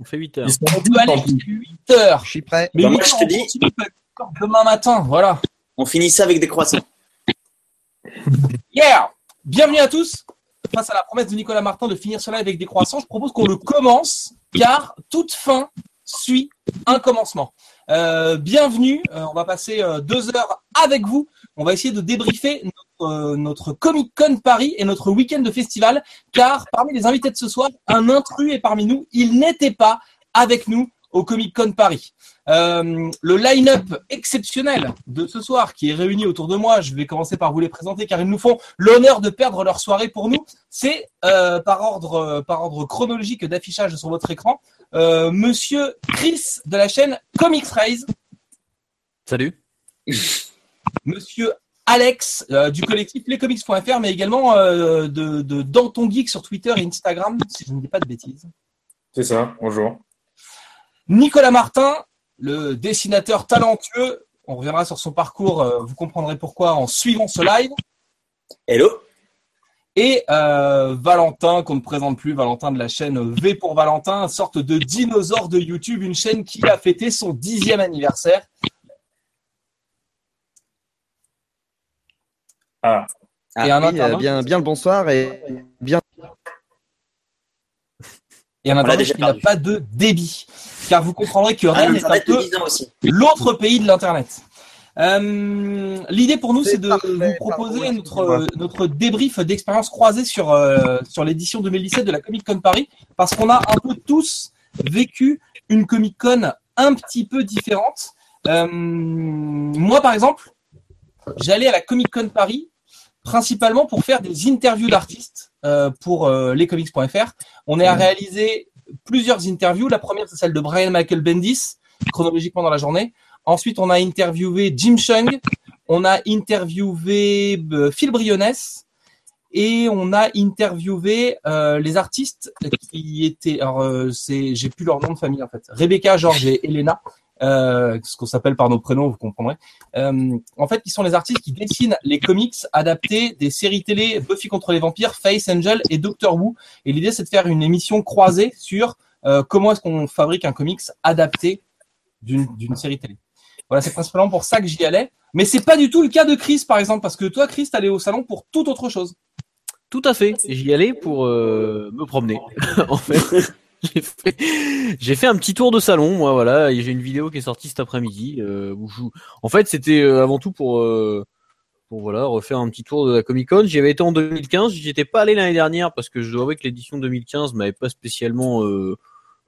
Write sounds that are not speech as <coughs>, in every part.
On fait 8 heures. Ils sont On peut aller tant pis. jusqu'à 8 heures. Je suis prêt. Mais Bah, moi, je te dis- demain matin, voilà. On finit ça avec des croissants. <laughs> Yeah Bienvenue à tous. Face à la promesse de Nicolas Martin de finir cela avec des croissants, je propose qu'on le commence, car toute fin suit un commencement. Euh, bienvenue, euh, on va passer euh, deux heures avec vous. On va essayer de débriefer notre, euh, notre Comic Con Paris et notre week-end de festival, car parmi les invités de ce soir, un intrus est parmi nous. Il n'était pas avec nous au Comic Con Paris. Euh, le line-up exceptionnel de ce soir qui est réuni autour de moi, je vais commencer par vous les présenter car ils nous font l'honneur de perdre leur soirée pour nous. C'est euh, par ordre par ordre chronologique d'affichage sur votre écran, euh, Monsieur Chris de la chaîne Comics Raise, Salut. Monsieur Alex euh, du collectif lescomics.fr, mais également euh, de, de Danton Geek sur Twitter et Instagram, si je ne dis pas de bêtises. C'est ça, bonjour. Nicolas Martin, le dessinateur talentueux. On reviendra sur son parcours, euh, vous comprendrez pourquoi en suivant ce live. Hello Et euh, Valentin, qu'on ne présente plus, Valentin de la chaîne V pour Valentin, une sorte de dinosaure de YouTube, une chaîne qui a fêté son dixième anniversaire. Ah, et un Oui, euh, bien, bien le bonsoir et bien. et internaute déjà qui n'a pas de débit. Car vous comprendrez que Ah, Rennes est un Internet peu de 10 ans aussi. l'autre pays de l'Internet. Euh, L'idée pour nous, C'est de parfait, vous proposer pardon, notre, débrief d'expérience croisée sur, euh, sur l'édition 2017 de la Comic Con Paris, parce qu'on a un peu tous vécu une Comic Con un petit peu différente. Euh, moi, par exemple, j'allais à la Comic Con Paris principalement pour faire des interviews d'artistes euh, pour euh, lescomics.fr. On est à réaliser plusieurs interviews. La première, c'est celle de Brian Michael Bendis, chronologiquement dans la journée. Ensuite, on a interviewé Jim Chung, on a interviewé euh, Phil Briones et on a interviewé euh, les artistes qui étaient. Alors, euh, c'est, j'ai plus leur nom de famille en fait. Rebecca, George et Elena, euh, ce qu'on s'appelle par nos prénoms, vous comprendrez. Euh, en fait, qui sont les artistes qui dessinent les comics adaptés des séries télé Buffy contre les vampires, Face Angel et Doctor Who. Et l'idée, c'est de faire une émission croisée sur euh, comment est-ce qu'on fabrique un comics adapté d'une série télé. Voilà, c'est principalement pour ça que j'y allais. Mais c'est pas du tout le cas de Chris, par exemple, parce que toi, Chris, t'allais au salon pour toute autre chose. Tout à fait. J'y allais pour me promener. <laughs> en fait, <laughs> j'ai fait, un petit tour de salon. Moi, voilà. J'ai une vidéo qui est sortie cet après-midi. euh, En fait, c'était euh, avant tout pour euh, pour voilà refaire un petit tour de la Comic Con. J'y avais été en 2015. J'y étais pas allé l'année dernière parce que je dois avouer que l'édition 2015 m'avait pas spécialement euh,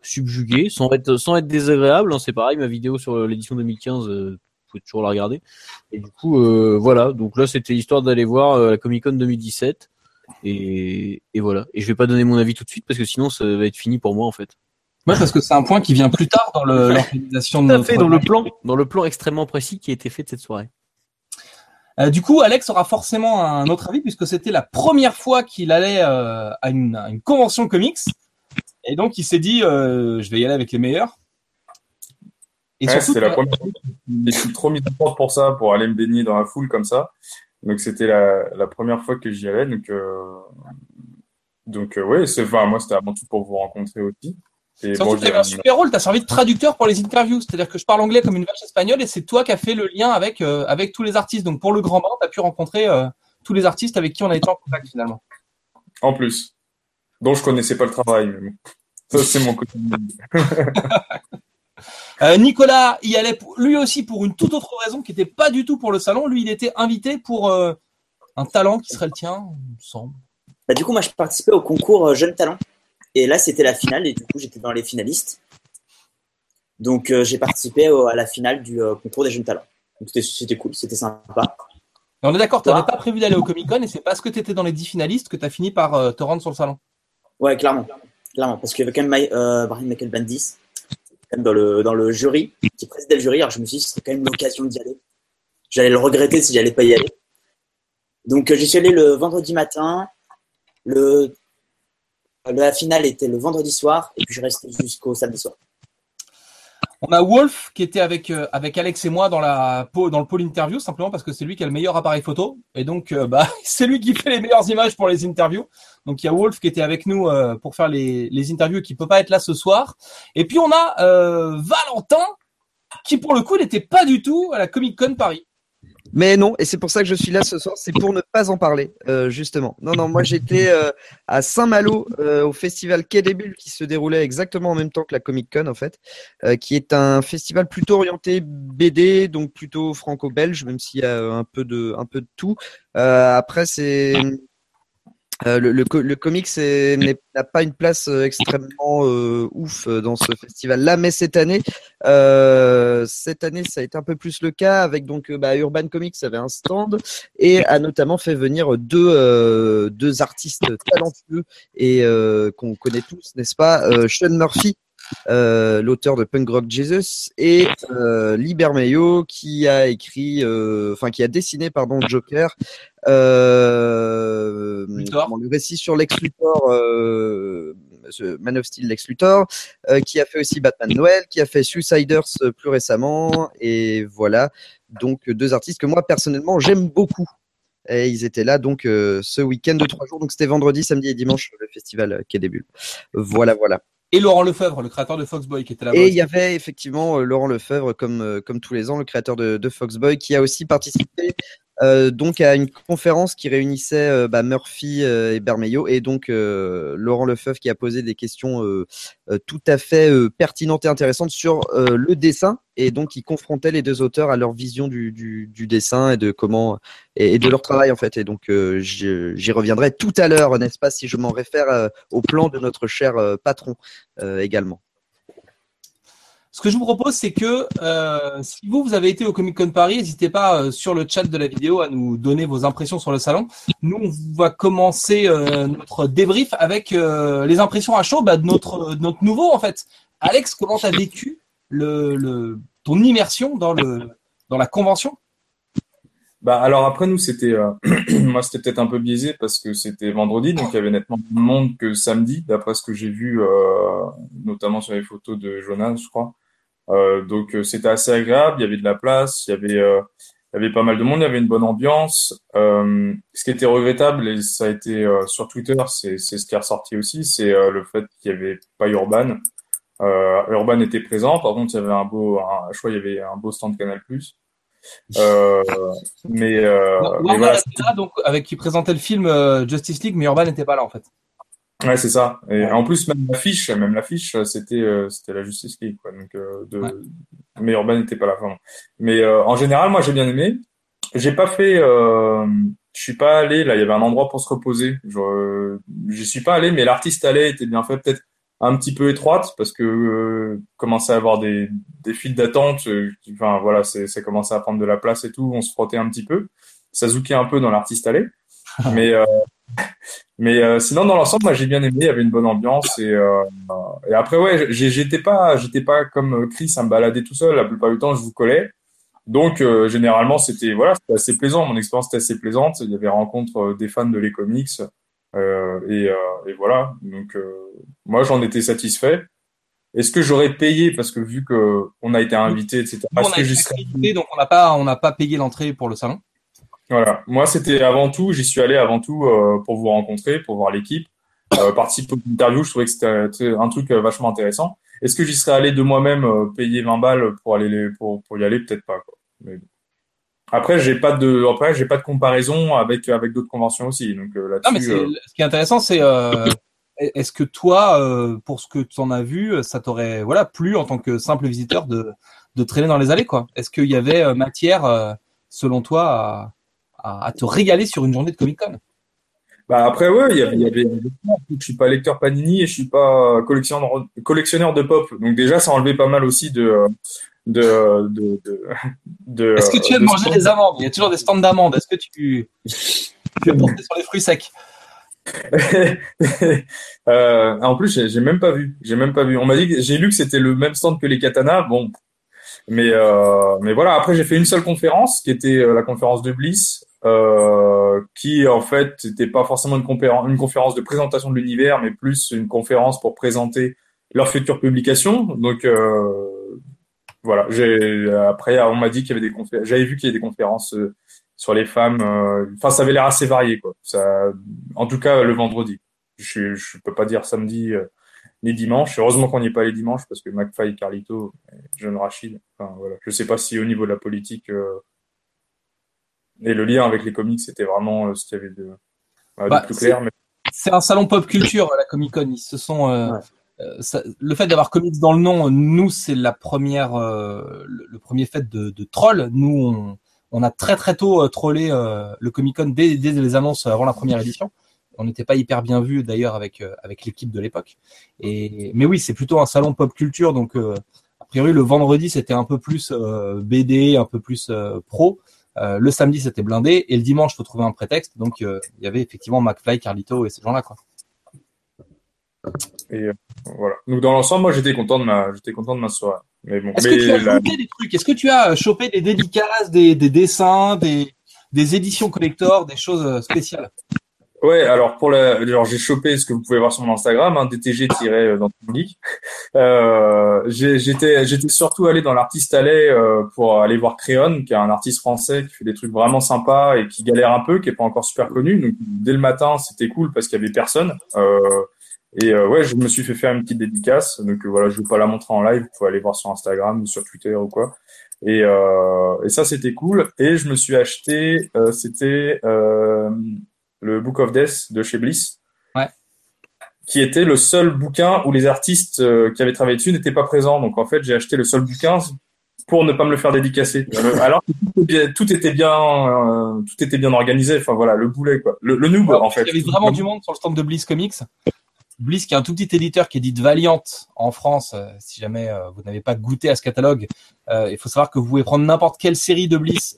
subjugué, sans être sans désagréable. hein. C'est pareil, ma vidéo sur l'édition 2015. Euh, pouvez toujours la regarder. Et du coup, euh, voilà. Donc là, c'était histoire d'aller voir la Comic Con 2017. Et, et voilà. Et je vais pas donner mon avis tout de suite parce que sinon ça va être fini pour moi en fait. Ouais, parce que c'est un point qui vient plus tard dans le- <laughs> l'organisation de Tout à notre fait dans le plan, dans le plan extrêmement précis qui a été fait de cette soirée. Euh, du coup, Alex aura forcément un autre avis puisque c'était la première fois qu'il allait euh, à, une, à une convention comics. Et donc, il s'est dit, euh, je vais y aller avec les meilleurs. Et Ouais, c'était la première fois. Je suis trop mis en porte pour ça, pour aller me baigner dans la foule comme ça. Donc c'était la, la première fois que j'y allais. Donc, euh, donc euh, ouais, c'est, enfin, moi c'était avant tout pour vous rencontrer aussi. Et surtout bon, que un super rôle, t'as servi de traducteur pour les interviews. C'est-à-dire que je parle anglais comme une vache espagnole et c'est toi qui as fait le lien avec, euh, avec tous les artistes. Donc, pour le grand bain, t'as pu rencontrer euh, tous les artistes avec qui on a été en contact finalement. en plus, dont je connaissais pas le travail. Mais bon. Ça c'est mon côté. <laughs> Euh, Nicolas y allait pour- lui aussi pour une toute autre raison qui n'était pas du tout pour le salon. Lui, il était invité pour euh, un talent qui serait le tien, il me semble. Bah, du coup, moi, je participais au concours euh, Jeunes Talents. Et là, c'était la finale. Et du coup, j'étais dans les finalistes. Donc, euh, j'ai participé au- à la finale du concours des Jeunes Talents. Donc, c'était- cool, c'était sympa. Et on est d'accord, tu n'avais pas prévu d'aller au Comic Con et c'est parce que tu étais dans les 10 finalistes que tu as fini par te rendre sur le salon. Ouais, clairement. Clairement. Parce qu'il y avait quand même Brian Michael Bendis dans le, dans le jury, qui présidait le jury. Alors, je me suis dit, c'était quand même l'occasion d'y aller. J'allais le regretter si j'allais pas y aller. Donc, euh, j'y suis allé le vendredi matin. Le, la finale était le vendredi soir. Et puis, je restais jusqu'au samedi soir. On a Wolf qui était avec euh, avec Alex et moi dans la dans le pôle interview simplement parce que c'est lui qui a le meilleur appareil photo et donc euh, bah <laughs> c'est lui qui fait les meilleures images pour les interviews. Donc il y a Wolf qui était avec nous euh, pour faire les les interviews et qui peut pas être là ce soir. Et puis on a Valentin qui pour le coup n'était pas du tout à la Comic Con Paris. Mais non, et c'est pour ça que je suis là ce soir, c'est pour ne pas en parler, euh, justement. Non, non, moi j'étais euh, à Saint-Malo euh, au festival Quai des Bulles qui se déroulait exactement en même temps que la Comic Con en fait, qui est un festival plutôt orienté BD, donc plutôt franco-belge, même s'il y a un peu de, un peu de tout. après, c'est euh, le, le, le, comics n'a pas une place euh, extrêmement euh, ouf dans ce festival-là, mais cette année, cette année, ça a été un peu plus le cas avec donc bah, Urban Comics avait un stand et a notamment fait venir deux deux artistes talentueux et qu'on connaît tous, n'est-ce pas, Sean Murphy euh, l'auteur de Punk Rock Jesus, et euh, Liber Mayo qui a écrit, euh, enfin qui a dessiné pardon Joker, euh, le récit sur Lex Luthor, Man of Steel Lex Luthor, qui a fait aussi Batman Noël, qui a fait Suiciders plus récemment, et voilà donc deux artistes que moi personnellement j'aime beaucoup. Et ils étaient là donc ce week-end de trois jours. Donc c'était vendredi, samedi et dimanche le festival Quai des Bulles. Voilà, voilà et Laurent Lefebvre, le créateur de Foxboy, qui était là. Et il y avait effectivement euh, Laurent Lefebvre, comme, euh, comme tous les ans, le créateur de, de Foxboy, qui a aussi participé euh, donc à une conférence qui réunissait euh, bah, Murphy euh, et Bermejo et donc Laurent Lefebvre qui a posé des questions tout à fait pertinentes et intéressantes sur le dessin et donc il confrontait les deux auteurs à leur vision du, du, du dessin et de comment et, de leur travail en fait et donc j'y reviendrai tout à l'heure n'est-ce pas si je m'en réfère au plan de notre cher patron également. Ce que je vous propose, c'est que euh, si vous, vous avez été au Comic Con Paris, n'hésitez pas euh, sur le chat de la vidéo à nous donner vos impressions sur le salon. Nous, on va commencer euh, notre débrief avec les impressions à chaud bah, de, notre, notre nouveau, en fait. Alex, comment tu as vécu le, ton immersion dans, le, dans la convention? Bah alors après nous c'était <clears throat> moi c'était peut-être un peu biaisé parce que c'était vendredi donc il y avait nettement moins de monde que samedi d'après ce que j'ai vu notamment sur les photos de Jonas je crois donc euh, c'était assez agréable, il y avait de la place, il y avait, euh, il y avait pas mal de monde, il y avait une bonne ambiance. ce qui était regrettable, et ça a été sur Twitter, c'est ce qui est ressorti aussi, c'est le fait qu'il n'y avait pas Urban. Urban était présent, par contre il y avait un beau, un, je crois il y avait un beau stand Canal+. Euh, mais, euh, mais voilà, là, donc avec qui présentait le film Justice League, mais Urban n'était pas là en fait. Ouais, c'est ça. Et en plus, même l'affiche, même l'affiche, c'était euh, c'était la Justice League, quoi. Donc, euh, de... mais Urban n'était pas là. Enfin, mais euh, en général, moi, j'ai bien aimé. J'ai pas fait. Euh, je suis pas allé. Là, il y avait un endroit pour se reposer. Je j'y suis pas allé, mais l'artiste allait était bien fait, peut-être un petit peu étroite parce que commençait à avoir des des files d'attente. Enfin, voilà, c'est ça commençait à prendre de la place et tout. On se frottait un petit peu. Ça zoukait un peu dans l'artiste allait. <laughs> mais mais euh, sinon, dans l'ensemble, moi j'ai bien aimé. Il y avait une bonne ambiance et, euh, et après ouais, j'étais pas, j'étais pas comme Chris à me balader tout seul. La plupart du temps, je vous collais. Donc euh, généralement, c'était voilà, c'était assez plaisant. Mon expérience était assez plaisante. Il y avait rencontre des fans de les comics et, et, voilà. Donc moi, j'en étais satisfait. Est-ce que j'aurais payé parce que vu que on a été invité, etc. on a été invité, donc on n'a pas, on n'a pas payé l'entrée pour le salon. Voilà. Moi, c'était avant tout, j'y suis allé avant tout euh, pour vous rencontrer, pour voir l'équipe, euh, participer aux interviews. Je trouvais que c'était un truc euh, vachement intéressant. Est-ce que j'y serais allé de moi-même euh, payer 20 balles pour aller pour, pour y aller? Peut-être pas. Quoi. Mais Après, j'ai pas de après j'ai pas de comparaison avec avec d'autres conventions aussi. Donc là-dessus. mais ce qui est intéressant, c'est est-ce que toi, pour ce que tu en as vu, ça t'aurait voilà plu en tant que simple visiteur de de traîner dans les allées quoi? Est-ce qu'il y avait matière selon toi à à, te régaler sur une journée de Comic Con. Bah après ouais, il y avait, y avait je suis pas lecteur Panini et je suis pas collectionneur collectionneur de pop. Donc déjà ça enlevait pas mal aussi de de de, de, Est-ce que tu aimes manger des amandes? Il y a toujours des stands d'amandes. Est-ce que tu tu es porté sur les fruits secs? <laughs> Euh, en plus, j'ai même pas vu. J'ai même pas vu. On m'a dit, j'ai lu que c'était le même stand que les katanas. Bon, mais euh, mais voilà. Après, j'ai fait une seule conférence, qui était euh, la conférence de Bliss, euh, qui en fait n'était pas forcément une, conférence de présentation de l'univers, mais plus une conférence pour présenter leur future publication. Donc, euh, voilà. J'ai après on m'a dit qu'il y avait des conférences. J'avais vu qu'il y avait des conférences euh, sur les femmes. euh, Enfin, ça avait l'air assez varié quoi. En tout cas le vendredi. Je je peux pas dire samedi euh, ni dimanche. Heureusement qu'on n'y est pas les dimanches parce que McFly, Carlito, John Rachid. Enfin voilà. Je sais pas si au niveau de la politique euh, et le lien avec les comics c'était vraiment euh, ce qu'il y avait de, de Bah, plus clair. Mais C'est un salon pop culture, la Comic Con. Ils se sont. euh, Ouais. euh, ça- le fait d'avoir comics dans le nom, nous, c'est la première, euh, le, le premier fait de, de troll. Nous, on, on a très très tôt euh, trollé euh, le Comic Con dès, dès les annonces avant la première édition. On n'était pas hyper bien vu d'ailleurs avec euh, avec l'équipe de l'époque. Et mais oui, c'est plutôt un salon pop culture, donc euh, a priori le vendredi c'était un peu plus euh, BD, un peu plus euh, pro. Euh, le samedi c'était blindé et le dimanche faut trouver un prétexte. Donc euh, il y avait effectivement McFly, Carlito et ces gens-là quoi. et, euh, voilà. Donc dans l'ensemble, moi j'étais content de ma j'étais content de ma soirée. Mais bon, Est-ce que tu as la- des trucs? Est-ce que tu as chopé des dédicaces, des, des dessins, des, des éditions collector, des choses spéciales? Ouais, alors pour la, genre j'ai chopé ce que vous pouvez voir sur mon Instagram, hein, DTG euh, dans. Euh, j'étais, j'étais surtout allé dans l'artiste allée euh, pour aller voir Créon, qui est un artiste français qui fait des trucs vraiment sympas et qui galère un peu, qui est pas encore super connu. Donc dès le matin, c'était cool parce qu'il y avait personne. Euh, et euh, ouais, je me suis fait faire une petite dédicace. Donc euh, voilà, je vais pas la montrer en live, vous pouvez aller voir sur Instagram ou sur Twitter ou quoi. Et, et ça, c'était cool. Et je me suis acheté, c'était le Book of Death de chez Bliss. Ouais. Qui était le seul bouquin où les artistes euh, qui avaient travaillé dessus n'étaient pas présents. Donc en fait, j'ai acheté le seul bouquin pour ne pas me le faire dédicacer. <laughs> Alors que tout était bien, tout était bien, euh, tout était bien organisé. Enfin voilà, le boulet quoi, le, le noob en fait. Il y avait vraiment du monde sur le stand de Bliss Comics. Bliss, qui est un tout petit éditeur qui édite Valiant en France. euh, si jamais euh, vous n'avez pas goûté à ce catalogue, euh, il faut savoir que vous pouvez prendre n'importe quelle série de Bliss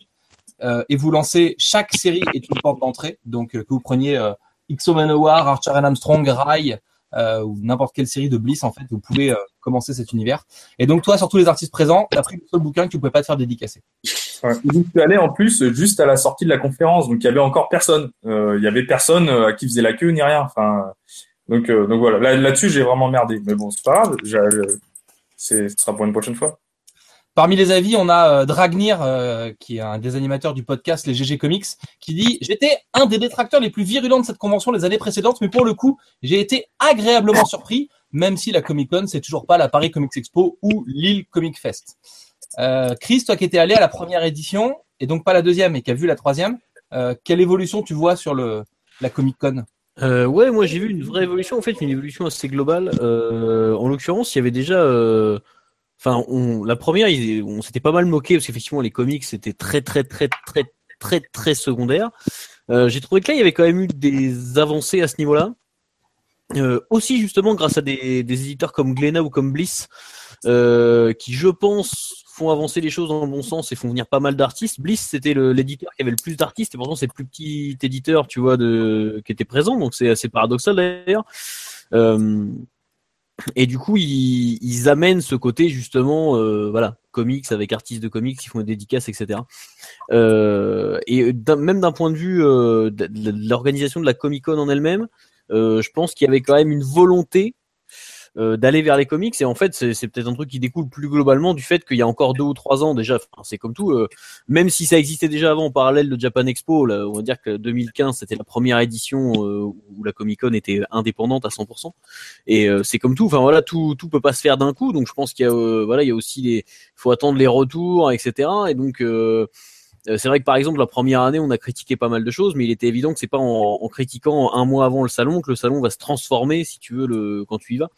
euh, et vous lancer. Chaque série est une porte d'entrée. Donc euh, que vous preniez euh, XO Archer and Armstrong, Rai euh, ou n'importe quelle série de Bliss, en fait, vous pouvez commencer cet univers. Et donc toi, sur tous les artistes présents, t'as pris le seul bouquin que tu pouvais pas te faire dédicacer. Ouais. Et donc, en plus juste à la sortie de la conférence, donc il y avait encore personne. Il y avait personne à qui faisait la queue ni rien. Enfin, donc voilà. Là, là-dessus, j'ai vraiment merdé. Mais bon, c'est pas grave. ce sera pour une prochaine fois. Parmi les avis, on a euh, Dragnir, euh, qui est un des animateurs du podcast Les GG Comics, qui dit J'étais un des détracteurs les plus virulents de cette convention les années précédentes, mais pour le coup, j'ai été agréablement surpris, même si la Comic Con, c'est toujours pas la Paris Comics Expo ou Lille Comic Fest. Euh, Chris, toi qui étais allé à la première édition, et donc pas la deuxième, et qui a vu la troisième, euh, quelle évolution tu vois sur le, la Comic Con? Ouais, moi j'ai vu une vraie évolution, en fait, une évolution assez globale. En l'occurrence, il y avait déjà, enfin, on, la première, on s'était pas mal moqué parce qu'effectivement les comics c'était très très très très très très secondaire. Euh, j'ai trouvé que là il y avait quand même eu des avancées à ce niveau-là. Euh, aussi justement grâce à des, des éditeurs comme Glénat ou comme Bliss, euh, qui je pense font avancer les choses dans le bon sens et font venir pas mal d'artistes. Bliss c'était l'éditeur qui avait le plus d'artistes et pourtant c'est le plus petit éditeur, tu vois, de qui était présent, donc c'est assez paradoxal d'ailleurs. Euh, et du coup, ils, ils amènent ce côté justement, euh, voilà, comics avec artistes de comics qui font des dédicaces, etc. Euh, et d'un- même d'un point de vue euh, de, l'organisation de la Comic Con en elle-même, euh, je pense qu'il y avait quand même une volonté euh, d'aller vers les comics. Et en fait, c'est peut-être un truc qui découle plus globalement du fait qu'il y a encore deux ou trois ans déjà. Enfin, c'est comme tout. euh, même si ça existait déjà avant en parallèle de Japan Expo, là, on va dire que 2015 c'était la première édition euh, où la Comic Con était indépendante à 100%. Et euh, c'est comme tout. Enfin voilà, tout tout peut pas se faire d'un coup. Donc je pense qu'il y a euh, voilà, il y a aussi les, faut attendre les retours, etc. Et donc euh, c'est vrai que par exemple la première année on a critiqué pas mal de choses, mais il était évident que c'est pas en, en critiquant un mois avant le salon que le salon va se transformer si tu veux le quand tu y vas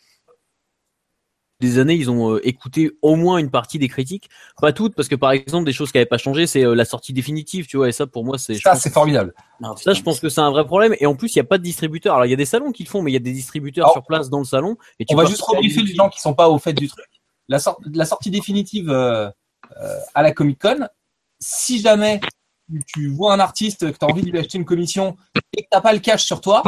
des années, ils ont euh, écouté au moins une partie des critiques, pas toutes, parce que par exemple, des choses qui n'avaient pas changé, c'est euh, la sortie définitive, tu vois, et ça pour moi, c'est Ça, c'est formidable. Non, ça, je pense que c'est un vrai problème. Et en plus, il n'y a pas de distributeur. Alors, il y a des salons qui le font, mais il y a des distributeurs Alors, sur place dans le salon. Et tu On va juste rebriefer les gens qui sont pas au fait du truc. La, sor- la sortie définitive euh, euh, à la Comic Con, si jamais tu, tu vois un artiste que tu as envie de lui acheter une commission et que tu pas le cash sur toi,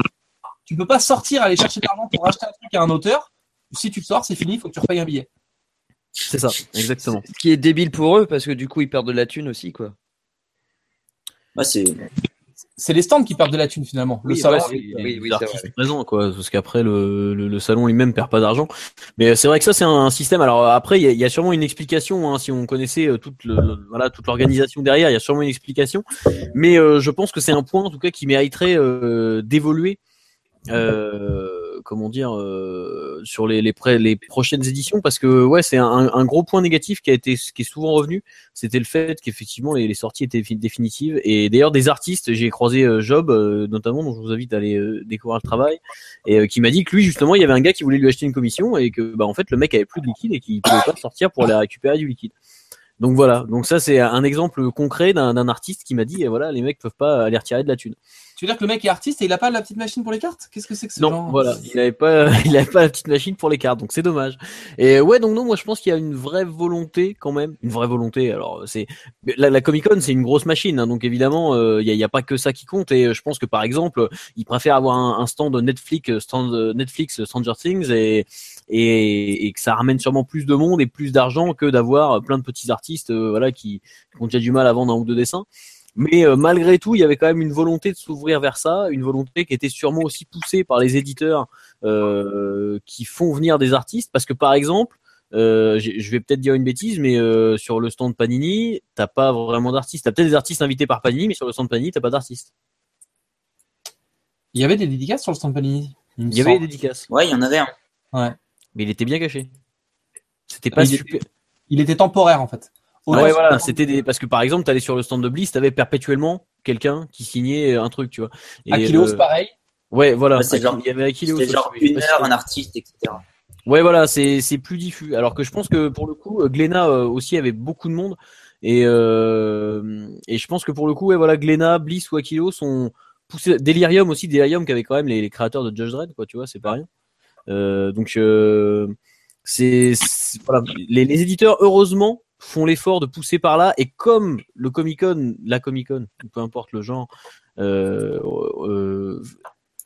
tu peux pas sortir aller chercher de l'argent pour acheter un truc à un auteur. Si tu le sors, c'est fini, il faut que tu repayes un billet. C'est ça, exactement. Ce qui est débile pour eux parce que du coup ils perdent de la thune aussi quoi. Moi, c'est c'est les stands qui perdent de la thune finalement. Le Oui, salon, ouais, c'est oui, oui, oui, c'est présents, quoi, parce qu'après le, le, le salon lui-même perd pas d'argent. Mais c'est vrai que ça c'est un système. Alors après, il y a, il y a sûrement une explication. Hein, si on connaissait euh, toute le- voilà toute l'organisation derrière, il y a sûrement une explication. Mais euh, je pense que c'est un point en tout cas qui mériterait euh, d'évoluer. Euh, comment dire euh, sur les prochaines éditions parce que ouais c'est un, gros point négatif qui est souvent revenu. C'était le fait qu'effectivement les, sorties étaient fi- définitives. Et d'ailleurs des artistes j'ai croisé euh, Job euh, notamment dont je vous invite à aller découvrir le travail et qui m'a dit que lui justement il y avait un gars qui voulait lui acheter une commission et que bah en fait le mec avait plus de liquide et qu'il pouvait pas sortir pour aller récupérer du liquide. Donc voilà. Donc ça c'est un exemple concret d'un artiste qui m'a dit voilà les mecs peuvent pas aller retirer de la thune Tu veux dire que le mec est artiste et il a pas la petite machine pour les cartes? Qu'est-ce que c'est que ce non, genre voilà, il avait pas, <laughs> il avait pas la petite machine pour les cartes, donc c'est dommage. Et ouais, donc non, moi je pense qu'il y a une vraie volonté quand même, une vraie volonté. Alors c'est la, la Comic Con, c'est une grosse machine, hein, donc évidemment euh, il y, a, il y a pas que ça qui compte. Et euh, je pense que par exemple, ils préfèrent avoir un, un stand Netflix, stand Netflix Stranger Things et et, et que ça ramène sûrement plus de monde et plus d'argent que d'avoir plein de petits artistes, euh, voilà, qui, qui ont déjà du mal à vendre un ou deux dessins. Mais euh, malgré tout, il y avait quand même une volonté de s'ouvrir vers ça, une volonté qui était sûrement aussi poussée par les éditeurs euh, qui font venir des artistes. Parce que par exemple, euh, je vais peut-être dire une bêtise, mais euh, sur le stand Panini, t'as pas vraiment d'artistes. T'as peut-être des artistes invités par Panini, mais sur le stand Panini, t'as pas d'artistes. Il y avait des dédicaces sur le stand Panini. Il y avait des dédicaces, Ouais, il y en avait un. mais il était bien caché. C'était pas Il était- super. Il était temporaire en fait. Ouais, voilà, c'était des... parce que par exemple, t'allais sur le stand de Bliss, t'avais perpétuellement quelqu'un qui signait un truc, tu vois. Et, Aquileos, euh, pareil. Ouais, voilà. C'est genre- il y avait Aquileos C'était aussi, genre une heure, un artiste, etc. Ouais, voilà, c'est c'est plus diffus. Alors que je pense que pour le coup, euh, Glénat euh, aussi avait beaucoup de monde et euh, et je pense que pour le coup, ouais, voilà, Glénat, Bliss ou Aquilo sont poussés. Delirium aussi, Delirium qui avait quand même les, les créateurs de Judge Dredd, quoi, tu vois, c'est pas rien. Euh, donc euh, c'est c'est- voilà, les, les éditeurs heureusement font l'effort de pousser par là et comme le Comic Con, la Comic Con, peu importe le genre. Euh, euh,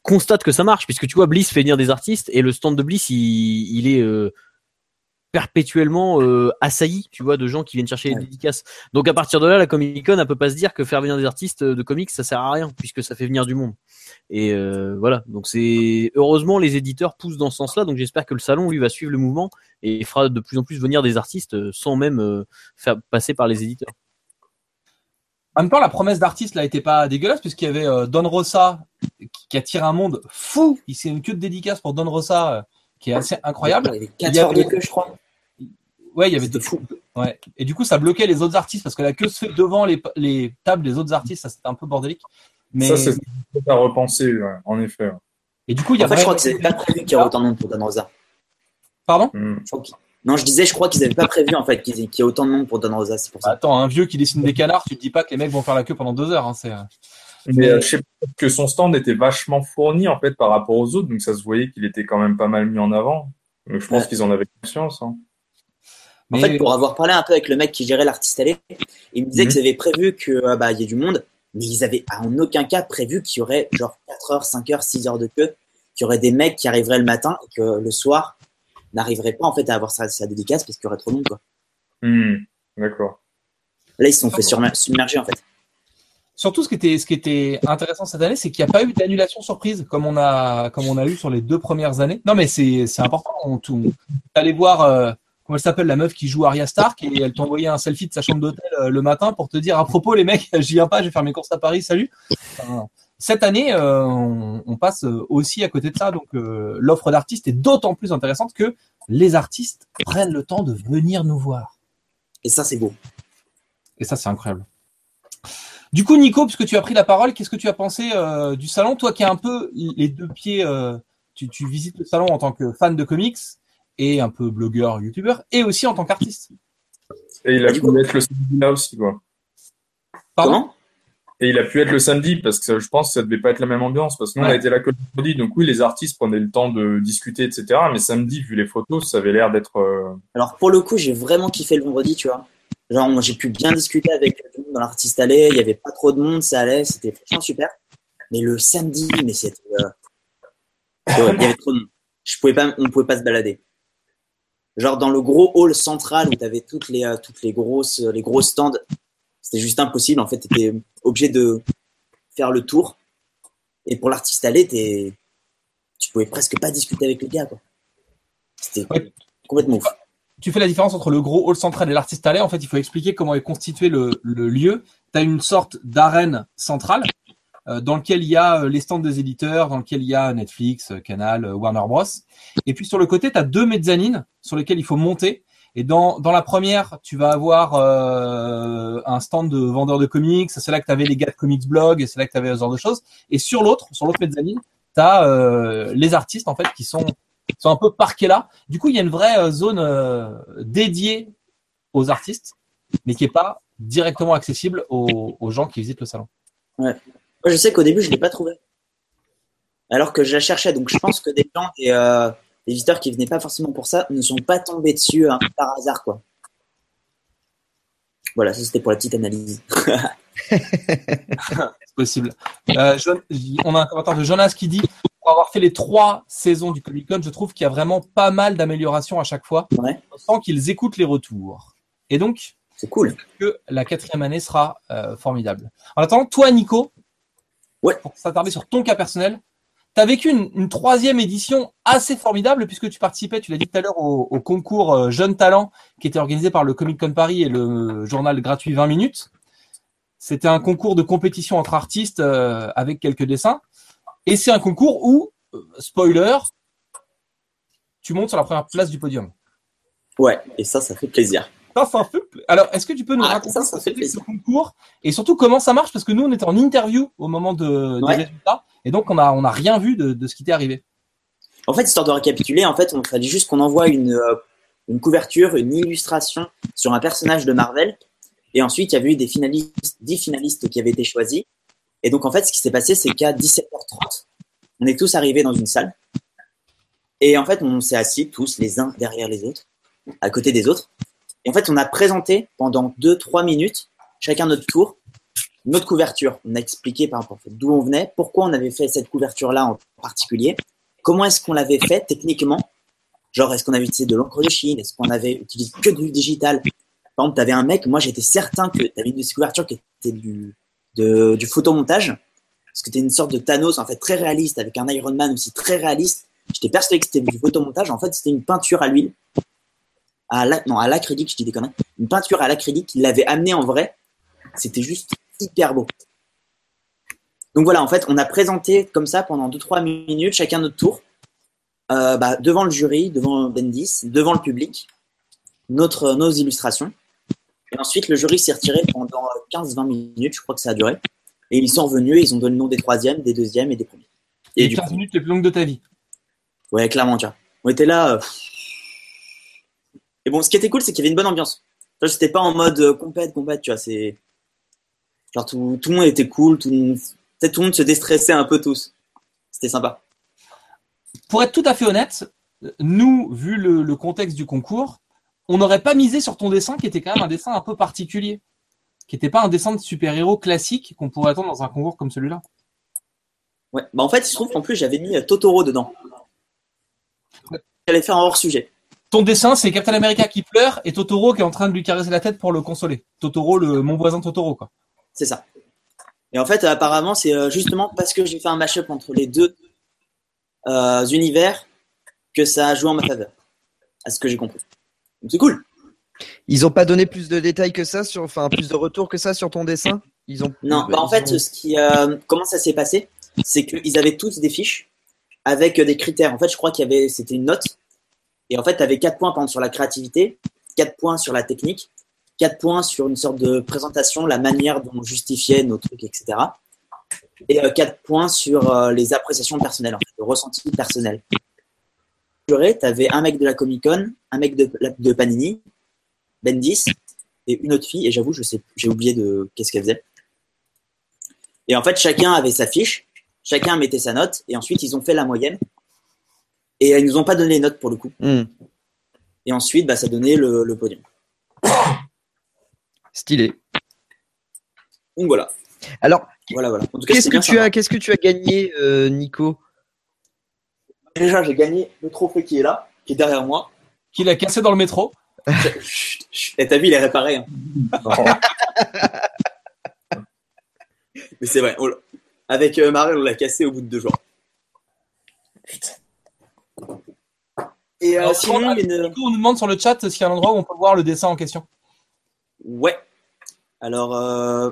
constate que ça marche, puisque tu vois, Bliss fait venir des artistes et le stand de Bliss, il, il est euh, perpétuellement euh, assailli, tu vois, de gens qui viennent chercher les Ouais. dédicaces. Donc à partir de là, la Comic Con, elle peut pas se dire que faire venir des artistes de comics, ça sert à rien, puisque ça fait venir du monde. Et euh, voilà, donc c'est heureusement les éditeurs poussent dans ce sens-là, donc j'espère que le salon lui va suivre le mouvement et fera de plus en plus venir des artistes euh, sans même euh, faire passer par les éditeurs. En même temps, la promesse d'artiste là était pas dégueulasse puisqu'il y avait euh, Don Rosa qui, qui attire un monde fou. Il c'est une queue de dédicace pour Don Rosa euh, qui est assez incroyable. Il y avait Il 4 y heures de queue, je crois. Ouais, il y avait C'était deux fou. Ouais. Et du coup, ça bloquait les autres artistes parce que la queue se fait devant les, les tables des autres artistes. Ça, c'était un peu bordélique. Mais Ça, c'est à repenser, ouais, en effet. ouais. et du coup, il y a En fait, je crois qu'ils n'avaient pas prévu qu'il y aurait autant de monde pour Don Rosa. Pardon? Je Non, je disais, je crois qu'ils n'avaient pas prévu en fait qu'il y ait ait autant de monde pour Don Rosa. C'est pour Bah, ça. Attends, un vieux qui dessine des canards, tu te dis pas que les mecs vont faire la queue pendant deux heures. Hein, c'est. euh, Mais euh, je sais pas que son stand était vachement fourni en fait par rapport aux autres, donc ça se voyait qu'il était quand même pas mal mis en avant. Donc je pense Ouais. qu'ils en avaient conscience. Hein. En fait, pour avoir parlé un peu avec le mec qui gérait l'artiste allé, il me disait Mhm. qu'ils avaient prévu que ah bah il y ait du monde, mais ils avaient en aucun cas prévu qu'il y aurait genre 4 heures, 5 heures, 6 heures de queue, qu'il y aurait des mecs qui arriveraient le matin et que le soir n'arriveraient pas en fait à avoir sa, sa dédicace parce qu'il y aurait trop de monde quoi. Hmm. D'accord. Là, ils se sont fait submerger en fait. Surtout, ce qui était, ce qui était intéressant cette année, c'est qu'il n'y a pas eu d'annulation surprise comme on a, comme on a eu sur les deux premières années. Non, mais c'est, c'est important. On, tout, allé voir, euh, comment elle s'appelle, la meuf qui joue Arya Stark, et elle t'envoyait un selfie de sa chambre d'hôtel euh, le matin pour te dire, à propos, les mecs, <laughs> j'y viens pas, je vais faire mes courses à Paris, salut. Enfin, cette année, euh, on, on passe aussi à côté de ça, donc euh, l'offre d'artistes est d'autant plus intéressante que les artistes prennent le temps de venir nous voir. Et ça, c'est beau. Et ça, c'est incroyable. Du coup, Nico, puisque tu as pris la parole, qu'est-ce que tu as pensé euh, du salon? Toi qui as un peu les deux pieds, euh, tu, tu visites le salon en tant que fan de comics et un peu blogueur, youtubeur, et aussi en tant qu'artiste. Et il a pu coup- être le samedi là aussi, quoi. Pardon Et il a pu être le samedi parce que je pense que ça devait pas être la même ambiance parce que nous on a été là que le vendredi, donc oui les artistes prenaient le temps de discuter etc. Mais samedi vu les photos ça avait l'air d'être euh, Alors pour le coup, j'ai vraiment kiffé le vendredi, tu vois. Genre, moi, j'ai pu bien discuter avec tout le monde dans l'artiste allé. Il y avait pas trop de monde, ça allait, c'était franchement super. Mais le samedi, mais c'était, euh, ouais, il y avait trop de monde. Je pouvais pas, on pouvait pas se balader. Genre dans le gros hall central où t'avais toutes les, euh, toutes les grosses, les gros stands, c'était juste impossible. En fait, t'étais obligé de faire le tour. Et pour l'artiste allé, t'es, tu pouvais presque pas discuter avec le gars, quoi. C'était Ouais. complètement ouf. tu fais la différence entre le gros hall central et l'artiste allé. En fait, il faut expliquer comment est constitué le, le lieu. Tu as une sorte d'arène centrale euh, dans lequel il y a euh, les stands des éditeurs, dans lequel il y a Netflix, euh, Canal, euh, Warner Bros. Et puis sur le côté, tu as deux mezzanines sur lesquelles il faut monter. Et dans, dans la première, tu vas avoir euh, un stand de vendeurs de comics. C'est là que tu avais les gars de Comics Blog, c'est là que tu avais ce genre de choses. Et sur l'autre, sur l'autre mezzanine, tu as les artistes en fait qui sont, qui sont un peu parqués là. Du coup, il y a une vraie euh, zone euh, dédiée aux artistes, mais qui est pas directement accessible aux, aux gens qui visitent le salon. Moi, je sais qu'au début, je l'ai pas trouvé. Alors que je la cherchais. Donc, je pense que des gens, des, euh, des visiteurs qui venaient pas forcément pour ça, ne sont pas tombés dessus peu par hasard, quoi. Voilà, ça c'était pour la petite analyse. <laughs> C'est possible. Euh, on a un commentaire de Jonas qui dit pour avoir fait les trois saisons du Comic Con, je trouve qu'il y a vraiment pas mal d'améliorations à chaque fois. Ouais. On sent qu'ils écoutent les retours. Et donc, C'est cool. que la quatrième année sera euh, formidable? En attendant, toi, Nico, Ouais. pour s'attarder sur ton cas personnel, tu as vécu une, une troisième édition assez formidable puisque tu participais, tu l'as dit tout à l'heure, au, au concours euh, Jeunes Talents qui était organisé par le Comic Con Paris et le journal gratuit 20 minutes. C'était un concours de compétition entre artistes euh, avec quelques dessins. Et c'est un concours où, euh, spoiler, tu montes sur la première place du podium. Ouais, et ça, ça fait plaisir. Ça, ça fait pla- Alors, est-ce que tu peux nous Ah, raconter ça, ça ce fait ce concours et surtout comment ça marche? Parce que nous, on était en interview au moment de, Ouais. des résultats et donc on a, on a rien vu de, de ce qui t'est arrivé. En fait, histoire de récapituler, en fait, on fallait juste qu'on envoie une, euh, une couverture, une illustration sur un personnage de Marvel. Et ensuite, il y avait eu des finalistes, 10 finalistes qui avaient été choisis. Et donc, en fait, ce qui s'est passé, c'est qu'à 17h30, on est tous arrivés dans une salle. Et en fait, on s'est assis tous les uns derrière les autres, à côté des autres. Et en fait, on a présenté pendant 2-3 minutes, chacun notre tour, notre couverture. On a expliqué par rapport d'où on venait, pourquoi on avait fait cette couverture-là en particulier, comment est-ce qu'on l'avait fait techniquement. Genre, est-ce qu'on avait utilisé de l'encre de Chine Est-ce qu'on avait utilisé que du digital Par exemple, tu avais un mec, moi j'étais certain que tu avais une couverture qui était du, photomontage, parce que c'était une sorte de Thanos en fait très réaliste, avec un Iron Man aussi très réaliste. J'étais persuadé que c'était du photomontage, en fait c'était une peinture à l'huile, à la, non à l'acrylique, je dis des conneries, une peinture à l'acrylique qu'il l'avait amené en vrai. C'était juste hyper beau. Donc voilà, en fait, on a présenté comme ça pendant 2-3 minutes, chacun notre tour, euh, bah, devant le jury, devant Bendis, devant le public, notre, nos illustrations. Et ensuite, le jury s'est retiré pendant 15-20 minutes, je crois que ça a duré. Et ils sont revenus et ils ont donné le nom des troisièmes, des deuxièmes et des premiers. Et Les du 15 coup, minutes les plus longues de ta vie. ouais, clairement, tu vois. On était là. euh, Et bon, ce qui était cool, c'est qu'il y avait une bonne ambiance. C'était pas en mode euh, compète, compète, tu vois. C'est. Genre, tout, tout le monde était cool, tout le monde... peut-être tout le monde se déstressait un peu tous. C'était sympa. Pour être tout à fait honnête, nous, vu le, le contexte du concours, on n'aurait pas misé sur ton dessin qui était quand même un dessin un peu particulier, qui n'était pas un dessin de super-héros classique qu'on pourrait attendre dans un concours comme celui-là. Ouais. Bah, en fait, il se trouve qu'en plus, j'avais mis euh, Totoro dedans. J'allais faire un hors-sujet. Ton dessin, c'est Captain America qui pleure et Totoro qui est en train de lui caresser la tête pour le consoler. Totoro, le, mon voisin Totoro, quoi. C'est ça. Et en fait, apparemment, c'est euh, justement parce que j'ai fait un mash-up entre les deux euh, univers que ça a joué en ma faveur. À ce que j'ai compris. Donc c'est cool. Ils ont pas donné plus de détails que ça sur, enfin, plus de retours que ça sur ton dessin? Ils ont. Non, bah, en ils fait, ont- ce qui, euh, comment ça s'est passé, c'est qu'ils avaient tous des fiches avec des critères. En fait, je crois qu'il y avait, c'était une note. Et en fait, tu avais 4 points par exemple, sur la créativité, 4 points sur la technique, 4 points sur une sorte de présentation, la manière dont on justifiait nos trucs, etc. Et 4 points sur euh, les appréciations personnelles, le ressenti personnel. Tu avais un mec de la Comic Con, un mec de, de Panini, Bendis, et une autre fille, et j'avoue, j'ai oublié de qu'est-ce qu'elle faisait. Et en fait, chacun avait sa fiche, chacun mettait sa note, et ensuite ils ont fait la moyenne. Et ils nous ont pas donné les notes pour le coup. Hmm, Et ensuite, bah, ça donnait le, le podium. <coughs> stylé. Donc voilà. Alors, Voilà, voilà. En tout cas, qu'est-ce que bien tu as, qu'est-ce que tu as gagné, euh, Nico? Déjà, j'ai gagné le trophée qui est là, qui est derrière moi. Qu'il a cassé dans le métro? Chut, chut. Et t'as vu, il est réparé. hein. <laughs> Mais c'est vrai. on l'a- Avec euh, Marvel, on l'a cassé au bout de deux jours. Et euh, Alors, sinon, une- on nous demande sur le chat s'il y a un endroit où on peut voir le dessin en question. Ouais. Alors, euh,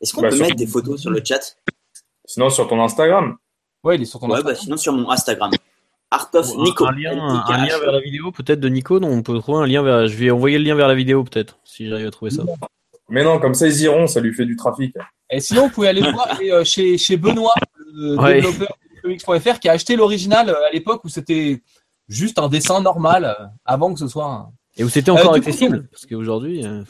est-ce qu'on Bah, peut sur- mettre des photos sur le chat? Sinon, sur ton Instagram. Ouais, il est sur ton Ouais, Instagram. bah sinon sur mon Instagram. Art of Nico. Un lien, un lien vers la vidéo peut-être de Nico, non On peut trouver un lien vers. Je vais envoyer le lien vers la vidéo peut-être, si j'arrive à trouver ça. Mais non, comme ça, ils iront, ça lui fait du trafic. Et sinon, vous pouvez aller voir euh, chez, chez Benoît, le Ouais. développeur de comics.fr, qui a acheté l'original à l'époque où c'était juste un dessin normal, euh, avant que ce soit un... Et où c'était encore Euh, coup- accessible Parce qu'aujourd'hui, euh,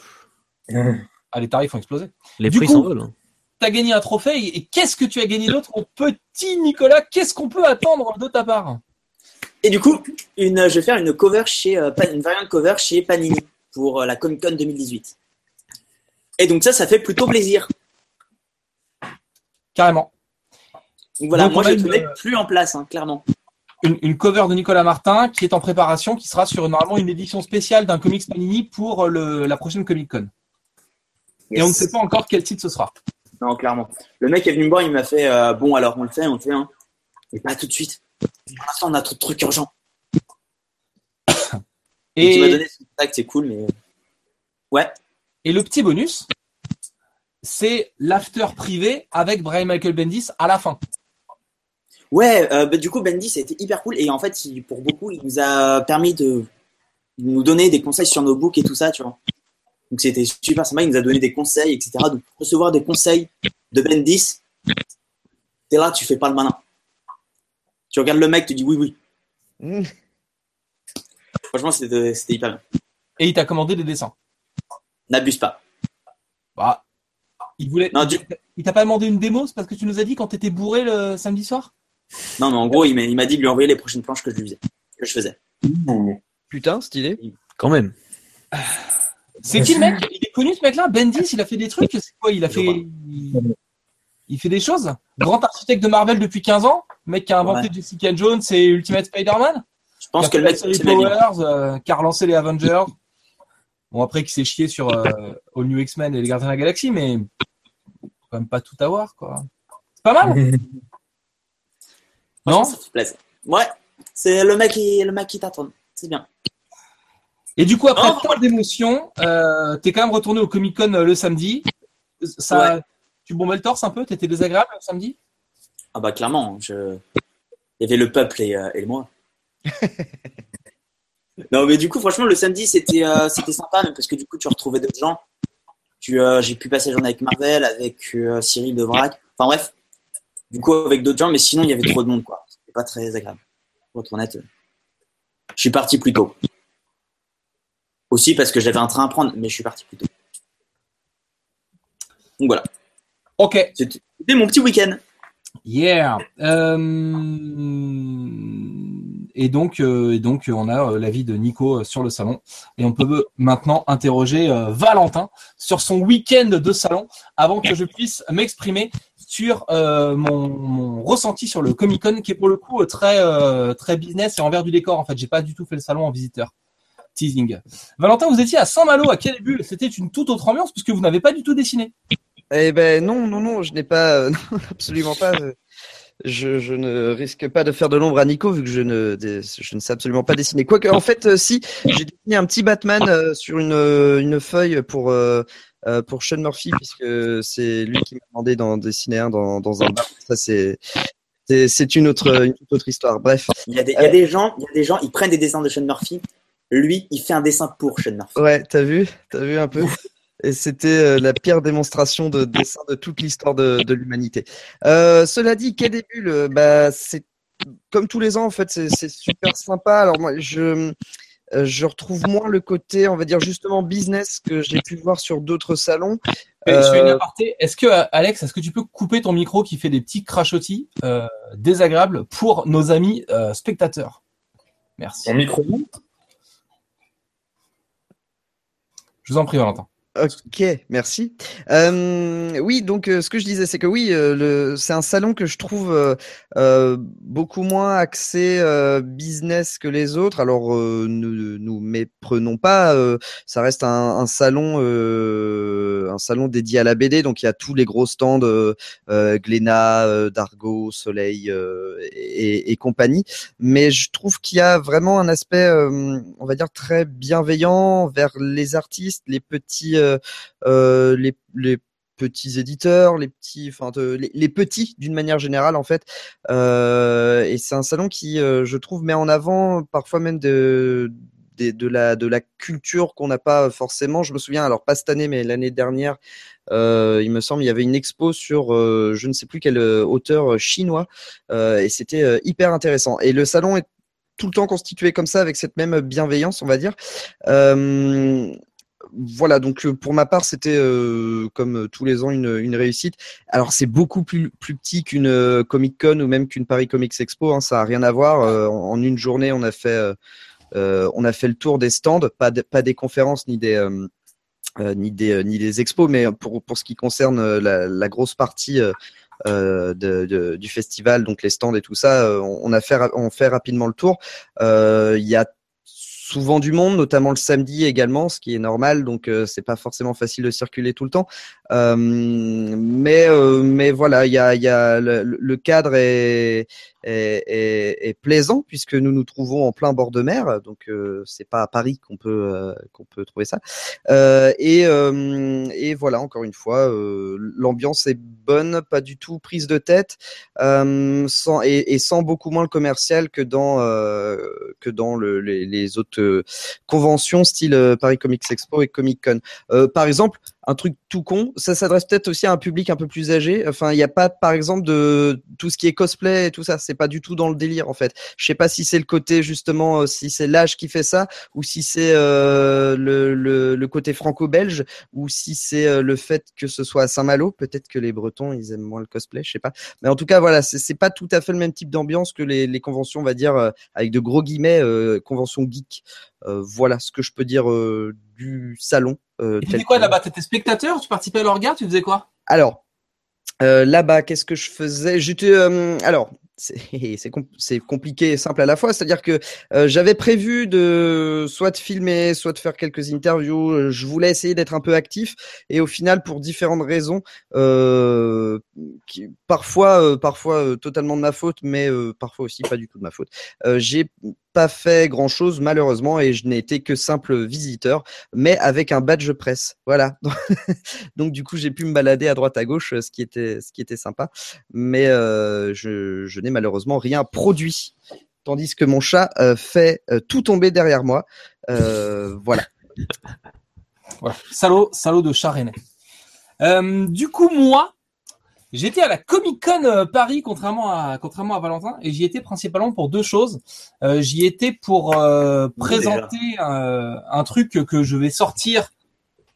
Ah, les tarifs ont explosé. les Du prix s'envolent. hein. T'as gagné un trophée, et qu'est-ce que tu as gagné d'autre, mon petit Nicolas? Qu'est-ce qu'on peut attendre de ta part? Et du coup, une, je vais faire une cover chez euh, Pan- une variante cover chez Panini pour euh, la Comic Con 2018. Et donc ça, ça fait plutôt plaisir. Carrément. Donc voilà, Donc, moi je ne mets euh, plus en place, hein, clairement. Une, une cover de Nicolas Martin qui est en préparation, qui sera sur normalement une édition spéciale d'un comics Panini pour euh, le, la prochaine Comic Con. Et on ne sait pas encore quel titre ce sera. Non, clairement. Le mec est venu me voir, il m'a fait euh, bon alors on le fait, on le fait, hein. Mais pas tout de suite. Pour l'instant, on a trop de trucs urgents. Et... Tu m'as Et, donné ce contact, c'est cool, mais ouais. et le petit bonus, c'est l'after privé avec Brian Michael Bendis à la fin. Ouais, euh, bah, du coup, Bendy, ça a été hyper cool. Et en fait, il- pour beaucoup, il nous a permis de nous donner des conseils sur nos books et tout ça, tu vois. Donc, c'était super sympa. Il nous a donné des conseils, etc. Donc, recevoir des conseils de Bendis, t'es là, tu fais pas le malin. Tu regardes le mec, tu dis oui, oui. Mmh. Franchement, c'était c'était hyper bien. Et il t'a commandé des dessins. N'abuse pas. Bah, il voulait. Non, du- Il t'a pas demandé une démo, c'est parce que tu nous as dit quand t'étais bourré le samedi soir? Non, mais en gros, il m'a il m'a dit de lui envoyer les prochaines planches que je lui faisais, que je faisais. Putain, stylé. Quand même. C'est qui le mec? Il est connu ce mec-là? Bendis, il a fait des trucs <laughs> C'est quoi? Il a fait. Il... fait des choses? Grand architecte de Marvel depuis 15 ans? Mec qui a inventé Ouais. Jessica Jones et Ultimate Spider-Man? Je pense qui a que fait le mec. Powers, euh, qui a relancé les Avengers. Bon, après, qui s'est chié sur euh, All New X-Men et les Gardiens de la Galaxie, mais quand même pas tout avoir, quoi. C'est pas mal, <laughs> non ça plaisir. Ouais, c'est le mec qui, le mec qui t'attend. C'est bien. Et du coup, après Oh, tant d'émotions, euh, t'es quand même retourné au Comic Con euh, le samedi. Ça, Tu bombais le torse un peu? T'étais désagréable le samedi? Ah bah clairement, je... il y avait le peuple et, euh, et moi. <laughs> non mais du coup franchement le samedi c'était euh, c'était sympa même parce que du coup tu retrouvais d'autres gens. Tu, j'ai pu passer la journée avec Marvel, avec Cyril de Vrac. Enfin bref, du coup avec d'autres gens, mais sinon il y avait trop de monde quoi. C'était pas très agréable. Pour être honnête, je suis parti plus tôt. Aussi parce que j'avais un train à prendre, mais je suis parti plus tôt. Donc voilà, Ok, c'était mon petit week-end. yeah. Euh, Et donc, euh, et donc, on a euh, l'avis de Nico sur le salon. Et on peut maintenant interroger euh, Valentin sur son week-end de salon avant que je puisse m'exprimer sur euh, mon, ressenti sur le Comic Con qui est pour le coup euh, très, euh, très business et envers du décor. En fait, j'ai pas du tout fait le salon en visiteur. Teasing. Valentin, vous étiez à Saint-Malo à quel début C'était une toute autre ambiance puisque vous n'avez pas du tout dessiné. Eh ben non, non, non, je n'ai pas, <laughs> absolument pas. Je, je ne risque pas de faire de l'ombre à Nico vu que je ne, je ne sais absolument pas dessiner. Quoique, en fait, si, j'ai dessiné un petit Batman sur une, une feuille pour, euh, pour Sean Murphy puisque c'est lui qui m'a demandé d'en dessiner un dans, dans un bar. Ça, c'est, c'est, une autre, une autre histoire. Bref. Il y a des, il y a des gens, il y a des gens, ils prennent des dessins de Sean Murphy. Lui, il fait un dessin pour Sean Murphy. Ouais, t'as vu, t'as vu un peu. Et c'était euh, la pire démonstration de dessin de toute l'histoire de, de l'humanité. Euh, cela dit, quel début le, bah, c'est comme tous les ans en fait, c'est super sympa. Alors moi, je je retrouve moins le côté, on va dire justement business que j'ai pu voir sur d'autres salons. Euh, Je fais une Euh, aparté. Est-ce que, euh, Alex, est-ce que tu peux couper ton micro qui fait des petits crachotis euh, désagréables pour nos amis euh, spectateurs? Merci. Ton micro Je vous en prie, Valentin. Ok, merci. Euh, oui, donc euh, ce que je disais, c'est que oui, euh, c'est un salon que je trouve euh, euh, beaucoup moins axé euh, business que les autres. Alors, nous, nous méprenons pas, ça reste un, un salon, un salon dédié à la BD, donc il y a tous les gros stands, Glénat, Dargo, Soleil et, et compagnie. Mais je trouve qu'il y a vraiment un aspect, on va dire très bienveillant vers les artistes, les petits, les, les petits éditeurs, les petits, d'une manière générale en fait. Euh, et c'est un salon qui, euh, je trouve, met en avant parfois même de la culture qu'on n'a pas forcément. Je me souviens, alors pas cette année, mais l'année dernière, euh, il me semble, il y avait une expo sur euh, je ne sais plus quel euh, auteur euh, chinois, euh, et c'était euh, hyper intéressant. Et le salon est tout le temps constitué comme ça, avec cette même bienveillance, on va dire. Voilà, donc euh, pour ma part, c'était euh, comme euh, tous les ans une, réussite. Alors c'est beaucoup plus, plus petit qu'une Comic Con ou même qu'une Paris Comics Expo, hein, ça a rien à voir. En, une journée, on a fait, on a fait le tour des stands, pas, de- pas des conférences ni des, ni des, ni des expos, mais pour, pour ce qui concerne la, grosse partie du festival, donc les stands et tout ça, on, a fait, on fait rapidement le tour. Il y a souvent du monde, notamment le samedi également, ce qui est normal, donc euh, c'est pas forcément facile de circuler tout le temps. Euh, mais euh, mais voilà, il y a, y a le, cadre est, est, est, est plaisant puisque nous nous trouvons en plein bord de mer, donc euh, c'est pas à Paris qu'on peut euh, qu'on peut trouver ça. Euh, et et voilà, encore une fois, l'ambiance est bonne, pas du tout prise de tête, sans et, et sans beaucoup moins le commercial que dans que dans le, les, les autres euh, conventions style euh, Paris Comics Expo et Comic Con. Euh, par exemple, un truc tout con, ça s'adresse peut-être aussi à un public un peu plus âgé. Enfin, il n'y a pas, par exemple, de tout ce qui est cosplay et tout ça. C'est pas du tout dans le délire, en fait. Je sais pas si c'est le côté justement, euh, si c'est l'âge qui fait ça, ou si c'est euh, le, le, le côté franco-belge, ou si c'est euh, le fait que ce soit à Saint-Malo. Peut-être que les Bretons, ils aiment moins le cosplay, je sais pas. Mais en tout cas, voilà, c'est pas tout à fait le même type d'ambiance que les, les conventions, on va dire, euh, avec de gros guillemets, euh, conventions geek. Euh, voilà ce que je peux dire du salon. Euh, tu faisais quoi là-bas? T'étais spectateur? Tu participais à l'orga Tu faisais quoi? Alors, euh, là-bas, qu'est-ce que je faisais? J'étais. euh, alors, c'est <laughs> c'est com- c'est compliqué et simple à la fois. C'est-à-dire que euh, j'avais prévu de soit de filmer, soit de faire quelques interviews. Je voulais essayer d'être un peu actif. Et au final, pour différentes raisons, euh, qui, parfois, euh, parfois totalement de ma faute, mais parfois aussi pas du tout de ma faute, j'ai pas fait grand-chose malheureusement et je n'ai été que simple visiteur, mais avec un badge presse. Voilà. <laughs> Donc du coup, j'ai pu me balader à droite à gauche, ce qui était, ce qui était sympa. Mais euh, je, n'ai malheureusement rien produit. Tandis que mon chat euh, fait euh, tout tomber derrière moi. Voilà. Salaud, salaud de chat rennais. Du coup, moi, j'étais à la Comic Con euh, Paris, contrairement à, contrairement à Valentin, et j'y étais principalement pour deux choses. Euh, j'y étais pour euh, présenter euh, un truc que je vais sortir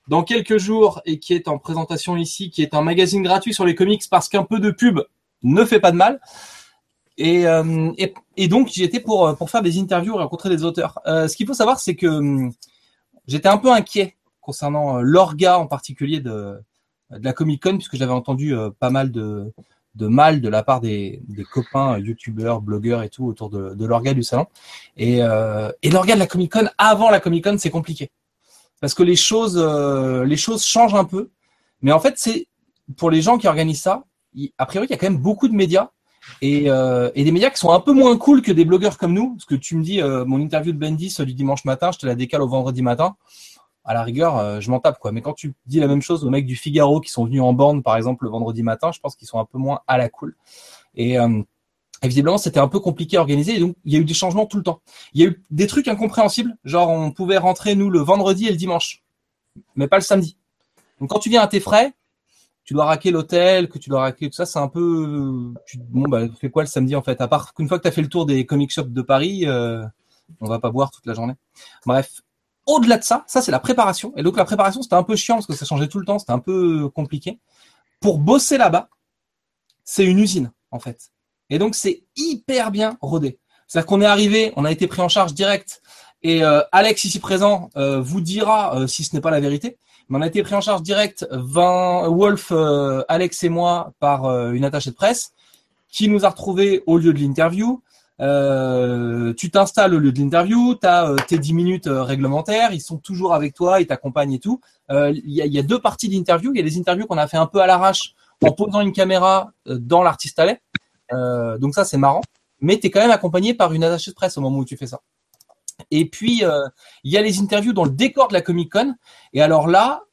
dans quelques jours et qui est en présentation ici, qui est un magazine gratuit sur les comics parce qu'un peu de pub ne fait pas de mal. Et, euh, et, et donc j'y étais pour, pour faire des interviews et rencontrer des auteurs. Euh, ce qu'il faut savoir, c'est que hum, j'étais un peu inquiet concernant euh, l'orga en particulier de, de la Comic Con, puisque j'avais entendu euh, pas mal de, de mal de la part des, copains euh, youtubeurs, blogueurs et tout autour de, de l'orga du salon. Et, euh, l'orga de la Comic Con avant la Comic Con, c'est compliqué. Parce que les choses, euh, les choses changent un peu. Mais en fait, c'est pour les gens qui organisent ça, a priori, il y a quand même beaucoup de médias et, et des médias qui sont un peu moins cool que des blogueurs comme nous. Parce que tu me dis, mon interview de Bendis du dimanche matin, je te la décale au vendredi matin. À la rigueur, euh, je m'en tape quoi. Mais quand tu dis la même chose aux mecs du Figaro qui sont venus en bande, par exemple, le vendredi matin, je pense qu'ils sont un peu moins à la cool. Et, euh, et visiblement, c'était un peu compliqué à organiser. Donc, il y a eu des changements tout le temps. Il y a eu des trucs incompréhensibles. Genre, on pouvait rentrer, nous, le vendredi et le dimanche. Mais pas le samedi. Donc, quand tu viens à tes frais, tu dois raquer l'hôtel, que tu dois raquer tout ça, c'est un peu, tu, bon, bah, fais quoi le samedi, en fait? À part qu'une fois que tu as fait le tour des comic shops de Paris, euh, on va pas boire toute la journée. Bref. Au-delà de ça, ça, c'est la préparation. Et donc, la préparation, c'était un peu chiant parce que ça changeait tout le temps. C'était un peu compliqué. Pour bosser là-bas, c'est une usine, en fait. Et donc, c'est hyper bien rodé. C'est-à-dire qu'on est arrivé, on a été pris en charge direct. Et euh, Alex, ici présent, euh, vous dira euh, si ce n'est pas la vérité. Mais on a été pris en charge direct, Wolf, Alex et moi, par une attachée de presse qui nous a retrouvés au lieu de l'interview. Euh, tu t'installes au lieu de l'interview, tu as tes 10 minutes euh, réglementaires, ils sont toujours avec toi, ils t'accompagnent et tout. Euh, Il y, y a deux parties d'interview. Il y a les interviews qu'on a fait un peu à l'arrache en posant une caméra euh, dans l'artiste allait. Euh, donc ça, c'est marrant. Mais tu es quand même accompagné par une attachée de presse au moment où tu fais ça. Et puis, euh, il y a les interviews dans le décor de la Comic Con. Et alors là,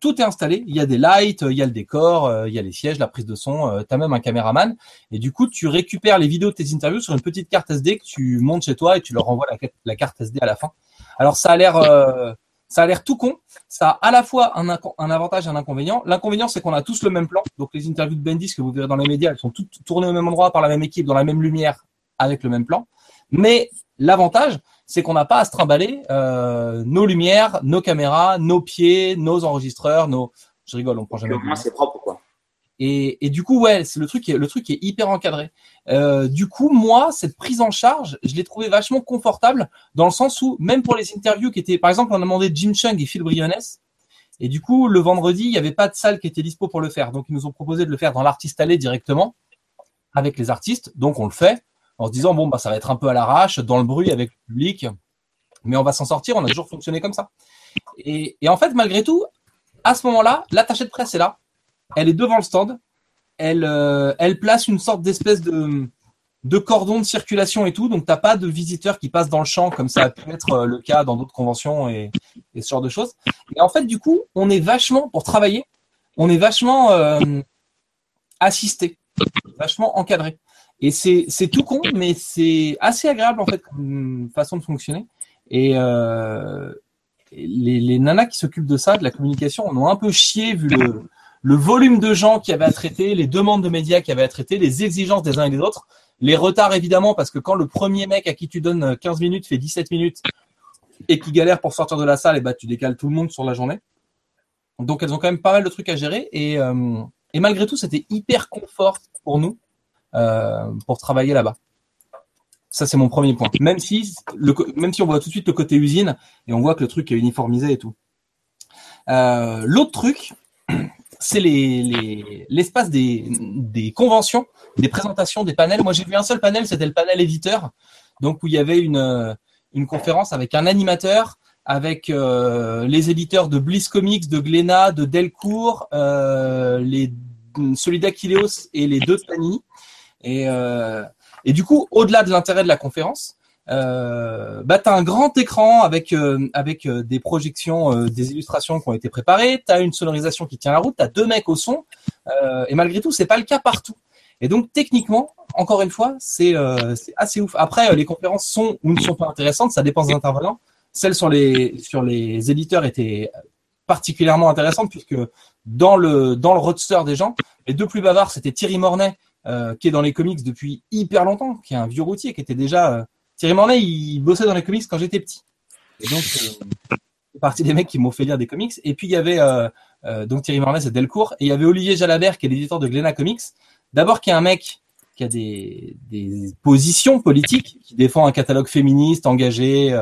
tout est installé. Il y a des lights, il y a le décor, euh, il y a les sièges, la prise de son. tu as même un caméraman. Et du coup, tu récupères les vidéos de tes interviews sur une petite carte SD que tu montes chez toi et tu leur envoies la, carte SD à la fin. Alors ça a l'air, euh, ça a l'air tout con. Ça a à la fois un avantage et un inconvénient. L'inconvénient, c'est qu'on a tous le même plan. Donc les interviews de Bendis que vous verrez dans les médias, elles sont toutes tournées au même endroit par la même équipe, dans la même lumière, avec le même plan. Mais l'avantage, c'est qu'on n'a pas à se trimballer euh, nos lumières, nos caméras, nos pieds, nos enregistreurs, nos. Je rigole, on prend jamais. Au moins, c'est propre, quoi. Et, et du coup, ouais, c'est le truc, qui est- le truc est hyper encadré. Euh, du coup, moi, cette prise en charge, je l'ai trouvé vachement confortable dans le sens où, même pour les interviews qui étaient, par exemple, on a demandé Jim Chung et Phil Briones, et du coup, le vendredi, il n'y avait pas de salle qui était dispo pour le faire. Donc, ils nous ont proposé de le faire dans l'artiste allée directement avec les artistes. Donc, on le fait en se disant, bon, bah, ça va être un peu à l'arrache, dans le bruit avec le public, mais on va s'en sortir. On a toujours fonctionné comme ça. Et, en fait, malgré tout, à ce moment-là, l'attaché de presse est là. Elle est devant le stand. Elle, euh, place une sorte d'espèce de, de cordon de circulation et tout. Donc, t'as pas de visiteurs qui passent dans le champ comme ça a pu être euh, le cas dans d'autres conventions et, et ce genre de choses. Et en fait, du coup, on est vachement, pour travailler, on est vachement euh, assisté, vachement encadré. Et c'est tout con, mais c'est assez agréable en fait comme façon de fonctionner. Et euh, les, les nanas qui s'occupent de ça, de la communication, en ont un peu chié vu le, le volume de gens qui avaient à traiter, les demandes de médias qui avaient à traiter, les exigences des uns et des autres, les retards évidemment, parce que quand le premier mec à qui tu donnes 15 minutes fait 17 minutes et qui galère pour sortir de la salle, et bah tu décales tout le monde sur la journée. Donc elles ont quand même pas mal de trucs à gérer et, euh, et malgré tout c'était hyper confort pour nous pour travailler là-bas. Ça c'est mon premier point. Même si le, même si on voit tout de suite le côté usine et on voit que le truc est uniformisé et tout. Euh, L'autre truc, <clears throat> c'est les- les- l'espace des, des conventions, des présentations, des panels. Moi, j'ai vu un seul panel, c'était le panel éditeur, donc où il y avait une, euh, une conférence avec un animateur, avec euh, les éditeurs de Bliss Comics, de Glénat, de Delcourt, euh, les celui et les deux de Panini. Et, euh, et du coup, au-delà de l'intérêt de la conférence, euh, bah, tu as un grand écran avec, euh, avec euh, des projections, des illustrations qui ont été préparées, tu as une sonorisation qui tient la route, tu as deux mecs au son, et malgré tout, c'est pas le cas partout. Et donc, techniquement, encore une fois, c'est assez ouf. Après, les conférences sont ou ne sont pas intéressantes, ça dépend des intervenants. Celles sur les, sur les éditeurs étaient particulièrement intéressantes puisque dans le, dans le roadster des gens, les deux plus bavards, c'était Thierry Mornay, euh, qui est dans les comics depuis hyper longtemps, qui est un vieux routier, qui était déjà... euh, Thierry Mornay, il bossait dans les comics quand j'étais petit. Et donc, euh, c'est partie des mecs qui m'ont fait lire des comics. Et puis, il y avait... euh, euh, donc Thierry Mornay, c'est Delcourt. Et il y avait Olivier Jalabert, qui est l'éditeur de Glénat Comics. D'abord, qui est un mec qui a des, des positions politiques, qui défend un catalogue féministe, engagé,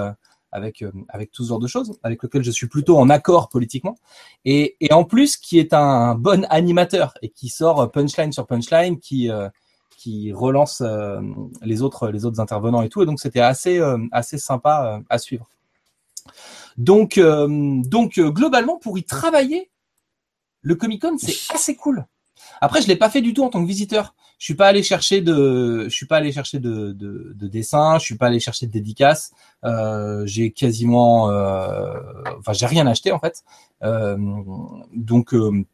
avec, euh, avec tout ce genre de choses, avec lequel je suis plutôt en accord politiquement. Et, et en plus, qui est un bon animateur et qui sort punchline sur punchline, qui, euh, qui relance euh, les, autres, les autres intervenants et tout. Et donc, c'était assez, euh, assez sympa euh, à suivre. Donc, euh, donc euh, globalement, pour y travailler, le Comic Con, c'est assez cool. Après, je l'ai pas fait du tout en tant que visiteur. Je suis pas allé chercher de, je suis pas allé chercher de, de, de dessins, je suis pas allé chercher de dédicaces. Euh, j'ai quasiment, euh, enfin, j'ai rien acheté en fait. Euh, donc, euh,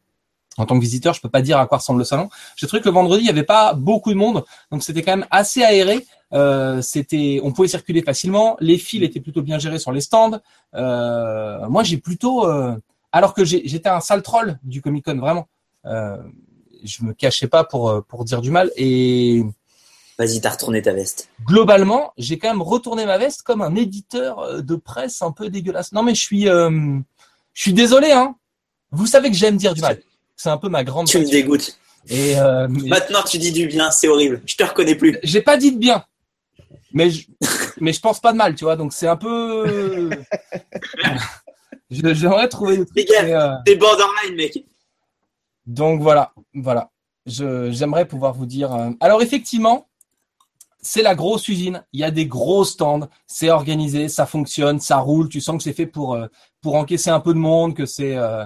en tant que visiteur, je peux pas dire à quoi ressemble le salon. J'ai trouvé que le vendredi, il y avait pas beaucoup de monde, donc c'était quand même assez aéré. Euh, c'était, on pouvait circuler facilement. Les fils étaient plutôt bien gérés sur les stands. Euh, moi, j'ai plutôt, euh, alors que j'étais un sale troll du Comic Con, vraiment. Je me cachais pas pour euh, pour dire du mal et Vas-y, t'as retourné ta veste. globalement, j'ai quand même retourné ma veste comme un éditeur euh, de presse un peu dégueulasse. Non mais je suis euh, je suis désolé hein. Vous savez que j'aime dire du mal. C'est un peu ma grande Tu me dégoûtes. Et euh, mais Maintenant, tu dis du bien, c'est horrible. Je te reconnais plus. j'ai pas dit de bien. Mais je, <laughs> mais je pense pas de mal, tu vois. Donc c'est un peu <laughs> <laughs> Je- j'aimerais trouver Les gars, T'es borderline, mec. Donc voilà, voilà. J'aimerais pouvoir vous dire. euh, Alors effectivement, c'est la grosse usine. Il y a des gros stands, c'est organisé, ça fonctionne, ça roule. Tu sens que c'est fait pour euh, encaisser un peu de monde, que c'est euh,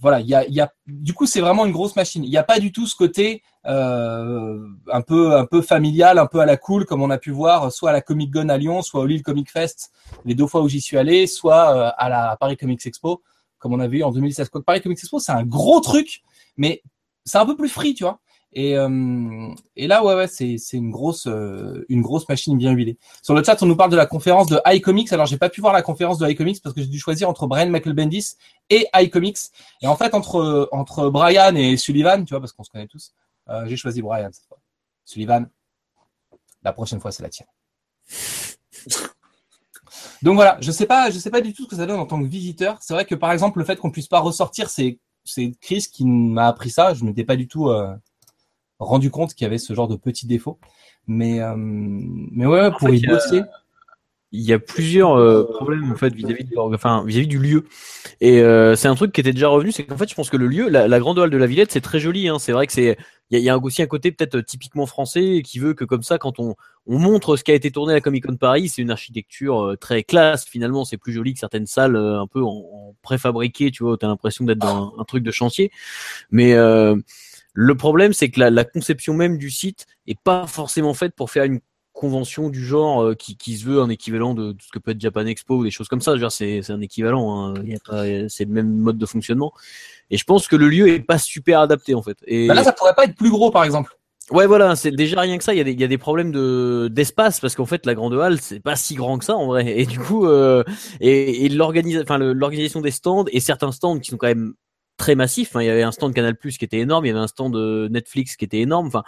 voilà. Il y a, y du coup c'est vraiment une grosse machine. Il n'y a pas du tout ce côté un peu un peu familial, un peu à la cool comme on a pu voir soit à la Comic Con à Lyon, soit au Lille Comic Fest les deux fois où j'y suis allé, soit à la Paris Comics Expo comme on a vu en 2016. Paris Comics Expo c'est un gros truc, mais c'est un peu plus free, tu vois. Et, euh, là, ouais, ouais, c'est, c'est une grosse, euh, une grosse machine bien huilée. Sur le chat, on nous parle de la conférence de iComics. Alors, j'ai pas pu voir la conférence de iComics parce que j'ai dû choisir entre Brian Michael Bendis et iComics. Et en fait, entre entre Brian et Sullivan, tu vois, parce qu'on se connaît tous, euh, j'ai choisi Brian cette fois. Sullivan, la prochaine fois, c'est la tienne. Donc voilà, je sais pas, je sais pas du tout ce que ça donne en tant que visiteur. C'est vrai que par exemple, le fait qu'on puisse pas ressortir, c'est c'est Chris qui m'a appris ça. Je m'étais pas du tout euh, rendu compte qu'il y avait ce genre de petits défauts. Mais, euh, mais ouais, pour y bosser. Il y a plusieurs euh, problèmes en fait vis-à-vis de, enfin vis-à-vis du lieu et euh, c'est un truc qui était déjà revenu c'est qu'en fait je pense que le lieu la, la grande halle de la Villette c'est très joli hein. c'est vrai que c'est il y a, y a, aussi un côté peut-être typiquement français qui veut que comme ça quand on on montre ce qui a été tourné à la Comic Con Paris c'est une architecture très classe finalement c'est plus joli que certaines salles un peu en, en préfabriqué tu vois t'as l'impression d'être dans un, un, truc de chantier mais le problème, c'est que la, la, conception même du site est pas forcément faite pour faire une convention du genre euh, qui, qui, se veut un équivalent de, de, ce que peut être Japan Expo ou des choses comme ça. C'est un équivalent, hein. c'est le même mode de fonctionnement. Et je pense que le lieu est pas super adapté en fait. Et bah là, ça pourrait pas être plus gros, par exemple. Ouais, voilà, c'est déjà rien que ça. Il y a des, il y a des problèmes de d'espace parce qu'en fait, la grande halle, c'est pas si grand que ça en vrai. Et du coup, euh, et, et l'organisation, enfin l'organisation des stands et certains stands qui sont quand même très massif. Hein. Il y avait un stand Canal Plus qui était énorme, il y avait un stand de Netflix qui était énorme. Enfin,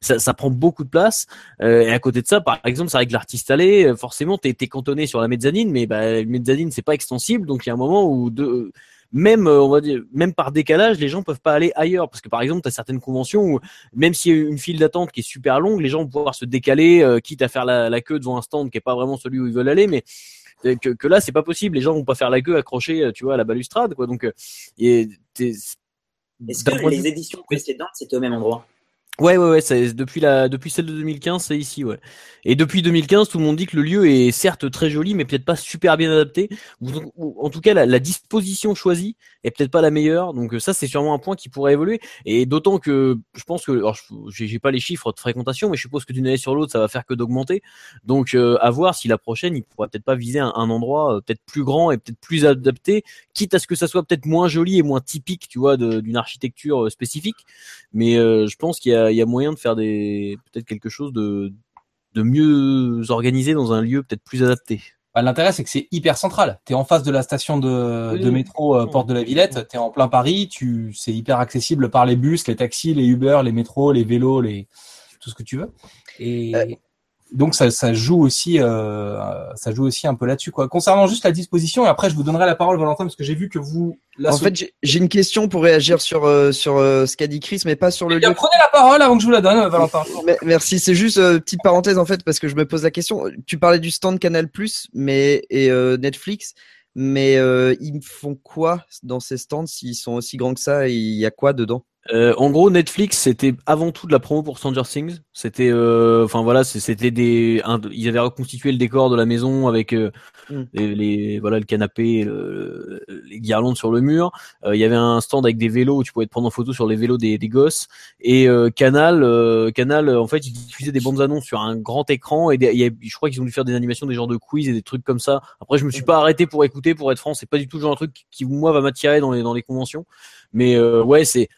ça, ça prend beaucoup de place. Euh, et à côté de ça, par exemple, c'est avec l'artiste allé, euh, forcément, t'es es cantonné sur la mezzanine, mais bah, le mezzanine c'est pas extensible, donc il y a un moment où de même euh, on va dire même par décalage les gens peuvent pas aller ailleurs parce que par exemple tu as certaines conventions où même s'il y a une file d'attente qui est super longue les gens vont pouvoir se décaler euh, quitte à faire la, la, queue devant un stand qui est pas vraiment celui où ils veulent aller mais que, que là c'est pas possible. Les gens vont pas faire la queue accrochée tu vois à la balustrade quoi. Donc et est-ce que les éditions précédentes c'était au même endroit? Ouais, ouais, ouais, c'est depuis la, depuis celle de 2015, c'est ici, ouais. Et depuis 2015, tout le monde dit que le lieu est certes très joli, mais peut-être pas super bien adapté. En tout cas, la, la, disposition choisie est peut-être pas la meilleure. Donc ça, c'est sûrement un point qui pourrait évoluer. Et d'autant que je pense que, alors, j'ai pas les chiffres de fréquentation, mais je suppose que d'une année sur l'autre, ça va faire que d'augmenter. Donc euh, à voir si la prochaine, il pourra peut-être pas viser un, un endroit euh, peut-être plus grand et peut-être plus adapté, quitte à ce que ça soit peut-être moins joli et moins typique, tu vois, d'une architecture euh, spécifique. Mais euh, je pense qu'il y a il y a moyen de faire des peut-être quelque chose de, de mieux organisé dans un lieu peut-être plus adapté. Bah, L'intérêt, c'est que c'est hyper central. Tu es en face de la station de, oui. de métro euh, Porte de la Villette, tu es en plein Paris, tu c'est hyper accessible par les bus, les taxis, les Uber, les métros, les vélos, les tout ce que tu veux. Et euh, donc ça, ça, joue aussi, euh, ça joue aussi un peu là-dessus quoi. Concernant juste la disposition, et après je vous donnerai la parole Valentin parce que j'ai vu que vous. en fait, j'ai une question pour réagir sur euh, sur euh, ce qu'a dit Chris, mais pas sur le. Eh bien, lieu. Prenez la parole avant que je vous la donne, Valentin. Merci. C'est juste euh, petite parenthèse en fait parce que je me pose la question. Tu parlais du stand Canal Plus, mais et euh, Netflix. Mais ils font quoi dans ces stands s'ils sont aussi grands que ça Il y a quoi dedans? Euh, en gros, Netflix, c'était avant tout de la promo pour Stranger Things. C'était, enfin euh, voilà, c'était des, un, ils avaient reconstitué le décor de la maison avec euh, mm. les, les, voilà, le canapé, le, les guirlandes sur le mur. Euh, il y avait un stand avec des vélos où tu pouvais te prendre en photo sur les vélos des, des gosses. Et Canal, Canal, en fait, ils diffusaient des bandes annonces sur un grand écran et des, y a, je crois qu'ils ont dû faire des animations, des genres de quiz et des trucs comme ça. Après, je me suis pas arrêté pour écouter, pour être franc, c'est pas du tout le genre de truc qui moi va m'attirer dans les dans les conventions. Mais ouais, c'est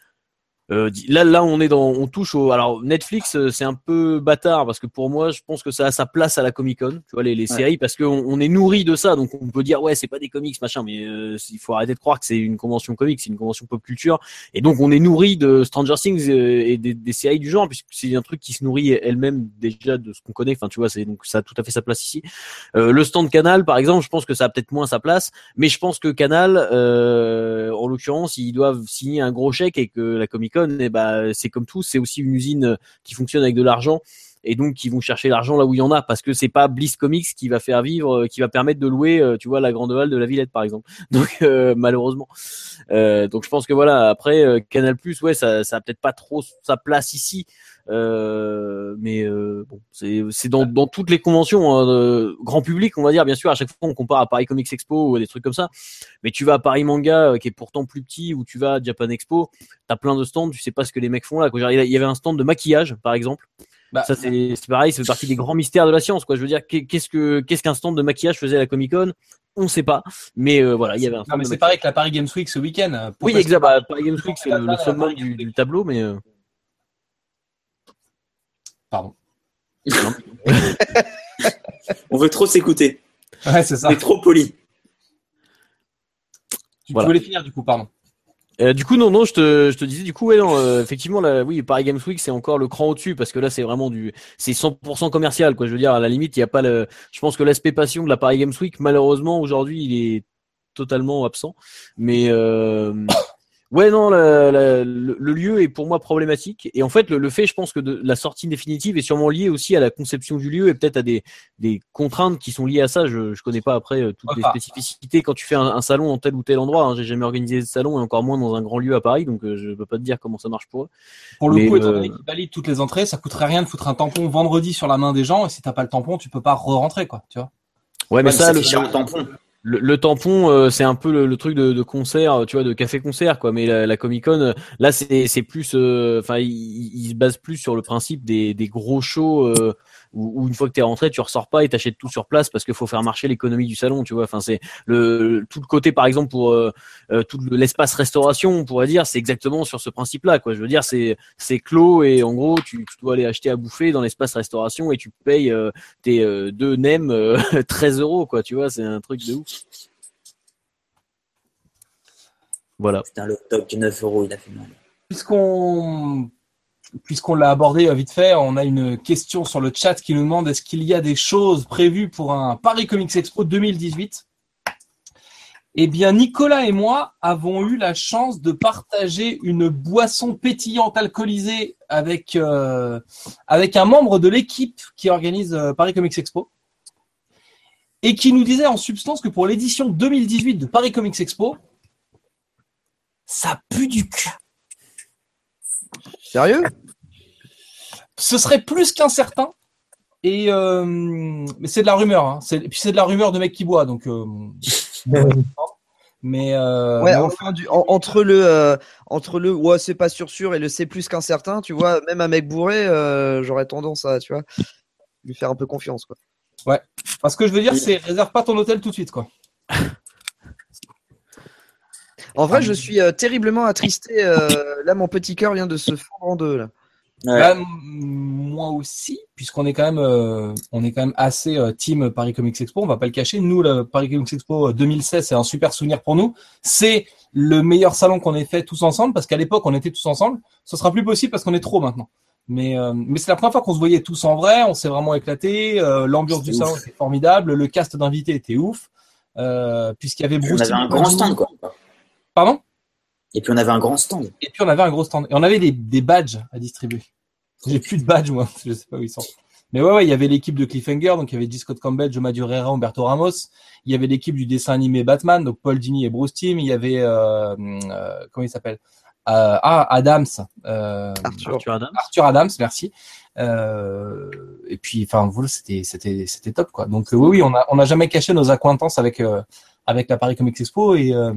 euh, là, là, on est dans, on touche au. Alors Netflix, euh, c'est un peu bâtard parce que pour moi, je pense que ça a sa place à la Comic Con. Tu vois les, les ouais. séries parce qu'on on est nourri de ça, donc on peut dire ouais, c'est pas des comics machin, mais euh, il faut arrêter de croire que c'est une convention comics, c'est une convention pop culture. Et donc on est nourri de Stranger Things euh, et des, des, séries du genre puisque c'est un truc qui se nourrit elle-même déjà de ce qu'on connaît. Enfin, tu vois, c'est donc ça a tout à fait sa place ici. le stand Canal, par exemple, je pense que ça a peut-être moins sa place, mais je pense que Canal, en l'occurrence, ils doivent signer un gros chèque et que la Comic Con et bah, c'est comme tout, c'est aussi une usine qui fonctionne avec de l'argent et donc qui vont chercher l'argent là où il y en a parce que c'est pas Bliss Comics qui va faire vivre qui va permettre de louer tu vois la grande halle de la Villette par exemple. <laughs> Donc euh, malheureusement. Euh, donc je pense que voilà après euh, Canal Plus ouais ça ça a peut-être pas trop sa place ici Euh, mais euh, bon, c'est c'est dans, dans toutes les conventions hein, grand public, on va dire. Bien sûr, à chaque fois on compare à Paris Comics Expo ou des trucs comme ça. Mais tu vas à Paris Manga, euh, qui est pourtant plus petit, ou tu vas à Japan Expo, t'as plein de stands, tu sais pas ce que les mecs font là. Il y avait un stand de maquillage, par exemple. Bah, ça c'est pareil, c'est partie des grands mystères de la science. Quoi. Je veux dire, qu'est- qu'est-ce que qu'est-ce qu'un stand de maquillage faisait à la Comic Con? On sait pas. Mais euh, voilà, il y avait un non, stand mais de c'est pareil que la Paris Games Week ce week-end. Oui, exact. Bah, Paris Games Week, c'est le, le summum du, du tableau, mais euh, Pardon. On veut trop s'écouter. Ouais, c'est ça. On est trop poli. Tu Voilà. voulais finir du coup, pardon. Euh, du coup, non, non, je te, je te disais, du coup, ouais, non, euh, effectivement, là, oui, Paris Games Week, c'est encore le cran au-dessus parce que là, c'est vraiment du, c'est 100% commercial, quoi. Je veux dire, à la limite, il y a pas le, je pense que l'aspect passion de la Paris Games Week, malheureusement, aujourd'hui, il est totalement absent. Mais, euh, ouais, non, la- la- le, le lieu est pour moi problématique. Et en fait, le, le fait, je pense que de, la sortie définitive est sûrement liée aussi à la conception du lieu et peut-être à des, des contraintes qui sont liées à ça. Je, je connais pas après euh, toutes les spécificités quand tu fais un, un salon dans tel ou tel endroit. Hein. J'ai jamais organisé de salon et encore moins dans un grand lieu à Paris, donc euh, je peux pas te dire comment ça marche pour eux. Pour le Mais, coup, étant donné qu'ils valident toutes les entrées, ça coûterait rien de foutre un tampon vendredi sur la main des gens. Et si t'as pas le tampon, tu peux pas re-rentrer, quoi. Tu vois. Ouais, mais ça, ça le, tampon. Le, le tampon, euh, c'est un peu le, le truc de, de concert, tu vois, de café-concert, quoi. Mais la, la Comic Con, euh, là, c'est plus, euh, enfin, il, il se base plus sur le principe des, des gros shows euh, où, où une fois que t'es rentré, tu ressors pas et t'achètes tout sur place parce qu'il faut faire marcher l'économie du salon, tu vois. Enfin, c'est le tout le côté, par exemple, pour euh, euh, tout le- l'espace restauration, on pourrait dire, c'est exactement sur ce principe-là, quoi. Je veux dire, c'est c'est clos et en gros, tu, tu dois aller acheter à bouffer dans l'espace restauration et tu payes euh, tes euh, deux nems euh, <laughs> 13 euros, quoi. Tu vois, c'est un truc de ouf. Voilà. Putain, le top du 9 euros, il a fait mal. Puisqu'on puisqu'on l'a abordé euh, vite fait, on a une question sur le chat qui nous demande est-ce qu'il y a des choses prévues pour un Paris Comics Expo 2018 Eh bien, Nicolas et moi avons eu la chance de partager une boisson pétillante alcoolisée avec euh, avec un membre de l'équipe qui organise euh, Paris Comics Expo et qui nous disait en substance que pour l'édition 2018 de Paris Comics Expo, ça pue du cul. Sérieux? Ce serait plus qu'incertain. Et euh, mais c'est de la rumeur. Hein. C'est- Et puis c'est de la rumeur de mec qui boit, donc. euh, <laughs> mais euh, Ouais, mais enfin, du- en- entre le euh, entre le ouais c'est pas sûr sûr et le c'est plus qu'incertain, tu vois, même un mec bourré, euh, j'aurais tendance à tu vois lui faire un peu confiance quoi. enfin, ce que je veux dire, c'est réserve pas ton hôtel tout de suite, quoi. <laughs> En vrai, je suis euh, terriblement attristé. euh, là, mon petit cœur vient de se fondre en deux. Là. Ouais. Bah, moi aussi, puisqu'on est quand même, euh, on est quand même assez euh, team Paris Comics Expo. On va pas le cacher. Nous, le Paris Comics Expo 2016, c'est un super souvenir pour nous. C'est le meilleur salon qu'on ait fait tous ensemble, parce qu'à l'époque, on était tous ensemble. Ce sera plus possible parce qu'on est trop maintenant. Mais, euh, mais c'est la première fois qu'on se voyait tous en vrai. On s'est vraiment éclaté. Euh, L'ambiance du salon était formidable. Le cast d'invités était ouf. Euh, puisqu'il y avait On Bruce. avait un grand stand, quoi. Pardon? Et puis on avait un grand stand. Et puis on avait un gros stand. Et on avait des, des badges à distribuer. J'ai plus de badges, moi. <laughs> Je sais pas où ils sont. Mais ouais, ouais, il y avait l'équipe de Cliffhanger, donc il y avait. Scott Campbell, Joe Madureira, Humberto Ramos. Il y avait l'équipe du dessin animé Batman, donc Paul Dini et Bruce Timm. Il y avait, euh, euh, comment il s'appelle? Euh, Ah, Adams. Euh, Arthur. Arthur Adams. Arthur Adams, merci. Euh, et puis, enfin, voilà, c'était, c'était, c'était top, quoi. Donc, euh, oui, oui, on a, on n'a jamais caché nos acquaintances avec, euh, avec la Paris Comics Expo et, euh,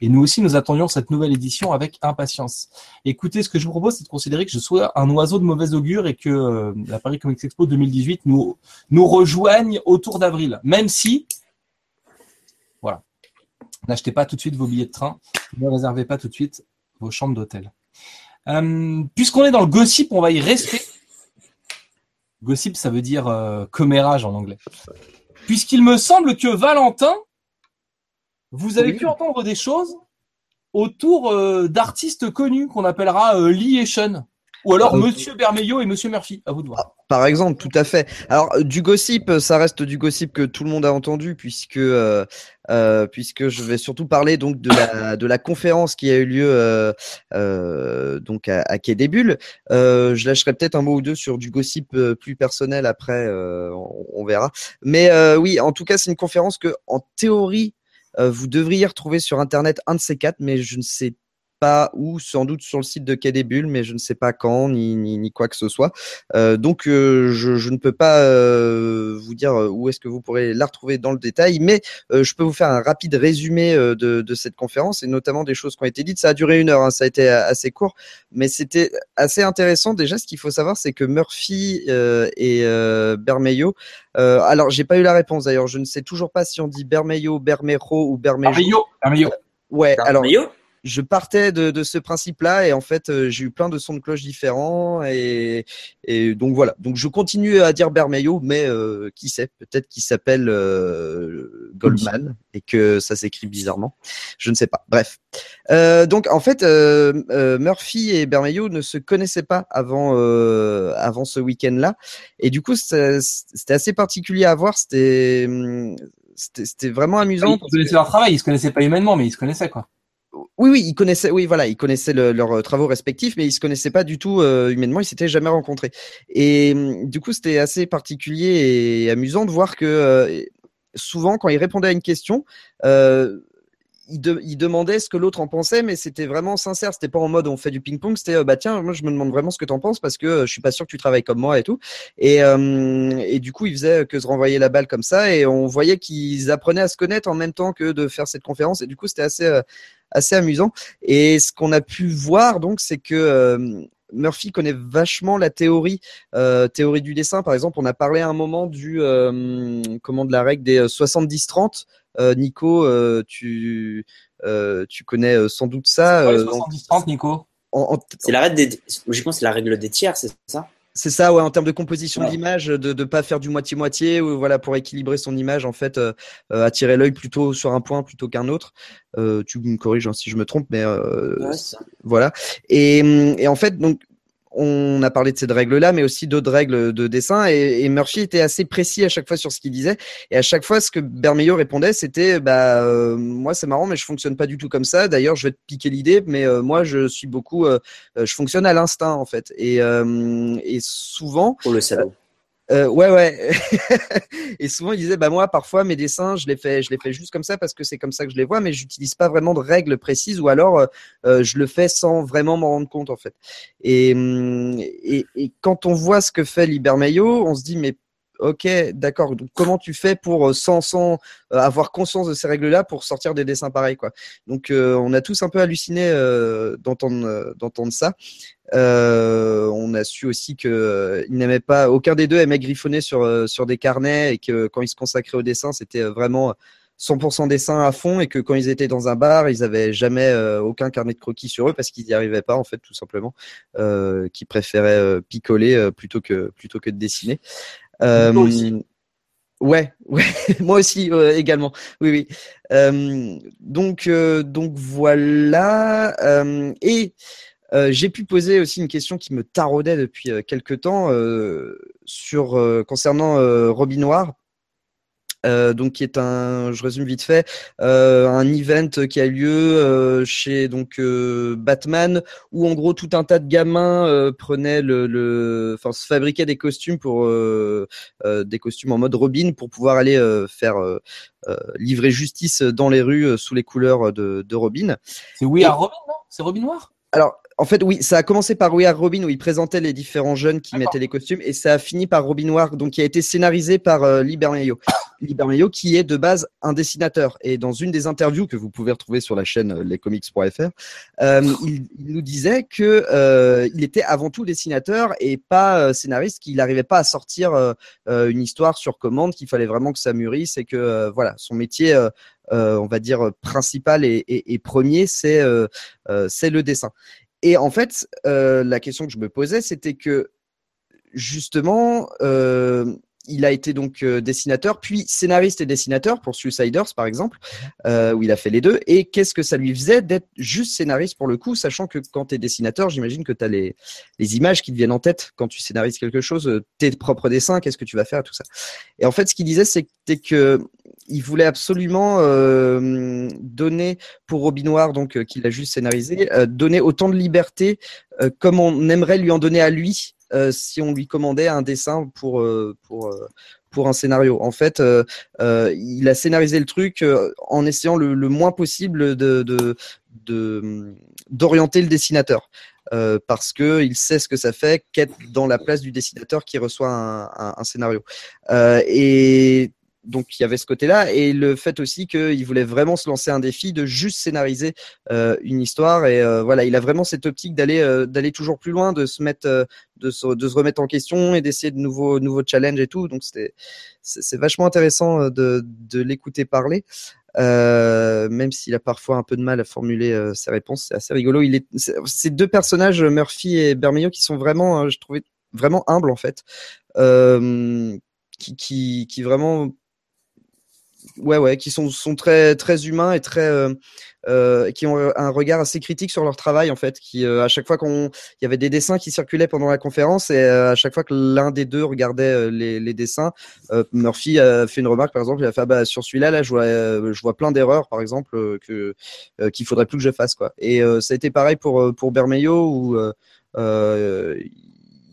et nous aussi, nous attendions cette nouvelle édition avec impatience. Écoutez, ce que je vous propose, c'est de considérer que je sois un oiseau de mauvais augure et que euh, la Paris Comics Expo 2018 nous, nous rejoigne autour d'avril. Même si, voilà, n'achetez pas tout de suite vos billets de train, ne réservez pas tout de suite vos chambres d'hôtel. Euh, Puisqu'on est dans le gossip, on va y rester. Gossip, ça veut dire euh, commérage en anglais. Puisqu'il me semble que Valentin, vous avez Oui. pu entendre des choses autour euh, d'artistes connus qu'on appellera euh, Lee et Sean. Ou alors Ah, ok. Monsieur Bermeillot et Monsieur Murphy. À vous de voir. Par exemple, tout à fait. Alors, euh, du gossip, euh, ça reste du gossip que tout le monde a entendu, puisque euh, euh, puisque je vais surtout parler donc de la de la conférence qui a eu lieu euh, euh, donc à, à Quai des Bulles. Euh, je lâcherai peut-être un mot ou deux sur du gossip euh, plus personnel après, euh, on, on verra. Mais euh, oui, en tout cas, c'est une conférence que, en théorie, euh, vous devriez retrouver sur Internet un de ces quatre, mais je ne sais pas où, sans doute sur le site de Quai des Bulles, mais je ne sais pas quand, ni, ni, ni quoi que ce soit. Euh, donc, euh, je, je, ne peux pas euh, vous dire où est-ce que vous pourrez la retrouver dans le détail, mais euh, je peux vous faire un rapide résumé euh, de, de, cette conférence et notamment des choses qui ont été dites. Ça a duré une heure, hein, ça a été assez court, mais c'était assez intéressant. Déjà, ce qu'il faut savoir, c'est que Murphy et Bermejo, alors j'ai pas eu la réponse d'ailleurs, je ne sais toujours pas si on dit Bermejo, Bermejo ou Bermejo. Bermejo, Bermejo. Ouais, alors Bermejo? Je partais de, de ce principe-là et en fait euh, j'ai eu plein de sons de cloche différents et, et donc voilà. Donc je continue à dire Bermejo, mais euh, qui sait, peut-être qu'il s'appelle euh, Goldman et que ça s'écrit bizarrement. Je ne sais pas. Bref. Euh, donc en fait euh, Murphy et Bermejo ne se connaissaient pas avant avant ce week-end-là et du coup c'était assez particulier à voir. C'était c'était vraiment amusant. Ils connaissaient leur travail, ils se connaissaient pas humainement, mais ils se connaissaient quoi. Oui, oui, ils connaissaient, oui, voilà, ils connaissaient le, leurs travaux respectifs, mais ils se connaissaient pas du tout euh, humainement, ils s'étaient jamais rencontrés. Et du coup, c'était assez particulier et amusant de voir que euh, souvent, quand ils répondaient à une question, euh, il, de, il, demandait ce que l'autre en pensait, mais c'était vraiment sincère. C'était pas en mode on fait du ping-pong. C'était euh, bah tiens, moi je me demande vraiment ce que t'en penses parce que euh, je suis pas sûr que tu travailles comme moi et tout. Et, euh, et du coup, il faisait que se renvoyer la balle comme ça et on voyait qu'ils apprenaient à se connaître en même temps que de faire cette conférence. Et du coup, c'était assez assez amusant. Et ce qu'on a pu voir donc, c'est que Murphy connaît vachement la théorie, euh, théorie du dessin. Par exemple, on a parlé à un moment du euh, comment de la règle des 70-30. Euh, Nico, euh, tu euh, tu connais sans doute ça. 70-30, Nico? C'est la règle des, je pense, c'est la règle des tiers, c'est ça? C'est ça, ouais, en termes de composition ouais. d'image, de ne pas faire du moitié-moitié, ou voilà, pour équilibrer son image, en fait, euh, attirer l'œil plutôt sur un point plutôt qu'un autre. Euh, tu me corriges hein, si je me trompe, mais euh, ouais, voilà. Et, et, en fait, donc on a parlé de cette règle-là, mais aussi d'autres règles de dessin. Et, et, Murphy était assez précis à chaque fois sur ce qu'il disait. Et à chaque fois, ce que Bermejo répondait, c'était bah euh, moi c'est marrant, mais je fonctionne pas du tout comme ça. D'ailleurs, je vais te piquer l'idée, mais euh, moi je suis beaucoup, euh, je fonctionne à l'instinct en fait. Et, et souvent. Pour le salaud. Euh, ouais, ouais. <laughs> et souvent, il disait, bah moi, parfois, mes dessins, je les fais, je les fais juste comme ça parce que c'est comme ça que je les vois, mais j'utilise pas vraiment de règles précises ou alors euh, je le fais sans vraiment m'en rendre compte en fait. Et, et, et, quand on voit ce que fait Libermeio, on se dit, mais ok, d'accord. Donc comment tu fais pour sans, sans euh, avoir conscience de ces règles-là pour sortir des dessins pareils quoi? Donc euh, on a tous un peu halluciné euh, d'entendre ça. Euh, on a su aussi que euh, il n'aimait pas, aucun des deux aimait griffonner sur des carnets et que quand ils se consacraient au dessin, c'était vraiment 100% dessin à fond et que quand ils étaient dans un bar, ils avaient jamais euh, aucun carnet de croquis sur eux parce qu'ils n'y arrivaient pas en fait tout simplement, euh, qu'ils préféraient picoler plutôt que plutôt que de dessiner. Euh, aussi. Ouais, <laughs> ouais, moi aussi euh, également. Oui, oui. Euh, donc, euh, donc voilà. et j'ai pu poser aussi une question qui me taraudait depuis quelque temps sur concernant Robin Noir euh, donc qui est un, je résume vite fait, euh, un event qui a lieu euh, chez donc euh, Batman où en gros tout un tas de gamins euh, prenaient le, enfin se fabriquaient des costumes pour des costumes en mode Robin pour pouvoir aller faire livrer justice dans les rues sous les couleurs de, de Robin. C'est We Are Robin, non? C'est Robin Noir? Alors, en fait, oui, ça a commencé par We Are Robin où il présentait les différents jeunes qui mettaient les costumes et ça a fini par Robin Noir, donc qui a été scénarisé par euh. Libermejo qui est de base un dessinateur et dans une des interviews que vous pouvez retrouver sur la chaîne euh, lescomics.fr, euh, il, il, nous disait que euh, il était avant tout dessinateur et pas scénariste, qu'il n'arrivait pas à sortir une histoire sur commande, qu'il fallait vraiment que ça mûrisse et que voilà, son métier euh, on va dire principal et, et, et premier, c'est euh, c'est le dessin. Et en fait, euh, la question que je me posais, c'était que justement, euh, il a été donc euh, dessinateur, puis scénariste et dessinateur pour Suiciders par exemple, où il a fait les deux. Et qu'est-ce que ça lui faisait d'être juste scénariste pour le coup, sachant que quand tu es dessinateur, j'imagine que tu as les, les images qui te viennent en tête quand tu scénarises quelque chose, tes propres dessins, qu'est-ce que tu vas faire, tout ça. Et en fait, ce qu'il disait, c'était que il voulait absolument euh, donner pour Robin Noir, donc euh, qu'il a juste scénarisé, euh, donner autant de liberté comme on aimerait lui en donner à lui si on lui commandait un dessin pour pour pour un scénario. En fait, il a scénarisé le truc en essayant le, moins possible de, de de d'orienter le dessinateur. Parce que il sait ce que ça fait qu'être dans la place du dessinateur qui reçoit un, un, scénario. Et donc il y avait ce côté-là et le fait aussi qu'il voulait vraiment se lancer un défi de juste scénariser euh, une histoire et euh, voilà il a vraiment cette optique d'aller euh, d'aller toujours plus loin de se mettre de se, remettre en question et d'essayer de nouveaux nouveaux challenges et tout. Donc c'était c'est vachement intéressant de de l'écouter parler même s'il a parfois un peu de mal à formuler ses réponses. C'est assez rigolo. Il est ces deux personnages Murphy et Bermejo qui sont vraiment je trouvais vraiment humbles en fait qui qui qui vraiment ouais ouais qui sont sont très très humains et très euh, euh, qui ont un regard assez critique sur leur travail en fait qui euh, à chaque fois qu'on il y avait des dessins qui circulaient pendant la conférence et euh, à chaque fois que l'un des deux regardait euh, les, dessins euh, Murphy a fait une remarque par exemple il a fait ah, bah sur celui-là là je vois euh, je vois plein d'erreurs par exemple euh, que euh, qu'il faudrait plus que je fasse quoi. Et euh, ça a été pareil pour euh, pour Bermejo euh, euh,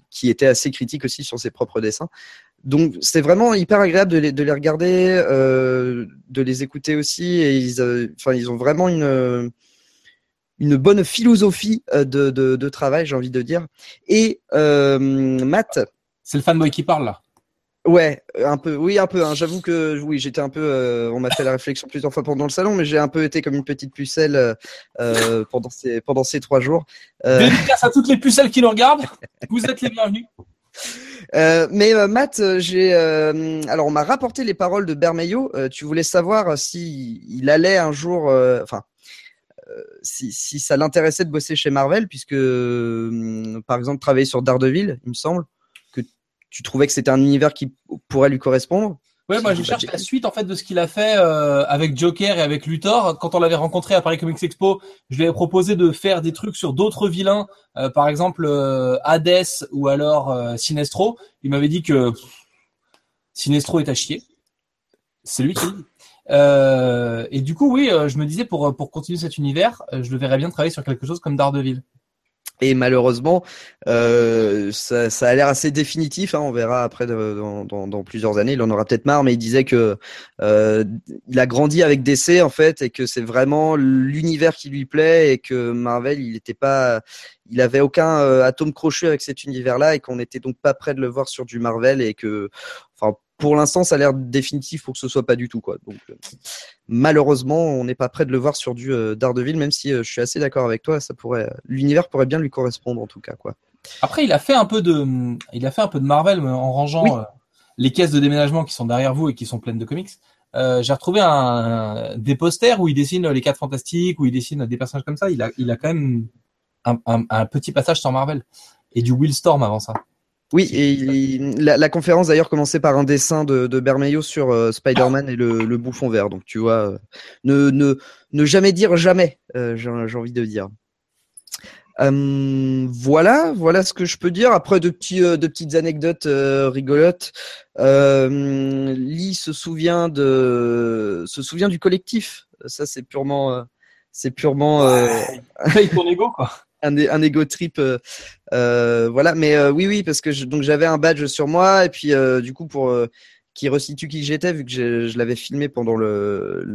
qui était assez critique aussi sur ses propres dessins donc c'est vraiment hyper agréable de les, de les regarder, euh, de les écouter aussi. Et ils, euh, ils ont vraiment une, une bonne philosophie euh, de, de, de travail, j'ai envie de dire. Et euh, Matt, C'est le fanboy qui parle là. ouais, un peu, oui, un peu. hein. J'avoue que oui, j'étais un peu. euh, on m'a fait la réflexion plusieurs fois pendant le salon, mais j'ai un peu été comme une petite pucelle euh, pendant ces pendant ces trois jours. Euh, Dédicace à toutes les pucelles qui nous regardent. Vous êtes les bienvenus. Euh, mais euh, Matt, euh, j'ai alors on m'a rapporté les paroles de Bermejo. Tu voulais savoir si il allait un jour, enfin, si, ça l'intéressait de bosser chez Marvel, puisque euh, par exemple travailler sur Daredevil, il me semble que tu trouvais que c'était un univers qui pourrait lui correspondre. Ouais, moi je cherche la suite en fait de ce qu'il a fait euh, avec Joker et avec Luthor. Quand on l'avait rencontré à Paris Comics Expo, je lui avais proposé de faire des trucs sur d'autres vilains, euh, par exemple euh, Hades ou alors euh, Sinestro. Il m'avait dit que pff, Sinestro est à chier. C'est lui qui. Euh, et du coup, oui, euh, je me disais pour pour continuer cet univers, je le verrais bien travailler sur quelque chose comme Daredevil. Et malheureusement, euh, ça, ça a l'air assez définitif. Hein, on verra après dans, dans, dans plusieurs années. Il en aura peut-être marre, mais il disait que euh, il a grandi avec DC en fait, et que c'est vraiment l'univers qui lui plaît, et que Marvel, il n'était pas, il avait aucun euh, atome crochu avec cet univers-là, et qu'on n'était donc pas prêt de le voir sur du Marvel, et que, enfin, pour l'instant, ça a l'air définitif pour que ce soit pas du tout quoi. Donc euh, malheureusement, on n'est pas prêt de le voir sur du euh, Daredevil, même si euh, je suis assez d'accord avec toi, ça pourrait, l'univers pourrait bien lui correspondre en tout cas quoi. Après, il a fait un peu de, il a fait un peu de Marvel en rangeant Oui. les caisses de déménagement qui sont derrière vous et qui sont pleines de comics. J'ai retrouvé un, un- des posters où il dessine les quatre fantastiques, où il dessine des personnages comme ça. Il a, il a quand même un, petit passage sur Marvel et du Willstorm avant ça. Oui, et il- la, la conférence d'ailleurs commençait par un dessin de, de Bermejo sur euh, Spider-Man et le, le bouffon vert. Donc tu vois, euh, ne, ne, ne jamais dire jamais, euh, j'ai envie de dire. Euh, voilà, voilà ce que je peux dire. Après de petits, euh, de petites anecdotes euh, rigolotes. Euh, Lee se souvient de, se souvient du collectif. Ça c'est purement, euh, c'est purement. euh, Paye <laughs> ton ego quoi. Un, un ego trip euh, euh, voilà. Mais euh, oui oui parce que je, donc j'avais un badge sur moi et puis euh, du coup pour euh, qui resitue qui j'étais vu que je, je l'avais filmé pendant le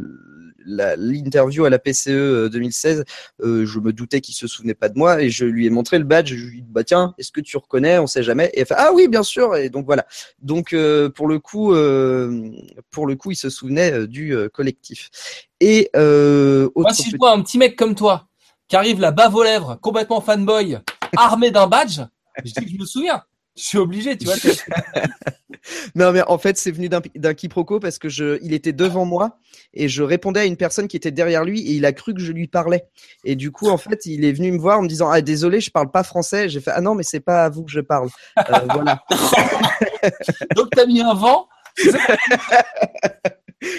l'interview à la PCE euh, 2016 euh, je me doutais qu'il se souvenait pas de moi et je lui ai montré le badge. Je lui ai dit bah tiens est-ce que tu reconnais? On sait jamais. Et elle fait ah oui bien sûr. Et donc voilà. Donc euh, pour le coup euh, pour le coup il se souvenait du collectif. Et euh, autre Moi, si je vois un petit mec comme toi qui arrive la bave aux lèvres, complètement fanboy, <laughs> armé d'un badge, je dis que je me souviens. Je suis obligé, tu vois. <laughs> Non, mais en fait, c'est venu d'un d'un quiproquo parce que je, il était devant moi et je répondais à une personne qui était derrière lui et il a cru que je lui parlais. Et du coup, en fait, il est venu me voir en me disant ah désolé, je parle pas français. J'ai fait ah non, mais c'est pas à vous que je parle. Euh, voilà, <laughs> Donc t'as mis un vent.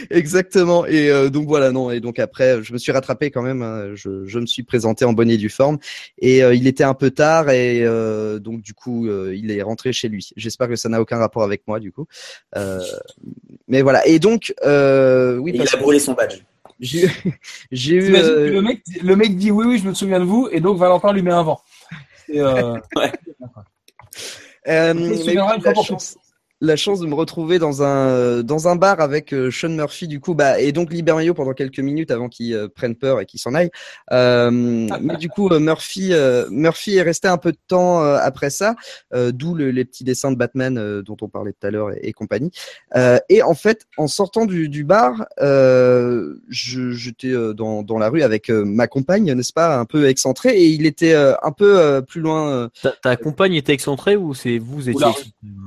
Exactement. Et euh, donc voilà, non. Et donc après, je me suis rattrapé quand même. hein. Je, je me suis présenté en bonne et due forme et euh, il était un peu tard et euh, donc du coup, euh, il est rentré chez lui. J'espère que ça n'a aucun rapport avec moi du coup. Euh, mais voilà. Et donc euh, oui, Et il a brûlé son badge. J'ai eu. <laughs> Euh, le mec, le mec dit oui, oui, je me souviens de vous, et donc Valentin lui met un vent. C'est, euh, <laughs> euh, Il se mais la chance, la chance de me retrouver dans un dans un bar avec euh, Sean Murphy du coup bah et donc Liber Mayo pendant quelques minutes avant qu'il euh, prenne peur et qu'il s'en aille. Euh, mais du coup euh, Murphy euh, Murphy est resté un peu de temps euh, après ça, euh, d'où le- les petits dessins de Batman euh, dont on parlait tout à l'heure et, et compagnie. Euh, et en fait en sortant du, du bar, euh, je- j'étais euh, dans dans la rue avec euh, ma compagne n'est-ce pas un peu excentré et il était euh, un peu euh, plus loin. euh, Ta, ta compagne était excentrée ou c'est vous étiez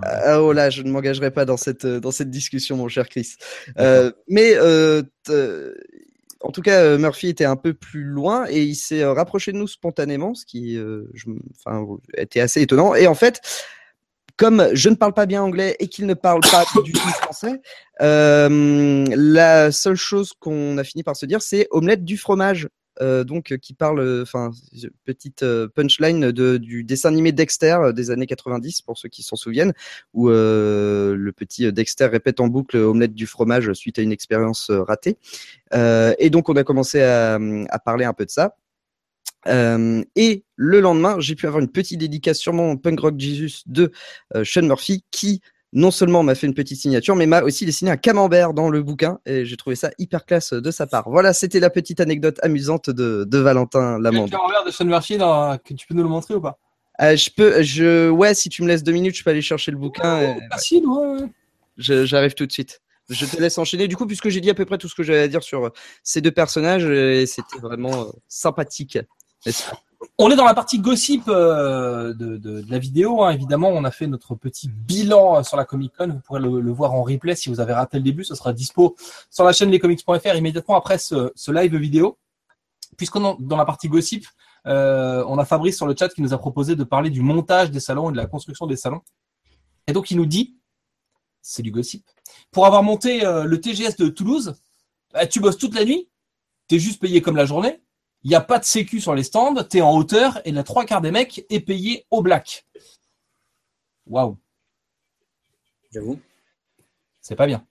ah, oh là, je ne m'engagerai pas dans cette euh, dans cette discussion, mon cher Chris. Euh, mais euh, en tout cas, Murphy était un peu plus loin et il s'est rapproché de nous spontanément, ce qui, euh, je, enfin, était assez étonnant. Et en fait, comme je ne parle pas bien anglais et qu'il ne parle pas <coughs> du tout français, euh, la seule chose qu'on a fini par se dire, c'est omelette du fromage. Euh, donc euh, qui parle, euh, enfin petite punchline de, du dessin animé Dexter des années 90 pour ceux qui s'en souviennent, où le petit Dexter répète en boucle omelette du fromage suite à une expérience ratée. Et donc on a commencé à, à parler un peu de ça. Et le lendemain, j'ai pu avoir une petite dédicace sur mon Punk Rock Jesus de Sean Murphy qui non seulement m'a fait une petite signature, mais m'a aussi dessiné un camembert dans le bouquin et j'ai trouvé ça hyper classe de sa part. Voilà, c'était la petite anecdote amusante de, de Valentin Le Lamande. camembert de Sean Murphy que tu peux nous le montrer ou pas? Euh, je peux, je, ouais, si tu me laisses deux minutes, je peux aller chercher le bouquin. et- Facile, ouais, ouais. Je- J'arrive tout de suite. Je te laisse enchaîner. Du coup, puisque j'ai dit à peu près tout ce que j'avais à dire sur euh, ces deux personnages, euh, et c'était vraiment euh, sympathique. On est dans la partie gossip euh, de, la vidéo. hein. Évidemment, on a fait notre petit bilan sur la Comic Con. Vous pourrez le, voir en replay si vous avez raté le début. Ce sera dispo sur la chaîne lescomics.fr immédiatement après ce, live vidéo. Puisqu'on est dans la partie gossip, euh, on a Fabrice sur le chat qui nous a proposé de parler du montage des salons et de la construction des salons. Et donc, il nous dit, c'est du gossip, pour avoir monté euh, le TGS de Toulouse, bah, tu bosses toute la nuit, t'es juste payé comme la journée, il n'y a pas de sécu sur les stands, tu es en hauteur et la trois quarts des mecs est payé au black. Waouh, J'avoue. c'est pas bien.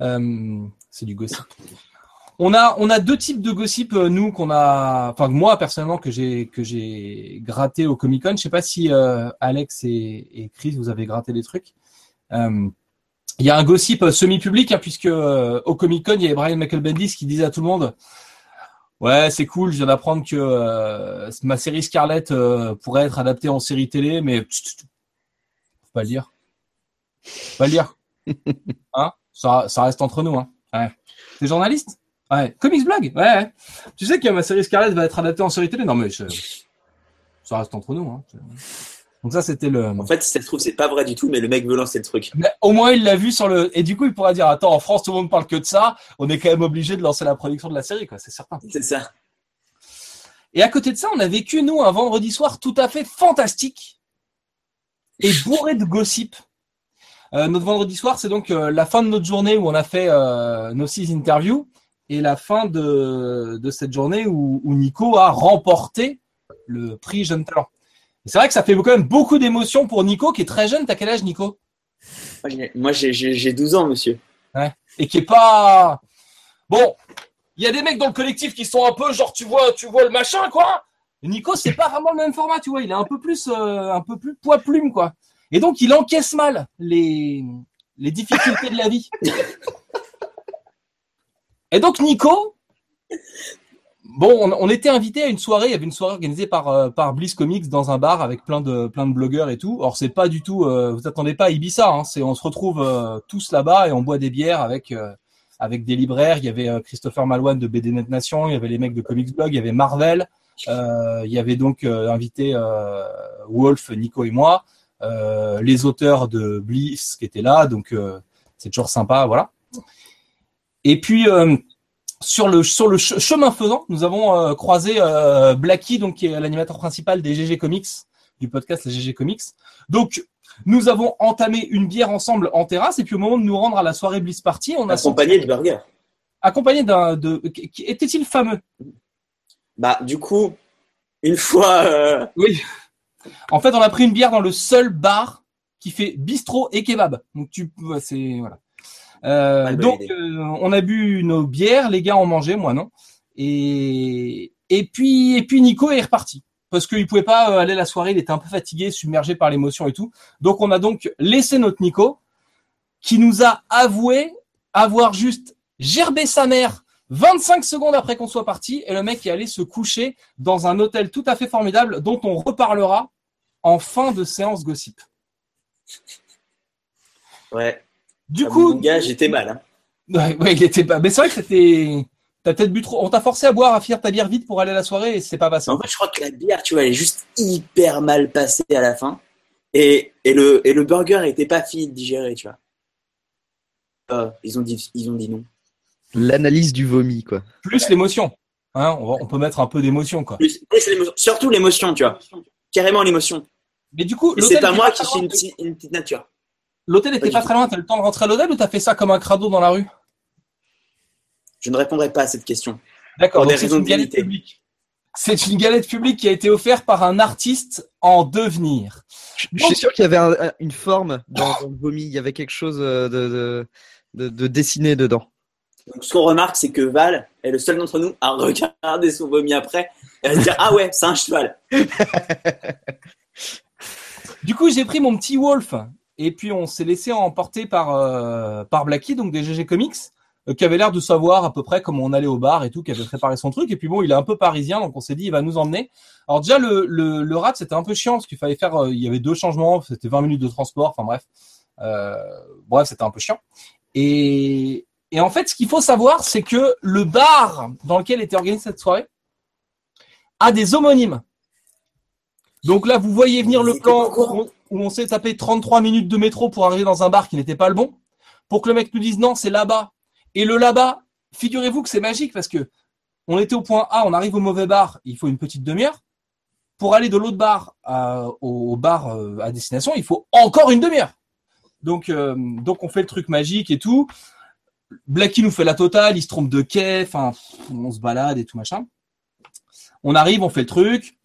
Euh, c'est du gossip. On a, on a deux types de gossip, euh, nous, qu'on a, enfin, moi, personnellement, que j'ai, que j'ai gratté au Comic Con. Je sais pas si euh, Alex et, et Chris, vous avez gratté des trucs. Euh, Il y a un gossip semi-public, hein, puisque euh, au Comic Con, il y avait Brian Michael Bendis qui disait à tout le monde Ouais, c'est cool, je viens d'apprendre que euh, ma série Scarlett euh, pourrait être adaptée en série télé, mais tch, tch, tch. faut pas le dire. Faut pas le dire. <laughs> Hein ça, ça reste entre nous. Hein. Ouais. T'es journaliste? Ouais. Comics Blog? Ouais, ouais. Tu sais que ma série Scarlett va être adaptée en série télé? Non, mais ça reste entre nous. Hein. Donc ça, c'était le. En fait, si ça se trouve, c'est pas vrai du tout, mais le mec veut lancer le truc. Mais au moins, il l'a vu sur le. Et du coup, il pourra dire Attends, en France, tout le monde parle que de ça. On est quand même obligé de lancer la production de la série, quoi. C'est certain. C'est ça. Et à côté de ça, on a vécu, nous, un vendredi soir tout à fait fantastique et bourré de gossip. Euh, notre vendredi soir, c'est donc euh, la fin de notre journée où on a fait euh, nos six interviews et la fin de, de cette journée où, où Nico a remporté le prix Jeune Talent. C'est vrai que ça fait quand même beaucoup d'émotions pour Nico qui est très jeune. T'as quel âge, Nico? Moi, j'ai- Moi, j'ai- j'ai j'ai 12 ans, monsieur. et qui est pas bon. Il y a des mecs dans le collectif qui sont un peu genre tu vois tu vois le machin quoi. Nico c'est pas vraiment le même format tu vois. Il est un peu plus euh, un peu plus poids plume quoi. Et donc il encaisse mal les les difficultés de la vie. <laughs> Et donc Nico Bon, on, on était invité à une soirée, il y avait une soirée organisée par euh, par Bliss Comics dans un bar avec plein de plein de blogueurs et tout. Or c'est pas du tout, euh, vous attendez pas à Ibiza, hein, c'est on se retrouve euh, tous là-bas et on boit des bières avec euh, avec des libraires. Il y avait euh, Christopher Malouane de BD Net Nation, il y avait les mecs de Comics Blog, il y avait Marvel, euh, il y avait donc invité Wolf, Nico et moi, les auteurs de Bliss qui étaient là, donc c'est toujours sympa, voilà. Et puis sur le sur le ch- chemin faisant, nous avons euh, croisé euh, Blacky, donc qui est l'animateur principal des GG Comics, du podcast Les GG Comics. Donc nous avons entamé une bière ensemble en terrasse, et puis au moment de nous rendre à la soirée Bliss Party, on a Accompagné senti- de burger. accompagné d'un de était-il fameux? Bah, du coup, une fois. euh, Oui. En fait, on a pris une bière dans le seul bar qui fait bistrot et kebab. Donc tu c'est voilà. Euh, donc euh, on a bu nos bières, les gars ont mangé, moi non. Et et puis et puis Nico est reparti. parce qu'il pouvait pas euh, aller la soirée, il était un peu fatigué, submergé par l'émotion et tout. Donc on a donc laissé notre Nico, qui nous a avoué avoir juste gerbé sa mère 25 secondes après qu'on soit parti, et le mec est allé se coucher dans un hôtel tout à fait formidable dont on reparlera en fin de séance gossip. Ouais. Du Ah, coup, mon gars, j'étais mal. Hein. ouais, ouais, il était pas. Mais c'est vrai que c'était. T'as peut-être bu trop. On t'a forcé à boire, à finir ta bière vite pour aller à la soirée et c'est pas passé. En fait, je crois que la bière, tu vois, elle est juste hyper mal passée à la fin. Et, et, le, et le burger était pas fini de digérer, tu vois. Euh, ils, ont dit, ils ont dit non. L'analyse du vomi, quoi. Plus l'émotion. Hein, on, va- on peut mettre un peu d'émotion, quoi. Plus, plus l'émotion. Surtout l'émotion, tu vois. Carrément l'émotion. Mais du coup, c'est pas était moi qui suis une petite nature. L'hôtel était Pas très loin. T'as le temps de rentrer à l'hôtel ou t'as fait ça comme un crado dans la rue? Je ne répondrai pas à cette question. D'accord. C'est raisons une de galette publique. C'est une galette publique qui a été offerte par un artiste en devenir. Je je suis sûr qu'il y avait un- un- une forme dans, dans le vomi. Il y avait quelque chose euh, de, de, de, de dessiné dedans. Donc, ce qu'on remarque, c'est que Val est le seul d'entre nous à regarder son vomi après et à se dire Ah ouais, c'est un cheval. <laughs> Du coup, j'ai pris mon petit Wolf et puis on s'est laissé emporter par euh, par Blacky, donc des GG Comics, euh, qui avait l'air de savoir à peu près comment on allait au bar et tout, qui avait préparé son truc. Et puis bon, il est un peu parisien, donc on s'est dit il va nous emmener. Alors déjà le le, le rat c'était un peu chiant parce qu'il fallait faire, euh, il y avait deux changements, c'était 20 minutes de transport, enfin bref, bref c'était un peu chiant. Et et en fait, ce qu'il faut savoir, c'est que le bar dans lequel était organisée cette soirée a des homonymes. Donc là, vous voyez venir le plan où on, s'est tapé 33 minutes de métro pour arriver dans un bar qui n'était pas le bon, pour que le mec nous dise non, c'est là-bas. Et le là-bas, figurez-vous que c'est magique parce que on était au point A, on arrive au mauvais bar, il faut une petite demi-heure. Pour aller de l'autre bar au, bar euh, à destination, il faut encore une demi-heure. Donc, euh, donc on fait le truc magique et tout. Blacky nous fait la totale, il se trompe de quai, enfin, on se balade et tout machin. On arrive, on fait le truc,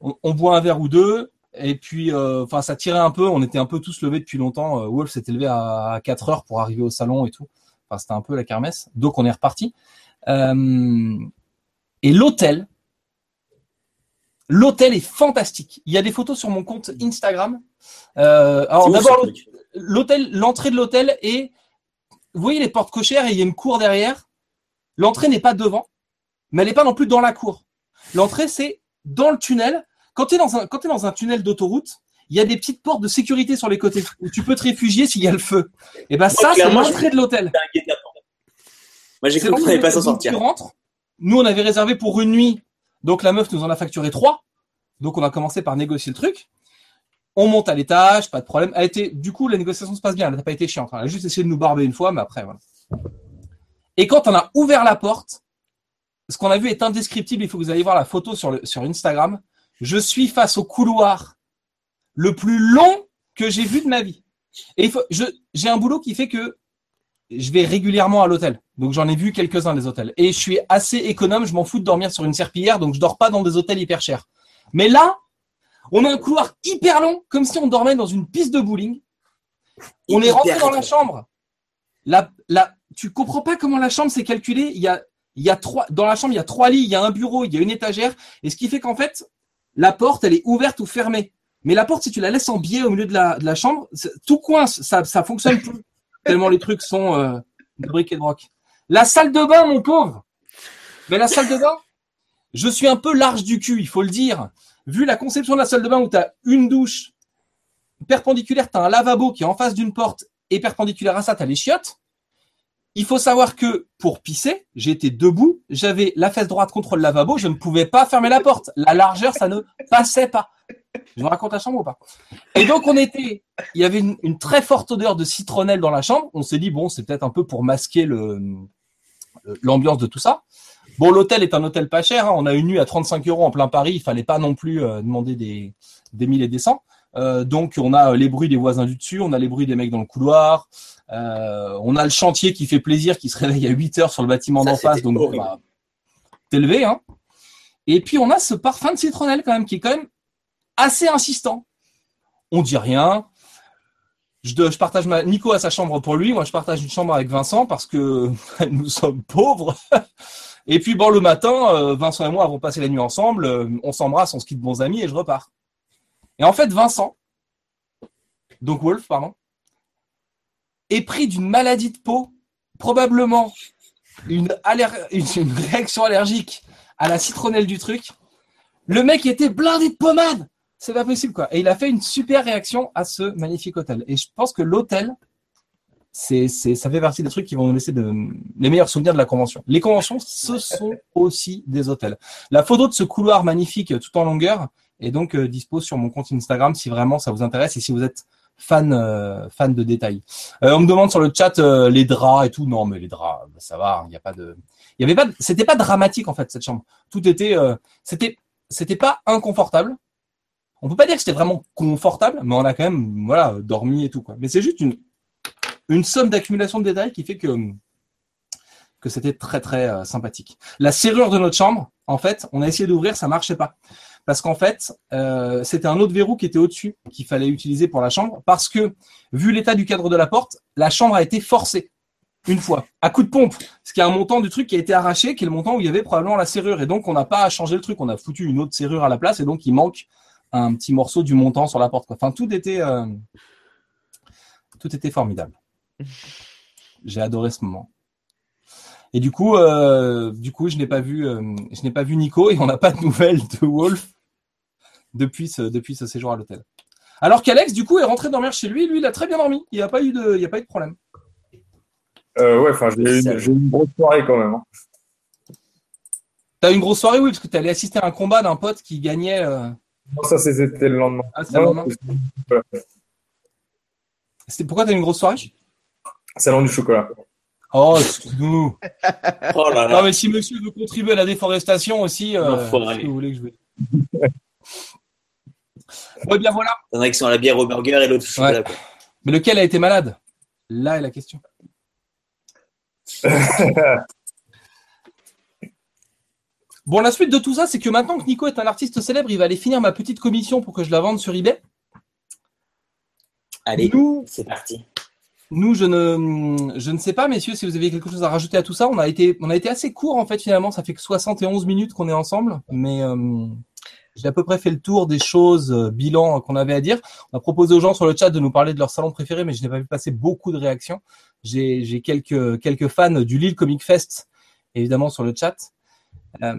on boit un verre ou deux, et puis, euh, enfin, ça tirait un peu. On était un peu tous levés depuis longtemps. Euh, Wolf s'était levé à, à 4 heures pour arriver au salon et tout. Enfin, c'était un peu la kermesse. Donc, on est reparti. Euh, et l'hôtel, l'hôtel est fantastique. Il y a des photos sur mon compte Instagram. Euh, alors, d'abord, l'hôtel, l'entrée de l'hôtel est, vous voyez les portes cochères et il y a une cour derrière. L'entrée n'est pas devant, mais elle n'est pas non plus dans la cour. L'entrée, c'est dans le tunnel. Quand tu es dans un, quand t'es dans un tunnel d'autoroute, il y a des petites portes de sécurité sur les côtés où tu peux te réfugier s'il y a le feu. Et ben ça, c'est l'entrée de l'hôtel. Moi, j'ai cru qu'on n'allait pas s'en sortir. Tu rentres. Nous, on avait réservé pour une nuit. Donc la meuf nous en a facturé trois. Donc on a commencé par négocier le truc. On monte à l'étage, pas de problème. Elle du coup, la négociation se passe bien. Elle n'a pas été chiante. Elle a juste essayé de nous barber une fois, mais après, voilà. Et quand on a ouvert la porte, ce qu'on a vu est indescriptible. Il faut que vous alliez voir la photo sur, le, sur Instagram. Je suis face au couloir le plus long que j'ai vu de ma vie. Et il faut, je, j'ai un boulot qui fait que je vais régulièrement à l'hôtel. Donc j'en ai vu quelques-uns des hôtels. Et je suis assez économe, je m'en fous de dormir sur une serpillière, donc je dors pas dans des hôtels hyper chers. Mais là, on a un couloir hyper long, comme si on dormait dans une piste de bowling. On est rentré dans la chambre. La, la, tu comprends pas comment la chambre s'est calculée? Il y a, il y a trois, dans la chambre, il y a trois lits, il y a un bureau, il y a une étagère. Et ce qui fait qu'en fait, la porte, elle est ouverte ou fermée. Mais la porte, si tu la laisses en biais au milieu de la, de la chambre, tout coince, ça, ça fonctionne plus. <laughs> tellement les trucs sont euh, de briques et de broc. La salle de bain, mon pauvre. Mais la salle de bain, je suis un peu large du cul, il faut le dire. Vu la conception de la salle de bain où tu as une douche perpendiculaire, tu as un lavabo qui est en face d'une porte et perpendiculaire à ça, tu as les chiottes. Il faut savoir que pour pisser, j'étais debout, j'avais la fesse droite contre le lavabo, je ne pouvais pas fermer la porte. La largeur, ça ne passait pas. Je me raconte la chambre ou pas? Et donc on était, il y avait une, très forte odeur de citronnelle dans la chambre. On s'est dit bon, c'est peut-être un peu pour masquer le l'ambiance de tout ça. Bon, l'hôtel est un hôtel pas cher. hein. On a une nuit à 35 euros en plein Paris. Il fallait pas non plus euh, demander des des mille et des cents. Euh, donc on a les bruits des voisins du dessus, on a les bruits des mecs dans le couloir, euh, on a le chantier qui fait plaisir, qui se réveille à 8 heures sur le bâtiment d'en face, donc bah, t'es levé, hein. Et puis on a ce parfum de citronnelle quand même qui est quand même assez insistant. On dit rien. Je, partage ma Nico a sa chambre pour lui, moi je partage une chambre avec Vincent parce que <laughs> nous sommes pauvres. Et puis bon, le matin, euh, Vincent et moi avons passé la nuit ensemble. euh, on s'embrasse, on se quitte bons amis et je repars. Et en fait, Vincent, donc Wolf, pardon, est pris d'une maladie de peau, probablement <laughs> une, réaction allergique à la citronnelle du truc. Le mec était blindé de pommade. C'est pas possible quoi. Et il a fait une super réaction à ce magnifique hôtel. Et je pense que l'hôtel, ça fait partie des trucs qui vont nous laisser les meilleurs souvenirs de la convention. Les conventions, ce sont aussi des hôtels. La photo de ce couloir magnifique euh, tout en longueur est donc euh, dispo sur mon compte Instagram si vraiment ça vous intéresse et si vous êtes fan euh, fan de détails. Euh, on me demande sur le chat euh, les draps et tout. Non, mais les draps, bah, ça va. Il n'y a pas de, il y avait pas, c'était pas dramatique en fait cette chambre. Tout était, euh, c'était, c'était pas inconfortable. On peut pas dire que c'était vraiment confortable, mais on a quand même voilà dormi et tout quoi. Mais c'est juste une une somme d'accumulation de détails qui fait que que c'était très très euh, sympathique. La serrure de notre chambre, en fait, on a essayé d'ouvrir, ça marchait pas. Parce qu'en fait, euh, c'était un autre verrou qui était au-dessus qu'il fallait utiliser pour la chambre, parce que vu l'état du cadre de la porte, la chambre a été forcée une fois à coup de pompe, ce qui est un montant du truc qui a été arraché, qui est le montant où il y avait probablement la serrure, et donc on n'a pas changé le truc, on a foutu une autre serrure à la place, et donc il manque un petit morceau du montant sur la porte. Quoi. Enfin, tout était euh, tout était formidable. <laughs> J'ai adoré ce moment. Et du coup, euh, du coup, je n'ai pas vu, euh, je n'ai pas vu Nico et on n'a pas de nouvelles de Wolf depuis ce, depuis ce séjour à l'hôtel. Alors qu'Alex, du coup, est rentré dormir chez lui. Lui, il a très bien dormi. Il n'y a pas eu de, il a pas eu de problème. Euh, ouais, enfin, j'ai eu une, grosse soirée quand même. hein. T'as eu une grosse soirée, oui, parce que t'es allé assister à un combat d'un pote qui gagnait. euh, Non, ça, c'était le lendemain. Ah, c'est le Non, lendemain. voilà. Pourquoi t'as eu une grosse soirée? Salon du chocolat. Oh, excuse-nous. <laughs> Oh là Non, là. mais si monsieur veut contribuer à la déforestation aussi, euh, qu'est-ce que vous voulez que je vous <laughs> Ouais, bien voilà. T'en as qui sont à la bière au burger et l'autre au chocolat. quoi. Mais lequel a été malade? Là est la question. <laughs> Bon, la suite de tout ça, c'est que maintenant que Nico est un artiste célèbre, il va aller finir ma petite commission pour que je la vende sur eBay. Allez, Nous, c'est parti. nous, je ne, je ne sais pas, messieurs, si vous avez quelque chose à rajouter à tout ça. On a été, on a été assez court en fait finalement. Ça fait que 71 minutes qu'on est ensemble, mais euh, j'ai à peu près fait le tour des choses, euh, bilan qu'on avait à dire. On a proposé aux gens sur le chat de nous parler de leur salon préféré, mais je n'ai pas vu passer beaucoup de réactions. J'ai, j'ai quelques, quelques fans du Lille Comic Fest, évidemment sur le chat. Euh,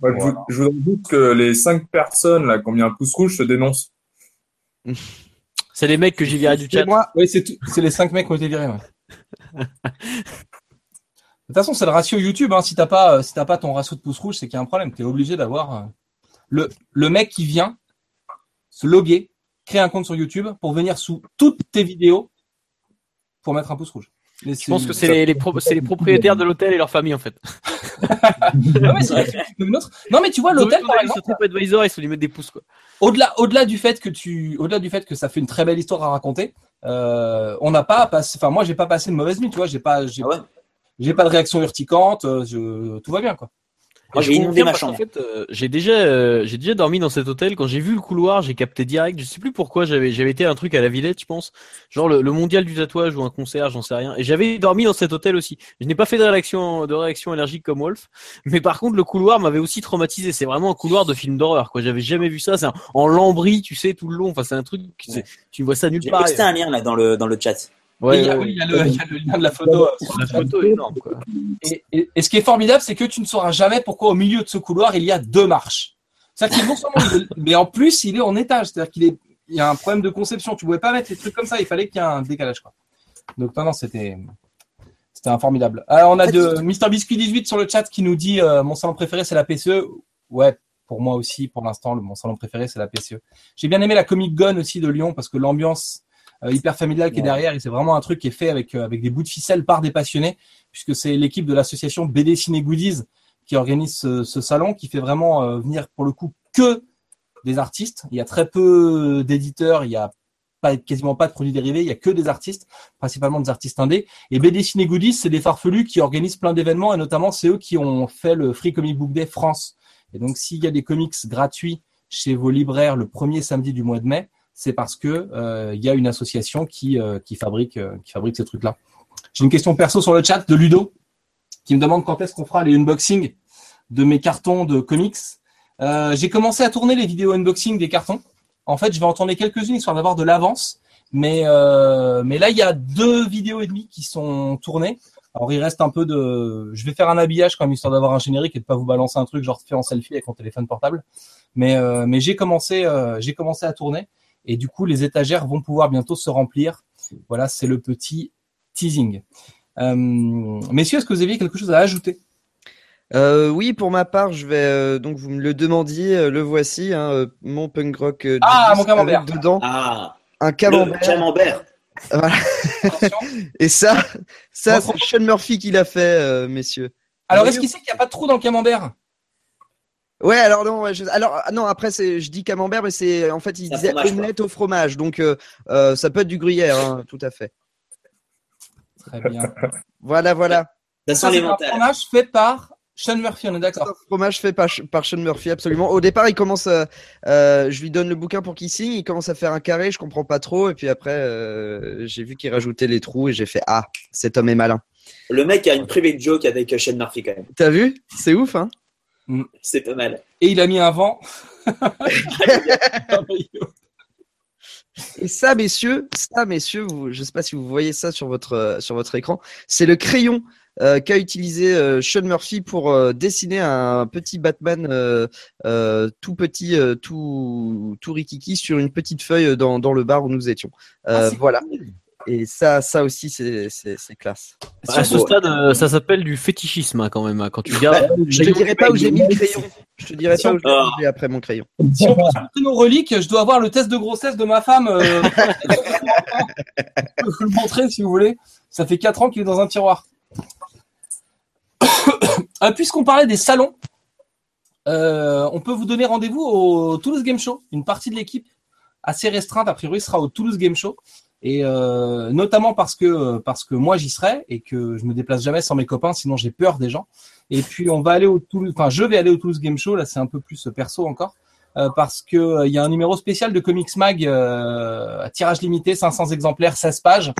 Ouais, je, vous- je voudrais juste que les cinq personnes là, qui ont mis un pouce rouge se dénoncent. C'est les mecs que j'ai virés du C'est chat. moi. oui, c'est tout- c'est les cinq mecs qui ont été virés. ouais. <laughs> De toute façon, c'est le ratio YouTube. Hein. Si t'as pas, euh, si t'as pas ton ratio de pouces rouges, c'est qu'il y a un problème. T'es obligé d'avoir euh, le le mec qui vient se loguer, créer un compte sur YouTube pour venir sous toutes tes vidéos pour mettre un pouce rouge. Mais Je pense que c'est les, les, pro- c'est les propriétaires de l'hôtel et leur famille en fait. <laughs> Ouais, c'est vrai que c'est comme une autre. Non, mais tu vois, l'hôtel, par exemple, sur TripAdvisor, ils se lui mettent des pouces quoi. au-delà, au-delà du fait que tu, au-delà du fait que ça fait une très belle histoire à raconter, euh, on n'a pas passé, enfin moi j'ai pas passé une mauvaise nuit, tu vois, j'ai pas, j'ai, Ah ouais? J'ai pas de réaction urticante, euh, je, tout va bien quoi. Moi, Et j'ai chambre. fait, euh, j'ai déjà, euh, j'ai déjà dormi dans cet hôtel. Quand j'ai vu le couloir, j'ai capté direct. Je sais plus pourquoi. J'avais, j'avais été à un truc à la Villette, je pense, genre le, le mondial du tatouage ou un concert, j'en sais rien. Et j'avais dormi dans cet hôtel aussi. Je n'ai pas fait de réaction, de réaction allergique comme Wolf, mais par contre le couloir m'avait aussi traumatisé. C'est vraiment un couloir de film d'horreur, quoi. J'avais jamais vu ça. C'est un- en lambris, tu sais, tout le long. Enfin, c'est un truc. c'est- Tu vois ça nulle J'ai part. posté un lien là dans le, dans le chat. Et il y a, oui, il y a le, il y a le lien de la photo. sur La le chat. photo est énorme, quoi. Et, et- et ce qui est formidable, c'est que tu ne sauras jamais pourquoi au milieu de ce couloir il y a deux marches. C'est-à-dire qu'il est non seulement, mais en plus il est en étage. C'est-à-dire qu'il est, il y a un problème de conception. Tu pouvais pas mettre les trucs comme ça. Il fallait qu'il y ait un décalage. Quoi. Donc non, non, c'était, c'était formidable. Alors, on a de Mister Biscuit 18 sur le chat qui nous dit euh, mon salon préféré c'est la PCE. Ouais, pour moi aussi, pour l'instant, mon salon préféré c'est la PCE. J'ai bien aimé la Comic Gun aussi de Lyon parce que l'ambiance euh, hyper familiale qui est derrière et c'est vraiment un truc qui est fait avec euh, avec des bouts de ficelle par des passionnés puisque c'est l'équipe de l'association BD Ciné Goodies qui organise ce, ce salon, qui fait vraiment euh, venir pour le coup que des artistes. Il y a très peu d'éditeurs, il y a pas, quasiment pas de produits dérivés, il y a que des artistes, principalement des artistes indés. Et BD Ciné Goodies, c'est des farfelus qui organisent plein d'événements et notamment c'est eux qui ont fait le Free Comic Book Day France. Et donc s'il y a des comics gratuits chez vos libraires le premier samedi du mois de mai, c'est parce que euh, il y a une association qui euh, euh, qui fabrique ces trucs-là. J'ai une question perso sur le chat de Ludo qui me demande quand est-ce qu'on fera les unboxings de mes cartons de comics. J'ai commencé à tourner les vidéos unboxing des cartons. En fait, je vais en tourner quelques-unes histoire d'avoir de l'avance. Mais, là, il y a deux vidéos et demie qui sont tournées. Alors, il reste un peu de. Je vais faire un habillage même, histoire d'avoir un générique et de pas vous balancer un truc genre fait en selfie avec mon téléphone portable. Mais, j'ai commencé à tourner. Et du coup, les étagères vont pouvoir bientôt se remplir. Voilà, c'est le petit teasing. Euh, messieurs, est-ce que vous aviez quelque chose à ajouter? Euh, oui, pour ma part, je vais euh, donc vous me le demandiez, euh, le voici, hein, euh, mon punk rock euh, Ah, mon camembert. avec dedans Ah, un le camembert. camembert. Attention. <laughs> Et ça, ça c'est Sean Murphy qui l'a fait, euh, messieurs. Alors, est-ce qu'il sait qu'il n'y a pas de trou dans le camembert? Ouais, alors non, ouais, je- alors ah, non, après c'est, je dis camembert, mais c'est en fait il C'est disait fromage, quoi. omelette au fromage, donc euh, euh, ça peut être du gruyère, hein, tout à fait. Très bien. <laughs> Voilà, voilà. Ça Ça, sent les c'est un fromage fait par Sean Murphy, on est d'accord. Un fromage fait par, par Sean Murphy, absolument. Au départ, il commence, euh, euh, je lui donne le bouquin pour qu'il signe, il commence à faire un carré, je comprends pas trop, et puis après, euh, j'ai vu qu'il rajoutait les trous et j'ai fait ah, cet homme est malin. Le mec a une private joke avec Shane Murphy quand même. T'as vu? C'est ouf, hein? C'est pas mal. Et il a mis un vent. <laughs> Et ça, messieurs, ça, messieurs, vous, je sais pas si vous voyez ça sur votre euh, sur votre écran, c'est le crayon euh, qu'a utilisé euh, Sean Murphy pour euh, dessiner un petit Batman euh, euh, tout petit, euh, tout tout rikiki sur une petite feuille dans, dans le bar où nous étions. Euh, Ah, voilà. cool. Et ça, ça aussi, c'est classe. À ce stade, euh, ça s'appelle du fétichisme hein, quand même. hein. Quand tu regardes, Je te dirai pas où j'ai mis le crayon. Je te dirai pas où j'ai Ah. mis après mon crayon. Si on peut consulter nos reliques, je dois avoir le test de grossesse de ma femme. euh, <laughs> je peux vous le montrer si vous voulez. Ça fait 4 ans qu'il est dans un tiroir. Euh, <coughs> Puisqu'on parlait des salons, euh, on peut vous donner rendez-vous au Toulouse Game Show. Une partie de l'équipe assez restreinte, a priori, sera au Toulouse Game Show. Et euh, notamment parce que parce que moi j'y serai et que je me déplace jamais sans mes copains, sinon j'ai peur des gens. Et puis on va aller au Toulouse, enfin je vais aller au Toulouse Game Show. Là c'est un peu plus perso encore euh, parce que euh, il y a un numéro spécial de Comics Mag à tirage limité, 500 exemplaires, 16 pages,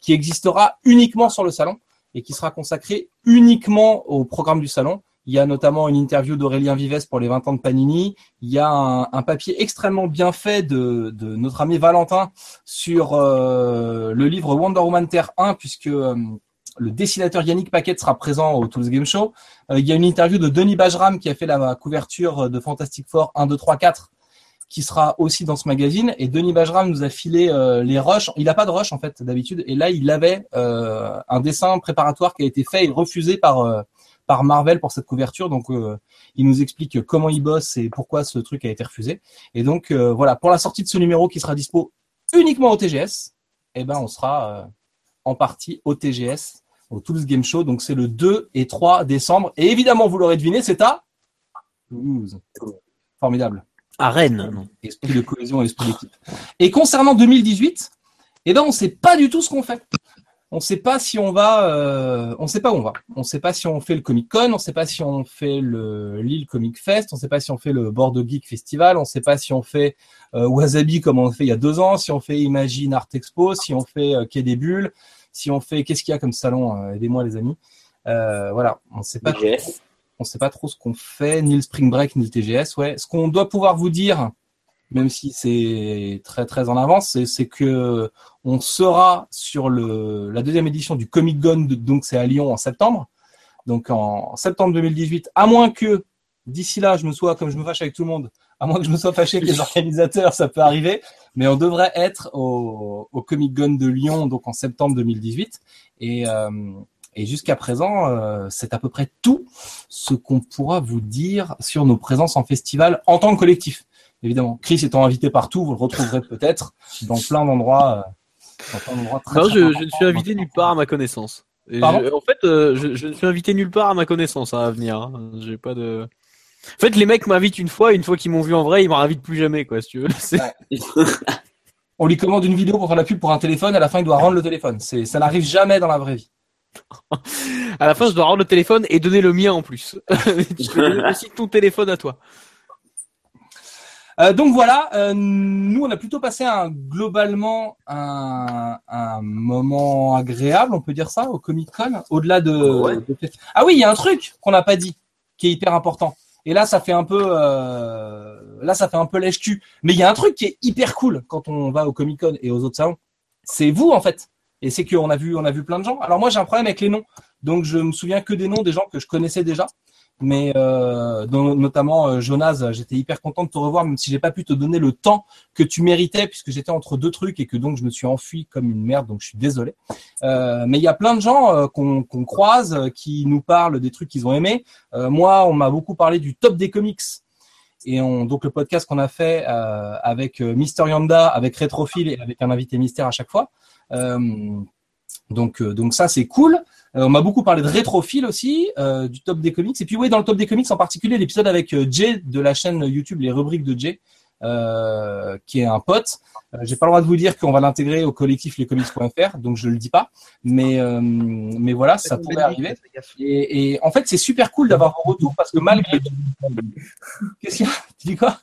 qui existera uniquement sur le salon et qui sera consacré uniquement au programme du salon. Il y a notamment une interview d'Aurélien Vives pour les 20 ans de Panini. Il y a un, papier extrêmement bien fait de, notre ami Valentin sur euh, le livre Wonder Woman Terre 1, puisque euh, le dessinateur Yannick Paquet sera présent au Toulouse Game Show. Euh, il y a une interview de Denis Bajram qui a fait la couverture de Fantastic Four 1, 2, 3, 4 qui sera aussi dans ce magazine. Et Denis Bajram nous a filé les rushs. Il n'a pas de rush en fait d'habitude. Et là, il avait un dessin préparatoire qui a été fait et refusé par par Marvel pour cette couverture. Donc, euh, il nous explique comment il bosse et pourquoi ce truc a été refusé. Et donc, euh, voilà, pour la sortie de ce numéro qui sera dispo uniquement au TGS, eh ben, on sera euh, en partie au TGS, au Toulouse Game Show. Donc, c'est le 2 et 3 décembre. Et évidemment, vous l'aurez deviné, c'est à Toulouse. Formidable. à Rennes. Esprit de cohésion et esprit d'équipe. Et concernant 2018, eh ben, on sait pas du tout ce qu'on fait. On sait pas si on va, euh, on sait pas où on va. On sait pas si on fait le Comic Con, on sait pas si on fait le Lille Comic Fest, on sait pas si on fait le Bordeaux Geek Festival, on sait pas si on fait euh, Wasabi comme on fait il y a deux ans, si on fait Imagine Art Expo, si on fait euh, Quai des Bulles, si on fait qu'est-ce qu'il y a comme salon, euh, aidez-moi les amis. Euh, voilà, on sait pas. On sait pas trop ce qu'on fait, ni le Spring Break, ni le TGS. Ouais, ce qu'on doit pouvoir vous dire, même si c'est très très en avance, c'est- c'est que on sera sur le la deuxième édition du Comic Con, donc c'est à Lyon en septembre. Donc en septembre 2018, à moins que d'ici là je me sois, comme je me fâche avec tout le monde, à moins que je me sois fâché avec les <laughs> organisateurs, ça peut arriver, mais on devrait être au, au Comic Con de Lyon donc en septembre 2018 et euh, et jusqu'à présent, euh, c'est à peu près tout ce qu'on pourra vous dire sur nos présences en festival en tant que collectif. Évidemment, Chris étant invité partout, vous le retrouverez peut-être dans plein d'endroits. euh, Non, très je, je ne suis invité nulle part à ma connaissance. Et je- en fait, euh, je, je ne suis invité nulle part à ma connaissance hein, à venir. hein. J'ai pas de. En fait, les mecs m'invitent une fois, une fois qu'ils m'ont vu en vrai, ils me réinvitent plus jamais, quoi, si tu veux. <laughs> C'est- On lui commande une vidéo pour faire la pub pour un téléphone, à la fin il doit rendre le téléphone. C'est, ça n'arrive jamais dans la vraie vie. <laughs> À la fin, je dois rendre le téléphone et donner le mien en plus. <laughs> tu peux donner aussi ton téléphone à toi. Euh, donc voilà, euh, nous on a plutôt passé un globalement un, un moment agréable, on peut dire ça, au Comic Con, au-delà de, Ouais. de- Ah oui, il y a un truc qu'on n'a pas dit, qui est hyper important. Et là, ça fait un peu, euh, là, ça fait un peu lèche-cul. Mais il y a un truc qui est hyper cool quand on va au Comic Con et aux autres salons. C'est vous en fait. Et c'est qu'on a vu, on a vu plein de gens. Alors moi, j'ai un problème avec les noms, donc je me souviens que des noms des gens que je connaissais déjà. Mais euh, notamment euh, Jonas, j'étais hyper content de te revoir, même si j'ai pas pu te donner le temps que tu méritais, puisque j'étais entre deux trucs et que donc je me suis enfui comme une merde, donc je suis désolé. Euh, mais il y a plein de gens euh, qu'on croise euh, qui nous parlent des trucs qu'ils ont aimés. Moi, on m'a beaucoup parlé du top des comics. Et on, donc le podcast qu'on a fait avec Mister Yanda, avec Rétrophile et avec un invité mystère à chaque fois. Euh, donc, euh, donc ça c'est cool. Euh, on m'a beaucoup parlé de Rétrophile aussi, euh, du top des comics. Et puis oui, dans le top des comics en particulier, l'épisode avec Jay de la chaîne YouTube Les Rubriques de Jay, euh, qui est un pote. Euh, J'ai pas le droit de vous dire qu'on va l'intégrer au collectif lescomics.fr, donc je le dis pas. Mais euh, mais voilà, ça pourrait arriver. Et, et en fait, c'est super cool d'avoir vos retours parce que malgré tout, qu'est-ce qu'il y a? Tu dis quoi?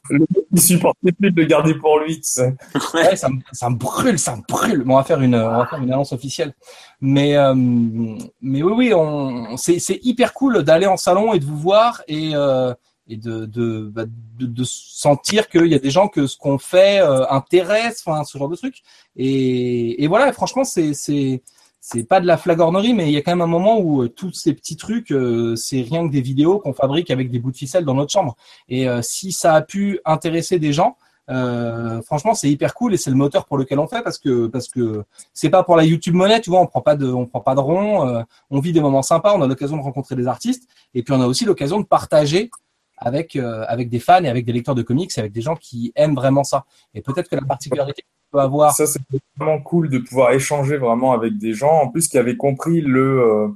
Il supportait plus de le garder pour lui, tu sais. Ouais, ça, me, ça me brûle, ça me brûle. Bon, on va faire une, on va faire une annonce officielle. Mais, euh, mais oui, oui, on, c'est, c'est hyper cool d'aller en salon et de vous voir et, euh, et de, de, bah, de, de sentir qu'il y a des gens que ce qu'on fait euh, intéresse, enfin, ce genre de truc. Et, et voilà, franchement, c'est, c'est, c'est pas de la flagornerie, mais il y a quand même un moment où euh, tous ces petits trucs, euh, c'est rien que des vidéos qu'on fabrique avec des bouts de ficelle dans notre chambre. Et euh, si ça a pu intéresser des gens, euh, franchement, c'est hyper cool et c'est le moteur pour lequel on fait parce que parce que c'est pas pour la YouTube monnaie, tu vois, on prend pas de on prend pas de rond, euh, on vit des moments sympas, on a l'occasion de rencontrer des artistes et puis on a aussi l'occasion de partager avec euh, avec des fans et avec des lecteurs de comics, et avec des gens qui aiment vraiment ça. Et peut-être que la particularité qu'on peut avoir, Ça, c'est vraiment cool de pouvoir échanger vraiment avec des gens, en plus, qui avaient compris le, euh,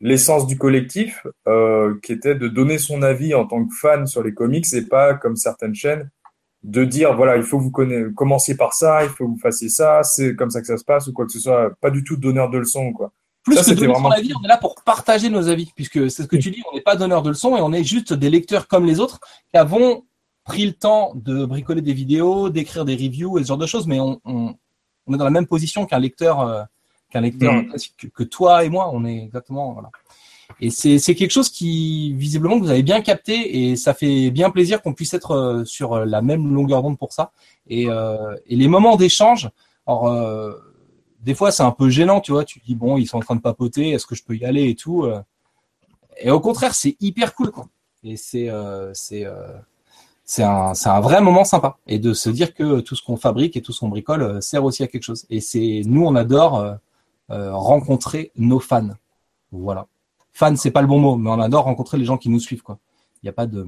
l'essence du collectif, euh, qui était de donner son avis en tant que fan sur les comics et pas comme certaines chaînes de dire voilà il faut que vous commenciez par ça il faut que vous fassiez ça c'est comme ça que ça se passe ou quoi que ce soit pas du tout donneur de leçons quoi plus ça, que donner son vraiment avis, on est là pour partager nos avis, puisque c'est ce que tu dis, on n'est pas donneur de leçons et on est juste des lecteurs comme les autres qui avons pris le temps de bricoler des vidéos, d'écrire des reviews et ce genre de choses, mais on, on, on est dans la même position qu'un lecteur, euh, qu'un lecteur classique, que, que toi et moi, on est exactement voilà. Et c'est quelque chose qui visiblement vous avez bien capté et ça fait bien plaisir qu'on puisse être euh, sur la même longueur d'onde pour ça. Et, euh, et les moments d'échange, alors euh, des fois c'est un peu gênant, tu vois, tu dis bon ils sont en train de papoter, est-ce que je peux y aller et tout. euh. Et au contraire c'est hyper cool quoi. Et c'est euh, euh, c'est un vrai moment sympa et de se dire que tout ce qu'on fabrique et tout ce qu'on bricole sert aussi à quelque chose. Et c'est nous on adore rencontrer nos fans. Voilà. Fan c'est pas le bon mot, mais on adore rencontrer les gens qui nous suivent quoi. Il y a pas de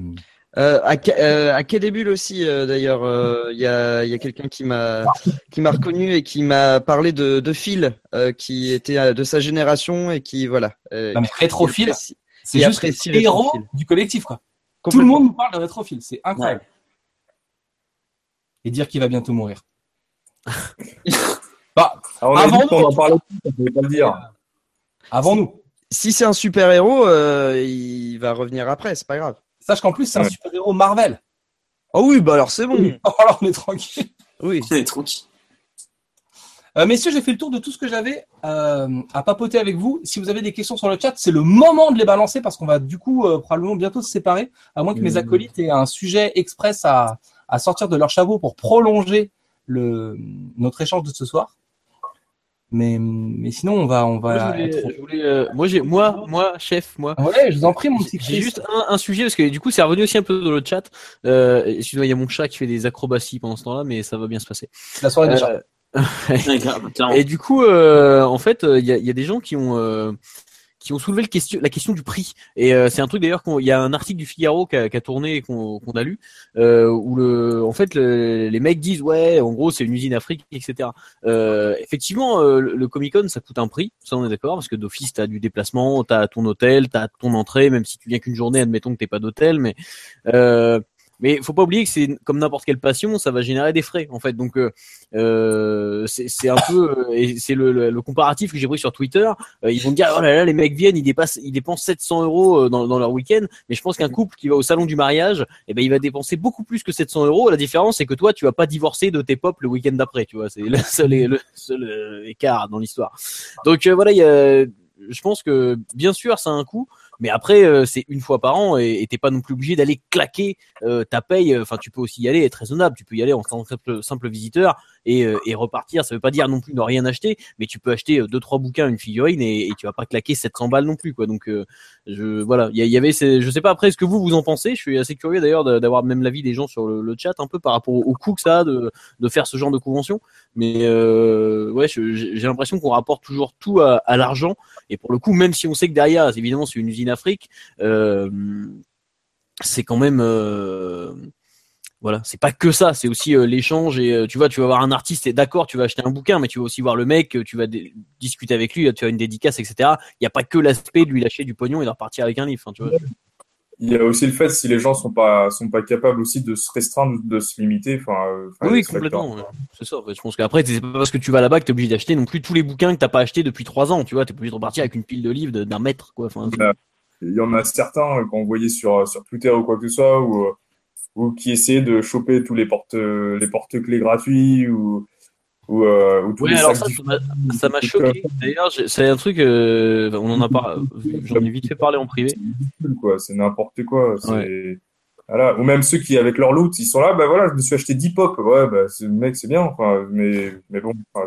Euh, à, euh, à Quai aussi, euh, d'ailleurs, euh, il y a, il y a quelqu'un qui m'a qui m'a reconnu et qui m'a parlé de, de Phil, euh, qui était de sa génération et qui voilà. euh, non, mais rétrophile, c'est juste les héros Rétrophile. du collectif quoi. Tout le monde nous parle de rétrophile, c'est incroyable. Et dire qu'il va bientôt mourir. <laughs> bah, Alors, on a Avant nous, en parlait on pouvait pas le dire avant nous. Si c'est un super héros, euh, il va revenir après, c'est pas grave. Sache qu'en plus, c'est un Ouais. super-héros Marvel. Oh oui, bah alors c'est bon. <laughs> Alors, on est tranquille. Oui. On est tranquille. Euh, messieurs, j'ai fait le tour de tout ce que j'avais euh, à papoter avec vous. Si vous avez des questions sur le chat, c'est le moment de les balancer parce qu'on va du coup euh, probablement bientôt se séparer, à moins que mes Mhm. acolytes aient un sujet express à, à sortir de leur chapeau pour prolonger le, notre échange de ce soir. Mais, mais sinon, on va, on Moi, va je voulais- être... je voulais, euh, moi, j'ai, moi, moi, chef, moi. Ouais, je vous en prie, mon petit J'ai juste un, un sujet parce que du coup c'est revenu aussi un peu dans le chat. Euh, excuse-moi, il y a mon chat qui fait des acrobaties pendant ce temps-là, mais ça va bien se passer. la soirée déjà. Euh, <laughs> et du coup, euh, en fait, euh, il y, a, il y a des gens qui ont euh, qui ont soulevé le question, la question du prix. Et euh, c'est un truc d'ailleurs qu'on- il y a un article du Figaro qui a, tourné et qu'on a lu euh, où le, en fait, le- les mecs disent ouais, en gros c'est une usine Afrique, etc. Euh, effectivement, le, le Comic Con ça coûte un prix, ça on est d'accord, parce que d'office t'as du déplacement, t'as ton hôtel, t'as ton entrée, même si tu viens qu'une journée, admettons que t'aies pas d'hôtel, mais Mais faut pas oublier que c'est comme n'importe quelle passion, ça va générer des frais en fait. Donc euh, euh c'est un peu euh, c'est le, le, comparatif que j'ai pris sur Twitter. Euh, ils vont dire oh là là les mecs viennent, ils dépassent, ils dépensent 700 euros dans, leur week-end. Mais je pense qu'un couple qui va au salon du mariage, eh ben il va dépenser beaucoup plus que 700 euros. La différence c'est que toi tu vas pas divorcer de tes pop le week-end d'après. Tu vois, c'est le <laughs> seul, le seul écart dans l'histoire. Donc voilà, il y a, je pense que bien sûr ça a un coût. Mais après, euh, c'est une fois par an et t'es pas non plus obligé d'aller claquer euh, ta paye. Enfin, tu peux aussi y aller, être raisonnable. Tu peux y aller en tant que simple, simple visiteur et, euh, et, repartir. Ça veut pas dire non plus ne rien acheter, mais tu peux acheter deux trois bouquins, une figurine et, et tu vas pas claquer 700 balles non plus, quoi. Donc, je voilà, il y, avait, je sais pas après ce que vous vous en pensez. Je suis assez curieux d'ailleurs d'avoir même l'avis des gens sur le, chat un peu par rapport au, coût que ça a de, faire ce genre de convention. Mais ouais, j'ai l'impression qu'on rapporte toujours tout à, l'argent et pour le coup, même si on sait que derrière, évidemment, c'est une usine Afrique, euh, c'est quand même euh, voilà, c'est pas que ça, c'est aussi euh, l'échange et tu vois, tu vas voir un artiste et d'accord, tu vas acheter un bouquin, mais tu vas aussi voir le mec, tu vas discuter avec lui, tu as une dédicace, etc. Il n'y a pas que l'aspect de lui lâcher du pognon et de repartir avec un livre, tu vois. Il y a aussi le fait si les gens sont pas sont pas capables aussi de se restreindre de se limiter enfin euh, oui complètement c'est ça je pense qu'après c'est pas parce que tu vas là-bas que t'es obligé d'acheter non plus tous les bouquins que t'as pas acheté depuis trois ans tu vois. T'es obligé de repartir avec une pile de livres d'un mètre quoi enfin, il y en a certains qu'on voyait sur sur Twitter ou quoi que ce soit ou ou qui essayaient de choper tous les porte les porte clés gratuits ou ou, euh, ou oui, alors ça, ça m'a choqué. D'ailleurs, c'est un truc, euh, on en a pas, j'en ai vite fait parler en privé. C'est n'importe quoi. Voilà. Ou même ceux qui, avec leur loot, ils sont là, bah voilà, je me suis acheté 10 pop. Ouais, bah, mec, c'est bien. Enfin, mais, mais bon, enfin,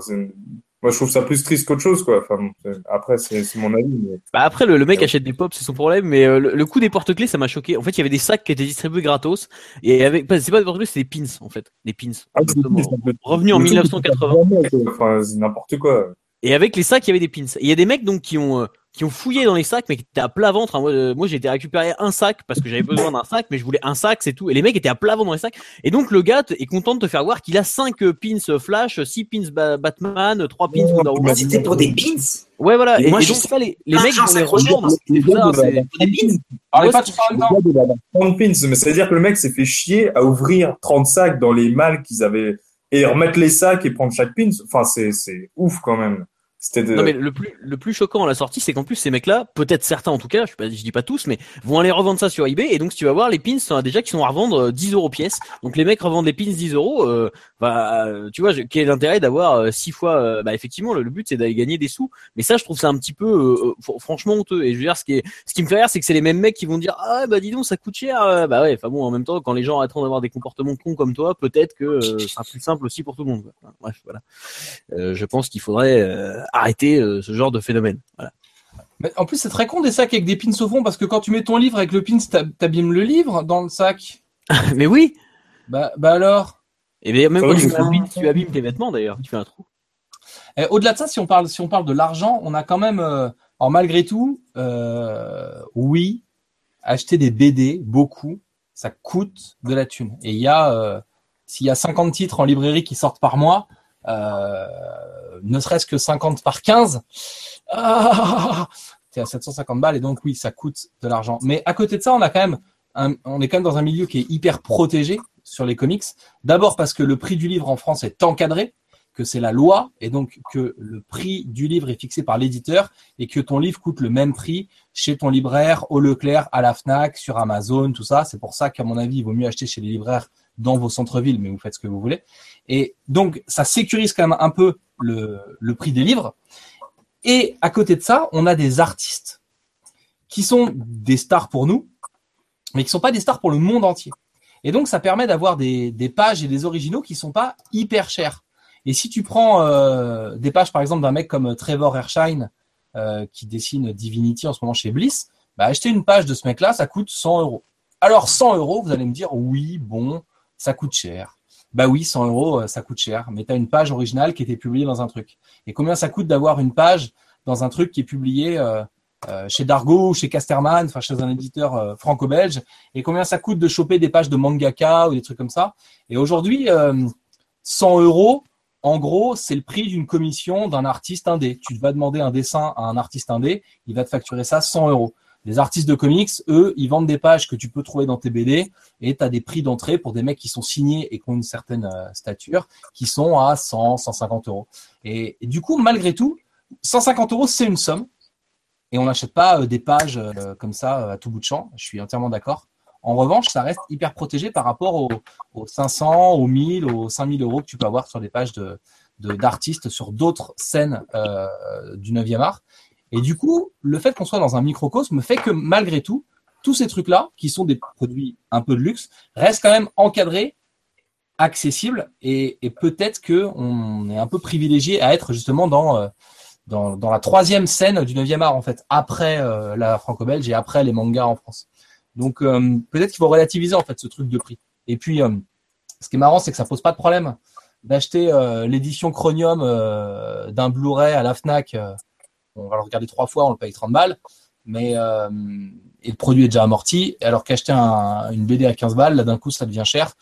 moi, je trouve ça plus triste qu'autre chose, quoi. Enfin, après, c'est mon avis. Bah après, le, mec achète des pops, c'est son problème. Mais euh, le, coup des porte-clés, ça m'a choqué. En fait, il y avait des sacs qui étaient distribués gratos. Et avec, c'est pas des porte-clés, c'est des pins, en fait. Des pins. Ah, Revenus en 1980. Enfin, n'importe quoi. Et avec les sacs, il y avait des pins. Il y a des mecs donc qui ont euh, qui ont fouillé dans les sacs, mais qui étaient à plat ventre. Hein. Moi, euh, moi j'ai été récupérer un sac parce que j'avais besoin d'un sac, mais je voulais un sac, c'est tout. Et les mecs étaient à plat ventre dans les sacs. Et donc le gars est content de te faire voir qu'il a 5 euh, pins Flash, 6 pins Batman, 3 pins Wonder Woman. C'était pour des pins? Ouais, voilà. Et, moi, et donc ça, les, les mecs vont les. C'est ça, c'est des pins? Ah, pas tout 30 pins, mais ça veut dire que le mec s'est fait chier à ouvrir 30 sacs dans les malles qu'ils avaient et remettre les sacs et prendre chaque pins. Enfin, c'est ouf quand même. Non mais le plus le plus choquant à la sortie, c'est qu'en plus ces mecs-là, peut-être certains en tout cas, je, pas, je dis pas tous, mais vont aller revendre ça sur eBay et donc si tu vas voir les pins sont déjà qui sont à revendre 10 euh, euros pièce. Donc les mecs revendent les pins 10 euros. Euh, bah tu vois, quel est l'intérêt d'avoir 6 euh, fois euh, Bah effectivement, le, but c'est d'aller gagner des sous. Mais ça, je trouve ça un petit peu franchement honteux. Et je veux dire, ce qui est ce qui me fait rire, c'est que c'est les mêmes mecs qui vont dire ah bah dis donc ça coûte cher. Bah ouais, enfin bon, en même temps, quand les gens arrêteront d'avoir des comportements cons comme toi, peut-être que ce sera plus simple aussi pour tout le monde. Bref, voilà. je pense qu'il faudrait arrêter ce genre de phénomène. Mais en plus, c'est très con des sacs avec des pins au fond parce que quand tu mets ton livre avec le pins, t'abîmes le livre dans le sac. <laughs> mais oui. Bah, bah alors? Et eh bien même quand tu un pin, tu abîmes tes vêtements d'ailleurs. Tu fais un trou. Au-delà de ça, si on parle, si on parle de l'argent, on a quand même, euh, alors malgré tout, euh, oui, acheter des BD, beaucoup, ça coûte de la thune. Et il y a, euh, s'il y a 50 titres en librairie qui sortent par mois, euh, ne serait-ce que 50 par 15, ah, t'es à 750 balles et donc oui, ça coûte de l'argent. Mais à côté de ça, on a quand même on est quand même dans un milieu qui est hyper protégé sur les comics. D'abord parce que le prix du livre en France est encadré, que c'est la loi et donc que le prix du livre est fixé par l'éditeur et que ton livre coûte le même prix chez ton libraire, au Leclerc, à la Fnac, sur Amazon, tout ça. C'est pour ça qu'à mon avis, il vaut mieux acheter chez les libraires dans vos centres-villes, mais vous faites ce que vous voulez. Et donc, ça sécurise quand même un peu le, prix des livres. Et à côté de ça, on a des artistes qui sont des stars pour nous, mais qui sont pas des stars pour le monde entier. Et donc, ça permet d'avoir des, pages et des originaux qui sont pas hyper chers. Et si tu prends euh, des pages, par exemple, d'un mec comme Trevor Hershine, euh, qui dessine Divinity en ce moment chez Bliss, bah, acheter une page de ce mec-là, ça coûte 100 euros. Alors 100 euros, vous allez me dire, oui, bon, ça coûte cher. Bah oui, 100 euros, euh, ça coûte cher. Mais tu as une page originale qui était publiée dans un truc. Et combien ça coûte d'avoir une page dans un truc qui est publié euh, euh, chez Dargo, chez Casterman, enfin chez un éditeur franco-belge Et combien ça coûte de choper des pages de mangaka ou des trucs comme ça Et aujourd'hui, 100 euros, en gros, c'est le prix d'une commission d'un artiste indé. Tu vas demander un dessin à un artiste indé, il va te facturer ça 100 euros. Les artistes de comics, eux, ils vendent des pages que tu peux trouver dans tes BD et tu as des prix d'entrée pour des mecs qui sont signés et qui ont une certaine euh, stature, qui sont à 100, 150 euros. Et, et du coup, malgré tout, 150 euros, c'est une somme. Et on n'achète pas euh, des pages euh, comme ça euh, à tout bout de champ. Je suis entièrement d'accord. En revanche, ça reste hyper protégé par rapport aux, aux 500, aux 1000, aux 5000 euros que tu peux avoir sur des pages d'artistes sur d'autres scènes du 9e art. Et du coup, le fait qu'on soit dans un microcosme fait que malgré tout, tous ces trucs-là, qui sont des produits un peu de luxe, restent quand même encadrés, accessibles, et, peut-être que on est un peu privilégié à être justement dans, dans, la troisième scène du 9e art, en fait, après euh, la franco-belge et après les mangas en France. Donc euh, peut-être qu'il faut relativiser en fait ce truc de prix. Et puis, euh, ce qui est marrant, c'est que ça pose pas de problème d'acheter l'édition Chromium euh, d'un Blu-ray à la Fnac. on va le regarder trois fois, on le paye 30 balles, mais et le produit est déjà amorti. Alors qu'acheter un- une BD à 15 balles, là d'un coup, ça devient cher.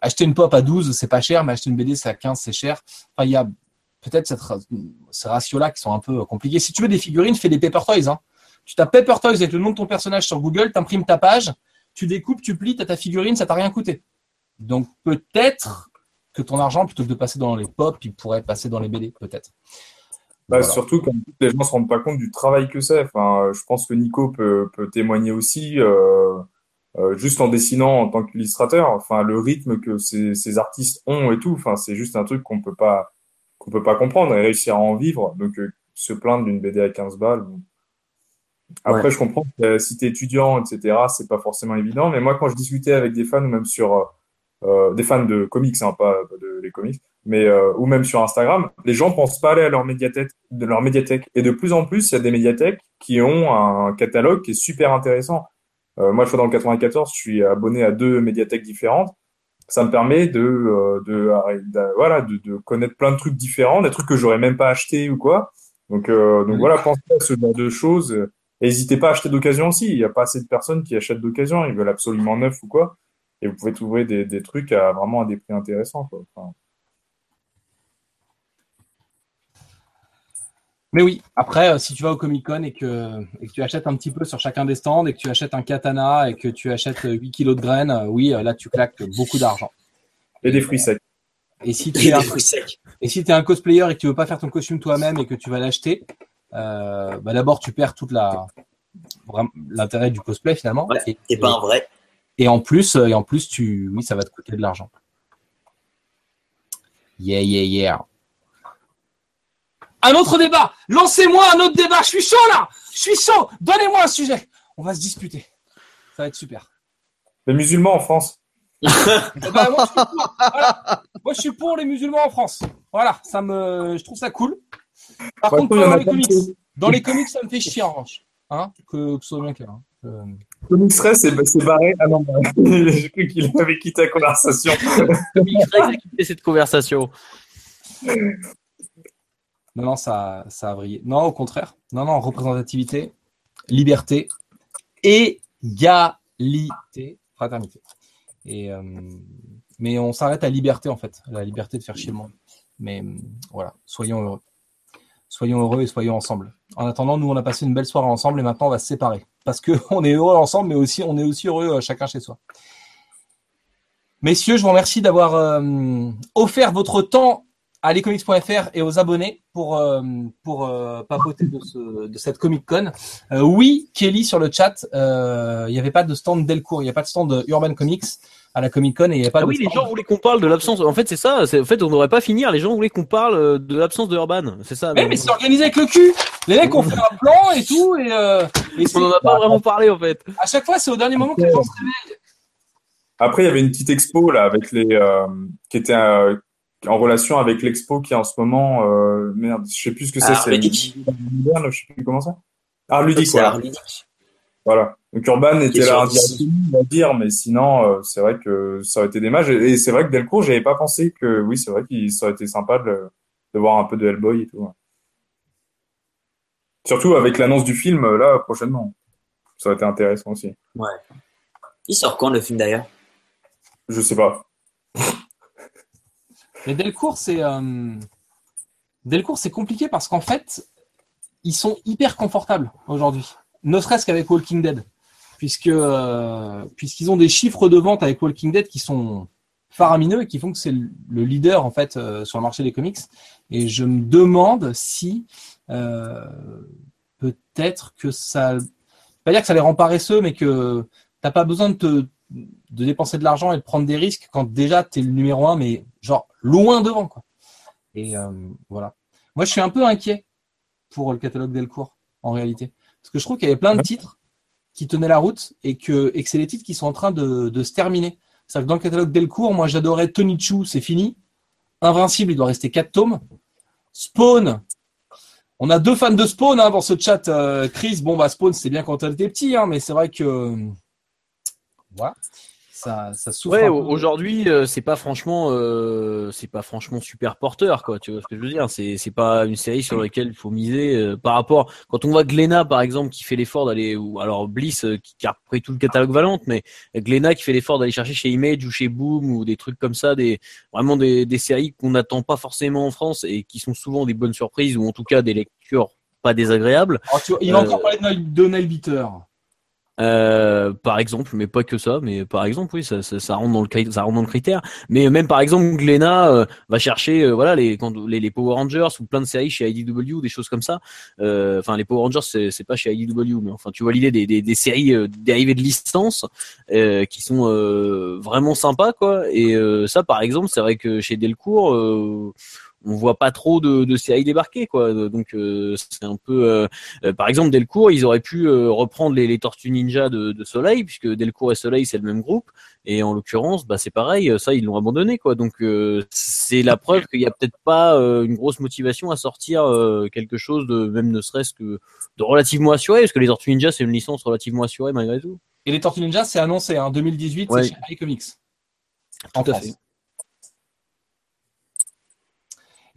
Acheter une pop à 12, c'est pas cher, mais acheter une BD, c'est à 15, c'est cher. Enfin, il y a peut-être cette ces ratios-là qui sont un peu compliqués. Si tu veux des figurines, fais des Paper Toys. Hein. Tu tapes Paper Toys avec le nom de ton personnage sur Google, t'imprimes ta page, tu découpes, tu plies, t'as ta figurine, ça t'a rien coûté. Donc peut-être que ton argent, plutôt que de passer dans les pop, il pourrait passer dans les BD, peut-être. Bah, Voilà. Surtout quand les gens se rendent pas compte du travail que c'est. Enfin, euh, je pense que Nico peut, peut témoigner aussi, euh, euh, juste en dessinant en tant qu'illustrateur. Enfin, le rythme que ces, ces artistes ont et tout. Enfin, c'est juste un truc qu'on peut pas qu'on peut pas comprendre et réussir à en vivre. Donc, euh, se plaindre d'une BD à 15 balles. bon. Après, je comprends que euh, si tu es étudiant, etc., c'est pas forcément évident. Mais moi, quand je discutais avec des fans ou même sur euh, euh, des fans de comics, hein, pas pas de les comics, mais euh, ou même sur Instagram, les gens pensent pas aller à leur médiathèque, de leur médiathèque. Et de plus en plus, il y a des médiathèques qui ont un catalogue qui est super intéressant. Euh, moi, je suis dans le 94, je suis abonné à deux médiathèques différentes. Ça me permet de, euh, de, de- voilà, de, de connaître plein de trucs différents, des trucs que j'aurais même pas acheté ou quoi. Donc, euh, donc Oui. voilà, pensez à ce genre de choses. N'hésitez pas à acheter d'occasion aussi. Il n'y a pas assez de personnes qui achètent d'occasion. Ils veulent absolument neuf ou quoi. Et vous pouvez trouver des, des trucs à vraiment à des prix intéressants. Quoi. Enfin, Mais oui, après, euh, si tu vas au Comic Con et que, et que tu achètes un petit peu sur chacun des stands et que tu achètes un katana et que tu achètes euh, 8 kilos de graines, euh, oui, euh, là, tu claques beaucoup d'argent. et des fruits secs. Et si Et tu es, un- et si cosplayer et que tu veux pas faire ton costume toi-même et que tu vas l'acheter, euh, bah d'abord, tu perds toute la l'intérêt du cosplay finalement. Ouais, Et, T'es pas un vrai. et en plus, euh, et en plus, tu, oui, ça va te coûter de l'argent. Yeah, yeah, yeah. Un autre débat. Lancez-moi un autre débat. Je suis chaud là. Je suis chaud. Donnez-moi un sujet. On va se disputer. Ça va être super. Les musulmans en France. <laughs> Eh ben, moi, je suis pour. Voilà. Moi, je suis pour les musulmans en France. Voilà, ça me, je trouve ça cool. Par Ouais, contre, dans les comics. Dans les comics, ça me fait chier en revanche. Hein? Que, que ce soit bien clair. hein. Euh, Comics Ray, c'est barré. Ah non, bah, <laughs> j'ai cru qu'il avait quitté la conversation. Comics a quitté cette conversation. <laughs> Non, ça, ça a vrillé. Non, au contraire. Non, non, représentativité, liberté, égalité, fraternité. Et, euh, mais on s'arrête à liberté, en fait. La liberté de faire chier le monde. Mais euh, voilà, soyons heureux. Soyons heureux et soyons ensemble. En attendant, nous, on a passé une belle soirée ensemble et maintenant, on va se séparer. Parce que <laughs> on est heureux ensemble, mais aussi, on est aussi heureux euh, chacun chez soi. Messieurs, je vous remercie d'avoir offert votre temps à lescomics.fr et aux abonnés pour euh, pour euh, papoter de, ce, de cette Comic Con. Euh, oui, Kelly sur le chat, euh, il n'y avait pas de stand Delcourt, il n'y a pas de stand Urban Comics à la Comic Con et il n'y avait pas Ah de oui, les gens voulaient qu'on parle de l'absence. En fait, c'est ça. En fait, on n'aurait pas finir. Les gens voulaient qu'on parle de l'absence de Urban. C'est ça. Mais, mais c'est organisé avec le cul. Les mecs ont fait un plan et tout et, euh, on en a pas vraiment parlé en fait. à chaque fois c'est au dernier moment que les gens se réveillent. Après, il y avait une petite expo là avec les euh, qui était euh, en relation avec l'expo qui est en ce moment. Euh, merde, je sais plus ce que c'est. C'est ludique. moderne, je sais plus comment ça. Art ludique, C'est voilà. art ludique. Voilà. Donc Urban était là on va dire, mais sinon, euh, c'est vrai que ça aurait été dommage. Et et c'est vrai que Delcourt, j'avais pas pensé que, oui, c'est vrai qu'il ça aurait été sympa de, de voir un peu de Hellboy et tout. ouais. Surtout avec l'annonce du film, euh, là, prochainement. Ça aurait été intéressant aussi. Il sort quand le film d'ailleurs? Je sais pas. Mais Delcourt, c'est euh, Delcourt, c'est compliqué parce qu'en fait, ils sont hyper confortables aujourd'hui. ne serait-ce qu'avec Walking Dead, puisque euh, puisqu'ils ont des chiffres de vente avec Walking Dead qui sont faramineux et qui font que c'est le leader en fait euh, sur le marché des comics. Et je me demande si peut-être que ça, pas dire que ça les rend paresseux, mais que t'as pas besoin de te de dépenser de l'argent et de prendre des risques quand déjà tu es le numéro un, mais genre loin devant quoi. Et euh, voilà. Moi, je suis un peu inquiet pour le catalogue Delcourt en réalité, parce que je trouve qu'il y avait plein de titres qui tenaient la route et que, et que c'est les titres qui sont en train de, de se terminer. C'est-à-dire que dans le catalogue Delcourt, moi j'adorais Tony Chu, c'est fini. Invincible, il doit rester 4 tomes. Spawn, on a deux fans de Spawn hein, dans ce chat. Euh, Chris, bon bah Spawn c'était bien quand elle était petit, hein, mais c'est vrai que voilà ça, ça souffre. Ouais, aujourd'hui, euh, c'est pas franchement, euh, c'est pas franchement super porteur, quoi. Tu vois ce que je veux dire? C'est, c'est pas une série sur laquelle il faut miser euh, par rapport. Quand on voit Glenna, par exemple, qui fait l'effort d'aller, ou alors Bliss, euh, qui, qui a repris tout le catalogue Valente, mais Glenna qui fait l'effort d'aller chercher chez Image ou chez Boom ou des trucs comme ça, des vraiment des, des séries qu'on n'attend pas forcément en France et qui sont souvent des bonnes surprises ou en tout cas des lectures pas désagréables. Alors, tu vois, il va Euh, encore parler de Nail Beater. Euh, par exemple, mais pas que ça, mais par exemple, oui, ça, ça, ça rentre dans le ça rentre dans le critère. Mais même par exemple, Glenna euh, va chercher, euh, voilà, les, quand, les les Power Rangers ou plein de séries chez IDW, des choses comme ça. Euh, Enfin, les Power Rangers, c'est pas chez IDW, mais enfin, tu vois l'idée des, des, des séries dérivées de licence qui sont vraiment sympas, quoi. Et ça, par exemple, c'est vrai que chez Delcourt. Euh, on voit pas trop de, de séries débarquer quoi donc euh, c'est un peu euh, euh, par exemple, Delcourt, ils auraient pu euh, reprendre les, les Tortues Ninja de, de Soleil, puisque Delcourt et Soleil c'est le même groupe, et en l'occurrence, bah c'est pareil, euh, ça ils l'ont abandonné quoi. Donc euh, c'est la preuve qu'il y a peut-être pas euh, une grosse motivation à sortir euh, quelque chose de même ne serait-ce que de relativement assuré, parce que les Tortues Ninja c'est une licence relativement assurée malgré tout. Et les Tortues Ninja, c'est annoncé, hein, 2018, Ouais. c'est chez iComics. En Tout à France. fait.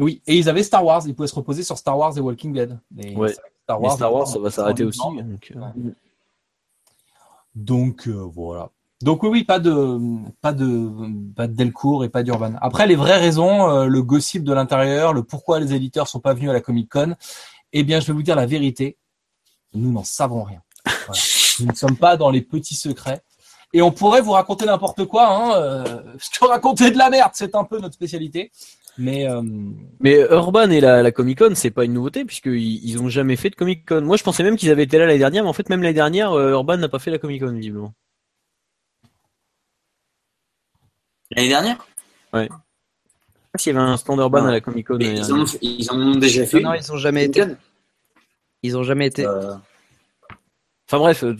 Oui, et ils avaient Star Wars, ils pouvaient se reposer sur Star Wars et Walking Dead. Ouais. Star Wars, ça va s'arrêter aussi. donc, euh, Donc euh, voilà. Donc oui, oui, pas de pas de pas de Delcourt et pas d'Urban. Après les vraies raisons, euh, le gossip de l'intérieur, le pourquoi les éditeurs sont pas venus à la Comic Con, eh bien je vais vous dire la vérité, nous n'en savons rien. Voilà. <laughs> Nous ne sommes pas dans les petits secrets. Et on pourrait vous raconter n'importe quoi, hein, euh, <laughs> parce que raconter de la merde, c'est un peu notre spécialité. Mais euh, Mais Urban et la, la Comic Con, c'est pas une nouveauté puisqu'ils ils ont jamais fait de Comic Con. Moi, je pensais même qu'ils avaient été là l'année dernière, mais en fait, même l'année dernière, euh, Urban n'a pas fait la Comic Con visiblement. L'année dernière? Je sais pas s'il y avait un stand Urban Non. à la Comic Con. Ils, en ont, fait- ils en ont déjà fait. Non, non, ils ont jamais été. Ils ont jamais été. Euh, Enfin bref, euh,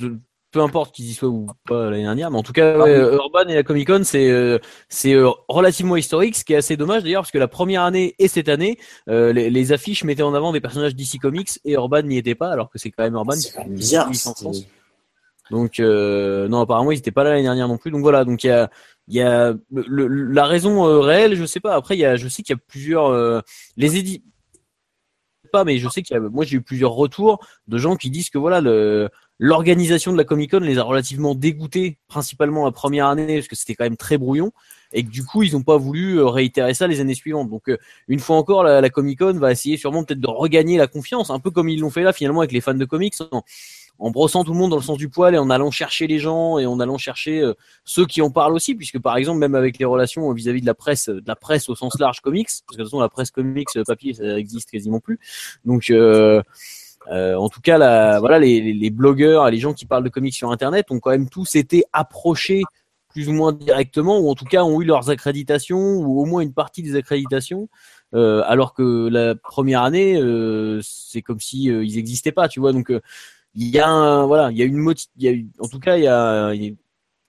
peu importe qu'ils y soient ou pas l'année dernière, mais en tout cas, ouais, euh, Urban et la Comic Con, c'est euh, c'est euh, relativement historique, ce qui est assez dommage d'ailleurs, parce que la première année et cette année, euh, les, les affiches mettaient en avant des personnages DC Comics et Urban n'y était pas, alors que c'est quand même Urban. c'est bizarre. Donc non, apparemment ils n'étaient pas là l'année dernière non plus. Donc voilà, donc il y a il y a le- la raison réelle, je sais pas. Après il y a, je sais qu'il y a plusieurs les édits pas, mais je sais qu'il y a, moi j'ai eu plusieurs retours de gens qui disent que voilà le l'organisation de la Comic Con les a relativement dégoûtés, principalement la première année parce que c'était quand même très brouillon et que du coup ils n'ont pas voulu euh, réitérer ça les années suivantes. Donc euh, une fois encore la, Comic Con va essayer sûrement peut-être de regagner la confiance, un peu comme ils l'ont fait là finalement avec les fans de comics. en- brossant tout le monde dans le sens du poil et en allant chercher les gens et en allant chercher euh, ceux qui en parlent aussi, puisque par exemple même avec les relations vis-à-vis de la presse, de la presse au sens large comics, parce que de toute façon la presse comics papier ça existe quasiment plus. Donc euh, euh, en tout cas, la, voilà, les, les, blogueurs, les gens qui parlent de comics sur Internet ont quand même tous été approchés plus ou moins directement, ou en tout cas ont eu leurs accréditations, ou au moins une partie des accréditations, euh, alors que la première année, euh, c'est comme si euh, ils n'existaient pas, tu vois. Donc euh, il y a un, voilà, il y a une moti- il y a en tout cas il y a, il y a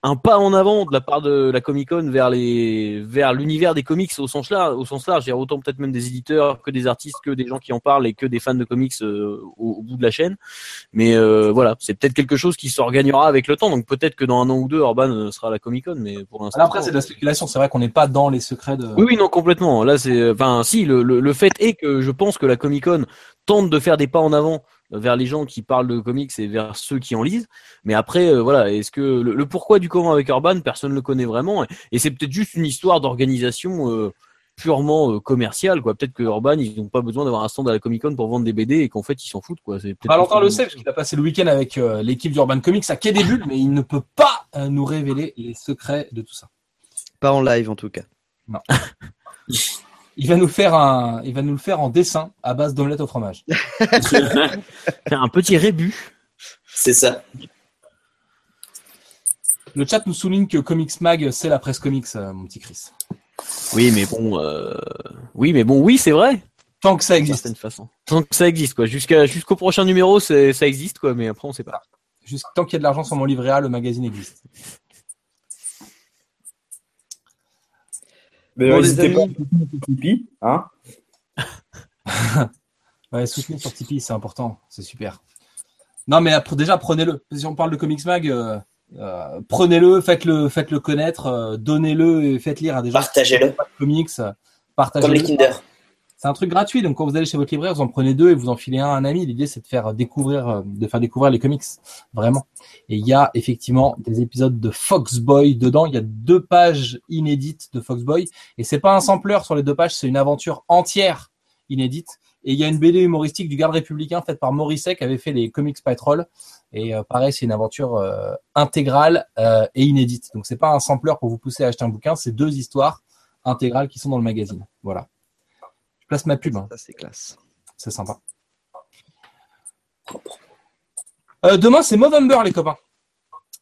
un pas en avant de la part de la Comic Con vers les vers l'univers des comics au sens large, au sens large, il y a autant peut-être même des éditeurs que des artistes, que des gens qui en parlent et que des fans de comics euh, au, au bout de la chaîne. Mais euh, voilà, c'est peut-être quelque chose qui s'organisera avec le temps. Donc peut-être que dans un an ou deux, Urban euh, sera à la Comic Con, mais pour l'instant. après c'est de la spéculation, c'est vrai qu'on n'est pas dans les secrets de. Oui, oui, non, complètement. Là, c'est, enfin, si, le, le, le fait est que je pense que la Comic Con tente de faire des pas en avant vers les gens qui parlent de comics et vers ceux qui en lisent. Mais après, euh, voilà, est-ce que le, le pourquoi du comment avec Urban, personne ne le connaît vraiment. Et, et c'est peut-être juste une histoire d'organisation euh, purement euh, commercial, quoi. Peut-être que Urban, ils n'ont pas besoin d'avoir un stand à la Comic Con pour vendre des BD et qu'en fait, ils s'en foutent, quoi. Valentin le possible. sait, parce qu'il a passé le week-end avec euh, l'équipe d'Urban Comics à Quai des Bulles, mais il ne peut pas euh, nous révéler les secrets de tout ça. Pas en live en tout cas. <laughs> Il va nous faire un, il va nous le faire en dessin à base d'omelette au fromage. <laughs> Un petit rébut. C'est ça. Le chat nous souligne que Comics Mag, c'est la presse comics, euh, mon petit Chris. Oui, mais bon, euh... oui, mais bon, oui, c'est vrai. Tant que ça existe. façon. Tant que ça existe, quoi. Jusqu'à, jusqu'au prochain numéro, c'est, ça existe, quoi. Mais après, on sait pas. Juste tant qu'il y a de l'argent sur mon livret A, le magazine existe. D'ailleurs, Bon, les n'hésitez pas à Tipeee, hein. <laughs> Ouais, soutenez sur Tipeee, c'est important, c'est super. Non, mais après, déjà, prenez-le. Si on parle de Comics Mag, euh, euh, prenez-le, faites-le, faites-le connaître, euh, donnez-le et faites lire à des gens Partagez-le. comics. euh, Comme les Partagez-le. Kinder. C'est un truc gratuit, donc quand vous allez chez votre libraire, vous en prenez deux et vous en filez un à un ami. L'idée, c'est de faire découvrir, euh, de faire découvrir les comics, vraiment. Et il y a effectivement des épisodes de Foxboy dedans. Il y a deux pages inédites de Foxboy, et c'est pas un sampler sur les deux pages, c'est une aventure entière inédite. Et il y a une BD humoristique du garde républicain faite par Morisset qui avait fait les Comics Patrol. Et euh, pareil, c'est une aventure euh, intégrale euh, et inédite. Donc c'est pas un sampler pour vous pousser à acheter un bouquin, c'est deux histoires intégrales qui sont dans le magazine. Voilà. Je place ma pub, hein. Ça c'est classe. c'est sympa. Euh, demain, c'est Movember, les copains.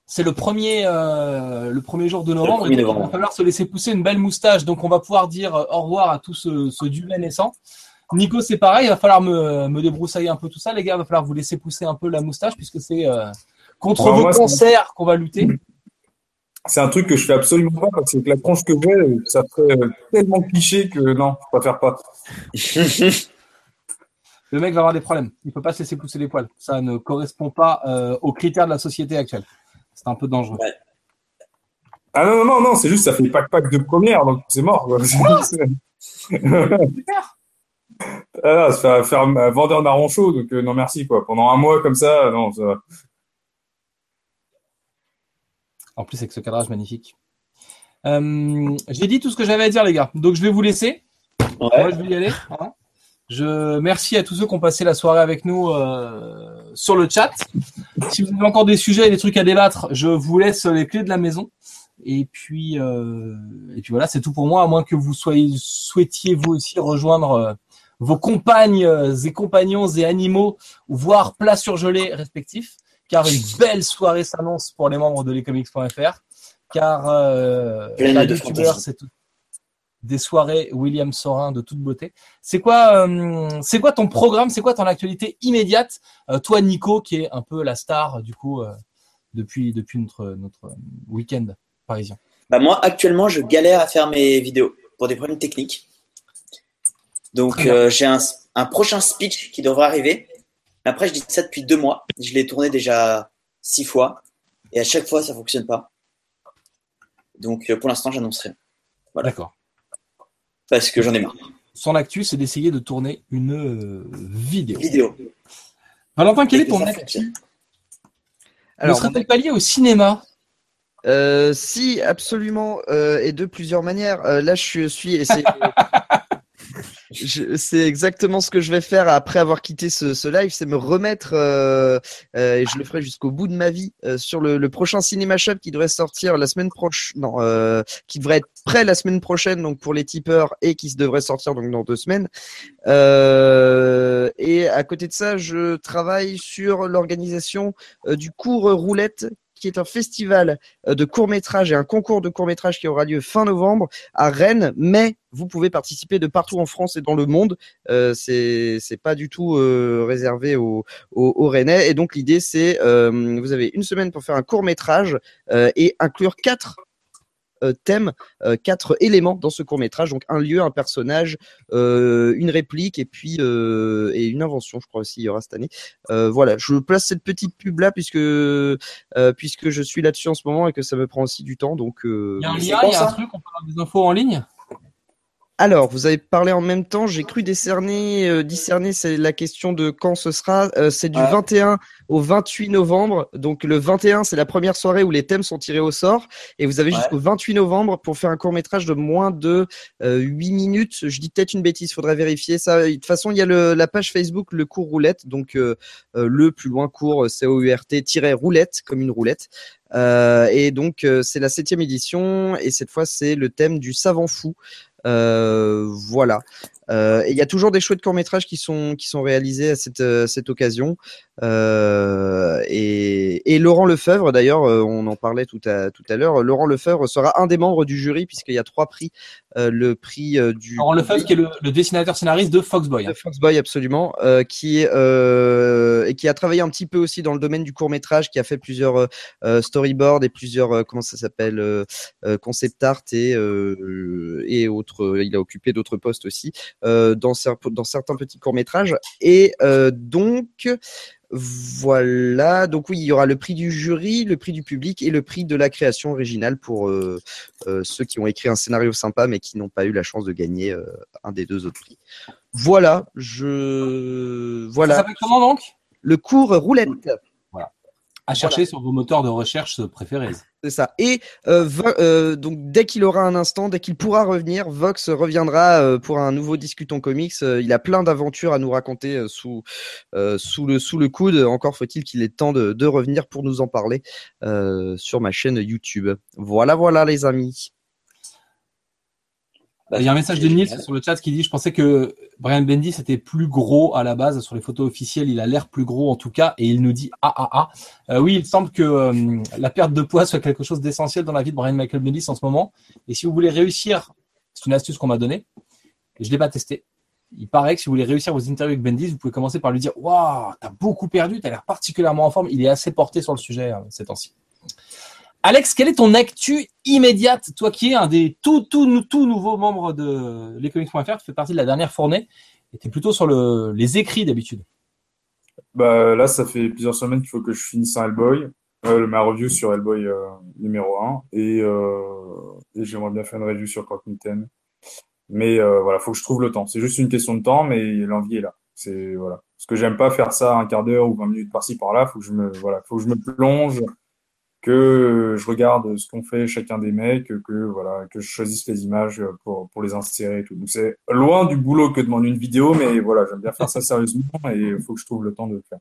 C'est le premier, euh, le premier jour de novembre. premier et donc, novembre. Il va falloir se laisser pousser une belle moustache. Donc, on va pouvoir dire euh, au revoir à tout ce, ce duvet naissant. Nico, c'est pareil. Il va falloir me, me débroussailler un peu tout ça, les gars. Il va falloir vous laisser pousser un peu la moustache puisque c'est euh, contre vos moi, c'est- concerts qu'on va lutter. C'est un truc que je fais absolument pas parce que la tronche que j'ai, ça ferait euh, tellement cliché que non, je préfère pas. <laughs> Le mec va avoir des problèmes. Il peut pas se laisser pousser les poils. Ça ne correspond pas euh, aux critères de la société actuelle. C'est un peu dangereux. Ah non, non, non, non, c'est juste ça fait pack-pack de première, donc c'est mort. Quoi. <laughs> ah, non, ça fait faire un vendeur marron chaud, donc euh, non merci quoi. Pendant un mois comme ça, non, ça va. En plus, avec ce cadrage magnifique. Euh, J'ai dit tout ce que j'avais à dire, les gars. Donc, je vais vous laisser. Moi, je vais y aller. hein. Je merci à tous ceux qui ont passé la soirée avec nous euh, sur le chat. Si vous avez encore des sujets et des trucs à débattre, je vous laisse les clés de la maison. Et puis, euh, et puis voilà, c'est tout pour moi, à moins que vous soyez souhaitiez vous aussi rejoindre euh, vos compagnes et compagnons et animaux, ou voire plats surgelés respectifs, car une belle soirée s'annonce pour les membres de lescomics.fr, car euh, la de c'est tout- des soirées William Sorin de toute beauté. C'est quoi, euh, c'est quoi ton programme? C'est quoi ton actualité immédiate? Euh, Toi, Nico, qui est un peu la star du coup euh, depuis depuis notre notre euh, week-end parisien. Bah moi, actuellement, je galère à faire mes vidéos pour des problèmes techniques. Donc, euh, j'ai un, un prochain speech qui devrait arriver. Après, je dis ça depuis deux mois. Je l'ai tourné déjà six fois. Et à chaque fois, ça fonctionne pas. Donc, euh, pour l'instant, j'annonce rien. Voilà. D'accord. Parce que j'en ai marre. Son actu, c'est d'essayer de tourner une euh, vidéo. Vidéo. Valentin, quel est ton actu? Fonctionne. Ne serait-elle pas lié au cinéma? Euh, si, absolument, euh, et de plusieurs manières. Euh, là, je suis, et <laughs> c'est, exactement ce que je vais faire après avoir quitté ce, live, c'est me remettre, euh, euh, et je le ferai jusqu'au bout de ma vie, euh, sur le, prochain Cinéma Shop qui devrait sortir la semaine prochaine, non, qui devrait être prêt la semaine prochaine, donc pour les tipeurs, et qui se devrait sortir donc dans deux semaines. Et à côté de ça, je travaille sur l'organisation du cours roulette qui est un festival euh, de court-métrage et un concours de court-métrage qui aura lieu fin novembre à Rennes, mais vous pouvez participer de partout en France et dans le monde. Euh, c'est c'est pas du tout euh, réservé aux, aux Rennais. Et donc l'idée c'est euh, vous avez une semaine pour faire un court-métrage euh, et inclure quatre thèmes, euh, quatre éléments dans ce court métrage. Donc un lieu, un personnage, euh, une réplique et puis euh, et une invention, je crois aussi il y aura cette année. Euh, voilà, je place cette petite pub là puisque euh, puisque je suis là-dessus en ce moment et que ça me prend aussi du temps. Donc euh, Il y a un lien, il y a un truc, on peut avoir des infos en ligne? Alors, vous avez parlé en même temps. J'ai cru décerner, euh, discerner, c'est la question de quand ce sera. Euh, c'est du Ouais. 21 au 28 novembre. Donc, le 21, c'est la première soirée où les thèmes sont tirés au sort. Et vous avez Ouais. jusqu'au 28 novembre pour faire un court métrage de moins de euh, 8 minutes. Je dis peut-être une bêtise, faudrait vérifier ça. De toute façon, il y a le, la page Facebook, le cours roulette. Donc, euh, euh, le plus loin cours, C-O-U-R-T-roulette, comme une roulette. Euh, et donc, euh, c'est la septième édition. Et cette fois, c'est le thème du savant fou. Euh, voilà. Euh, il y a toujours des chouettes courts métrages qui sont qui sont réalisés à cette euh, cette occasion. Et, et Laurent Lefebvre, d'ailleurs, on en parlait tout à tout à l'heure. Laurent Lefebvre sera un des membres du jury puisqu'il y a trois prix. Euh, le prix euh, du Laurent Lefebvre, qui est le, le dessinateur scénariste de Foxboy. de Foxboy absolument, euh, qui est et qui a travaillé un petit peu aussi dans le domaine du court métrage, qui a fait plusieurs storyboards et plusieurs comment ça s'appelle concept art et et autres. Il a occupé d'autres postes aussi dans cer- dans certains petits courts métrages et donc voilà, donc oui, il y aura le prix du jury, le prix du public et le prix de la création originale pour euh, euh, ceux qui ont écrit un scénario sympa mais qui n'ont pas eu la chance de gagner euh, un des deux autres prix. Voilà, je Ça voilà s'appelle comment donc? Le cours roulette, À chercher sur vos moteurs de recherche préférés. c'est ça. Et euh, euh, donc dès qu'il aura un instant, dès qu'il pourra revenir, Vox reviendra euh, pour un nouveau discutons comics. Il a plein d'aventures à nous raconter sous sous le sous le coude. Encore faut-il qu'il ait temps de, de revenir pour nous en parler sur ma chaîne YouTube. Voilà, voilà les amis. Il y a un message de Nils sur le chat qui dit Je pensais que Brian Bendis était plus gros à la base. Sur les photos officielles, il a l'air plus gros en tout cas. Et il nous dit Ah, ah, ah. Euh, oui, il semble que euh, la perte de poids soit quelque chose d'essentiel dans la vie de Brian Michael Bendis en ce moment. Et si vous voulez réussir, c'est une astuce qu'on m'a donnée. Et je l'ai pas testé. Il paraît que si vous voulez réussir vos interviews avec Bendis, vous pouvez commencer par lui dire Waouh, t'as beaucoup perdu, t'as l'air particulièrement en forme. Il est assez porté sur le sujet euh, ces temps-ci. Alex, quelle est ton actu immédiate? Toi qui es un des tout, tout, nou- tout nouveaux membres de lescomics.fr, tu fais partie de la dernière fournée et tu es plutôt sur le, les écrits d'habitude. Bah, là, ça fait plusieurs semaines qu'il faut que je finisse un Hellboy, euh, ma review sur Hellboy euh, numéro 1, et, euh, et j'aimerais bien faire une review sur Croc. Mais voilà, faut que je trouve le temps. C'est juste une question de temps, mais l'envie est là. C'est voilà. Parce que j'aime pas faire ça un quart d'heure ou 20 minutes par-ci par-là. Faut que je me voilà, faut que je me plonge, que je regarde ce qu'ont fait chacun des mecs, que voilà, que je choisisse les images pour pour les insérer et tout. Donc c'est loin du boulot que de demander une vidéo, mais voilà, j'aime bien faire ça sérieusement et il faut que je trouve le temps de le faire.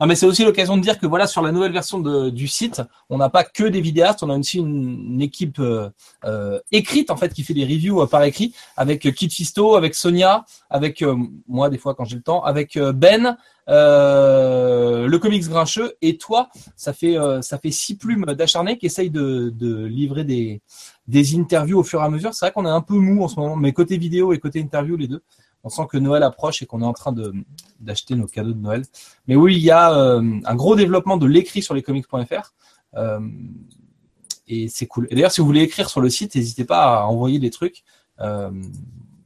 Non, mais c'est aussi l'occasion de dire que voilà, sur la nouvelle version de- du site, on n'a pas que des vidéastes, on a aussi une, équipe euh, euh, écrite en fait qui fait des reviews euh, par écrit avec Kit Fisto, avec Sonia, avec moi des fois quand j'ai le temps, avec Ben, le comics grincheux et toi. Ça fait ça fait six plumes d'acharné qui essayent de, de livrer des des interviews au fur et à mesure. C'est vrai qu'on est un peu mou en ce moment, mais côté vidéo et côté interview les deux. On sent que Noël approche et qu'on est en train d'acheter nos cadeaux de Noël. Mais oui, il y a euh, un gros développement de l'écrit sur lescomics.fr. Euh, et c'est cool. Et d'ailleurs, si vous voulez écrire sur le site, n'hésitez pas à envoyer des trucs. Euh,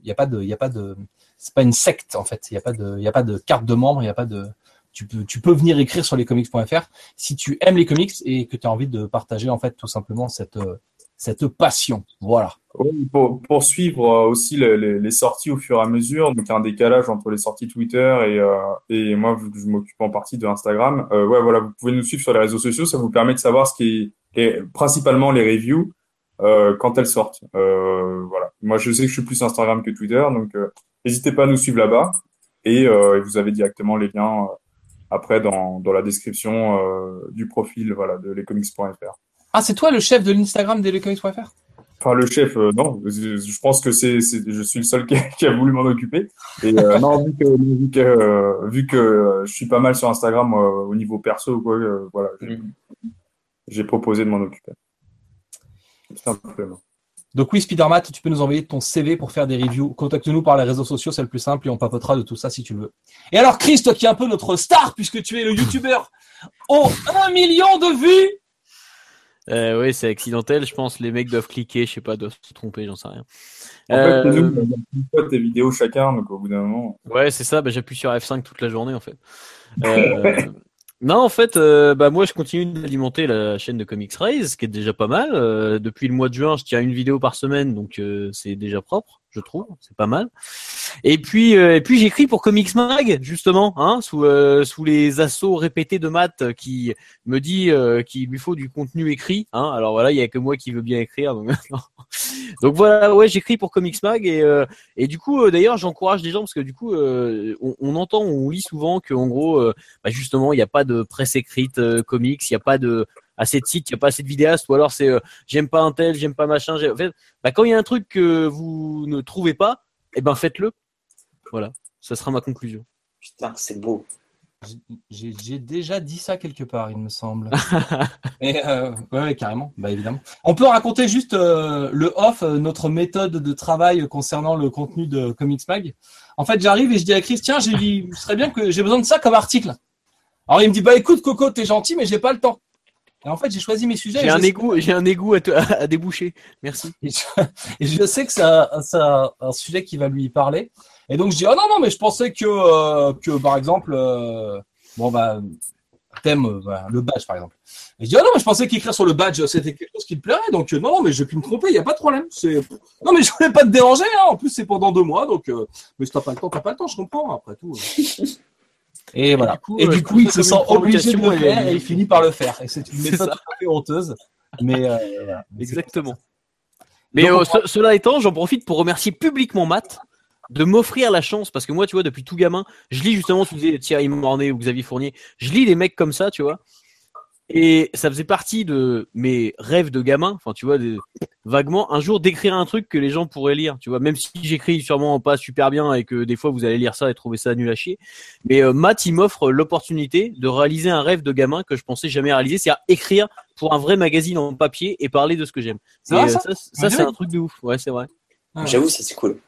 Il n'y a pas de, il a pas de, c'est pas une secte en fait. Il n'y a pas de, il a pas de carte de membre. Il a pas de, tu peux, tu peux venir écrire sur lescomics.fr si tu aimes les comics et que tu as envie de partager en fait tout simplement cette, euh, cette passion. Voilà. Oui, pour, suivre euh, aussi les, sorties au fur et à mesure, donc un décalage entre les sorties Twitter et, euh, moi, je m'occupe en partie de Instagram, euh, ouais, voilà, vous pouvez nous suivre sur les réseaux sociaux, ça vous permet de savoir ce qui est, principalement les reviews quand elles sortent. Voilà. Moi, je sais que je suis plus Instagram que Twitter, donc n'hésitez pas à nous suivre là-bas et, vous avez directement les liens après dans, dans la description du profil, voilà, de lescomics.fr. Ah, c'est toi le chef de l'Instagram des lescomics.fr Enfin, le chef, euh, non. Je, je pense que c'est, c'est, je suis le seul qui a, <laughs> qui a voulu m'en occuper. Et euh, non, vu que, vu que, euh, vu que euh, je suis pas mal sur Instagram euh, au niveau perso, quoi, euh, voilà, j'ai, j'ai proposé de m'en occuper. Simplement. Donc oui, Spidermat, tu peux nous envoyer ton CV pour faire des reviews. Contacte-nous par les réseaux sociaux, c'est le plus simple et on papotera de tout ça si tu le veux. Et alors Chris, toi qui es un peu notre star puisque tu es le youtubeur au <laughs> 1 million de vues. Euh, oui, c'est accidentel, je pense. Les mecs doivent cliquer, je sais pas, doivent se tromper, j'en sais rien. En Euh, fait, nous, on a tes vidéos chacun, donc au bout d'un moment. Ouais, c'est ça. Bah, j'appuie sur F5 toute la journée en fait. <laughs> Euh, non, en fait, euh, bah moi je continue d'alimenter la chaîne de Comics Raise, ce qui est déjà pas mal. Euh, depuis le mois de juin, je tiens une vidéo par semaine, donc euh, c'est déjà propre. Je trouve, c'est pas mal. Et puis, euh, et puis j'écris pour Comics Mag justement, hein, sous euh, sous les assauts répétés de Matt qui me dit euh, qu'il lui faut du contenu écrit. Hein. Alors voilà, il y a que moi qui veux bien écrire. <laughs> Donc, voilà, ouais, j'écris pour Comics Mag et euh, et du coup, euh, d'ailleurs, j'encourage les gens parce que du coup, euh, on, on entend, on lit souvent que en gros, euh, bah, justement, il n'y a pas de presse écrite euh, comics, il n'y a pas de assez de sites, il n'y a pas assez de vidéastes, ou alors c'est euh, j'aime pas un tel, j'aime pas machin. j'ai- En fait, bah, quand il y a un truc que vous ne trouvez pas, eh ben faites-le. Voilà, ça sera ma conclusion. Putain, c'est beau. J'ai j'ai déjà dit ça quelque part, il me semble. <laughs> Et, euh, ouais, ouais, carrément, bah évidemment. On peut raconter juste euh, le off, notre méthode de travail concernant le contenu de Comics Mag. En fait, j'arrive et je dis à Chris, tiens, j'ai dit, ce serait bien que j'ai besoin de ça comme article. Alors il me dit, bah écoute Coco, t'es gentil, mais j'ai pas le temps. Et en fait, j'ai choisi mes sujets. et J'ai un égout, j'ai un égout à, te- <laughs> à déboucher. Merci. Et je, et je sais que c'est un, un- un sujet qui va lui parler. Et donc je dis, oh non, non, mais je pensais que, euh, que par exemple, euh, bon, bah, thème, euh, le badge, par exemple. Et je dis, oh non, mais je pensais qu'écrire sur le badge, c'était quelque chose qui te plairait. Donc, euh, non, non, mais je pu me tromper, il n'y a pas de problème. Non, mais <laughs> je voulais pas te déranger, hein. En plus, c'est pendant deux mois. Donc, euh, mais si t'as pas le temps, t'as pas le temps, je comprends, après tout. <laughs> euh. Et voilà. du coup, et euh, du coup, il trouve ça se sent obligé de le faire et- il finit par le faire. Et c'est une méthode à fait honteuse. Mais, euh, <laughs> Exactement. Mais euh, ce- cela étant, j'en profite pour remercier publiquement Matt de m'offrir la chance parce que moi, tu vois, depuis tout gamin, je lis justement, tu disais Thierry Mornay ou Xavier Fournier, je lis des mecs comme ça, tu vois. Et ça faisait partie de mes rêves de gamin, enfin, tu vois, des- vaguement, un jour d'écrire un truc que les gens pourraient lire, tu vois, même si j'écris sûrement pas super bien et que des fois vous allez lire ça et trouver ça nul à chier. Mais euh, Matt, il m'offre l'opportunité de réaliser un rêve de gamin que je pensais jamais réaliser, c'est-à-dire écrire pour un vrai magazine en papier et parler de ce que j'aime. Euh, ça ça, ça, c'est un truc de ouf. Ouais, c'est vrai. Ouais. J'avoue, ça c'est cool.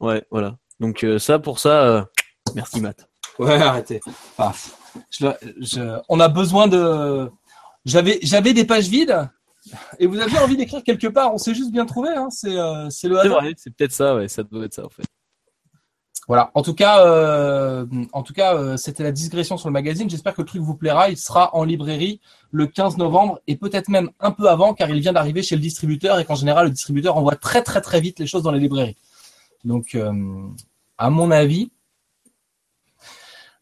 Ouais, voilà. Donc euh, ça, pour ça, euh, merci Matt. Ouais, arrêtez. Ah, je- je- on a besoin de. J'avais, j'avais des pages vides et vous aviez envie d'écrire quelque part. On s'est juste bien trouvé. Hein. C'est, euh, c'est le C'est hasard. vrai, c'est peut-être ça, ouais, ça doit être ça en fait. Voilà. En tout cas, euh, en tout cas, euh, c'était la digression sur le magazine. J'espère que le truc vous plaira. Il sera en librairie le 15 novembre et peut-être même un peu avant, car il vient d'arriver chez le distributeur et qu'en général, le distributeur envoie très très très vite les choses dans les librairies. Donc, euh, à mon avis,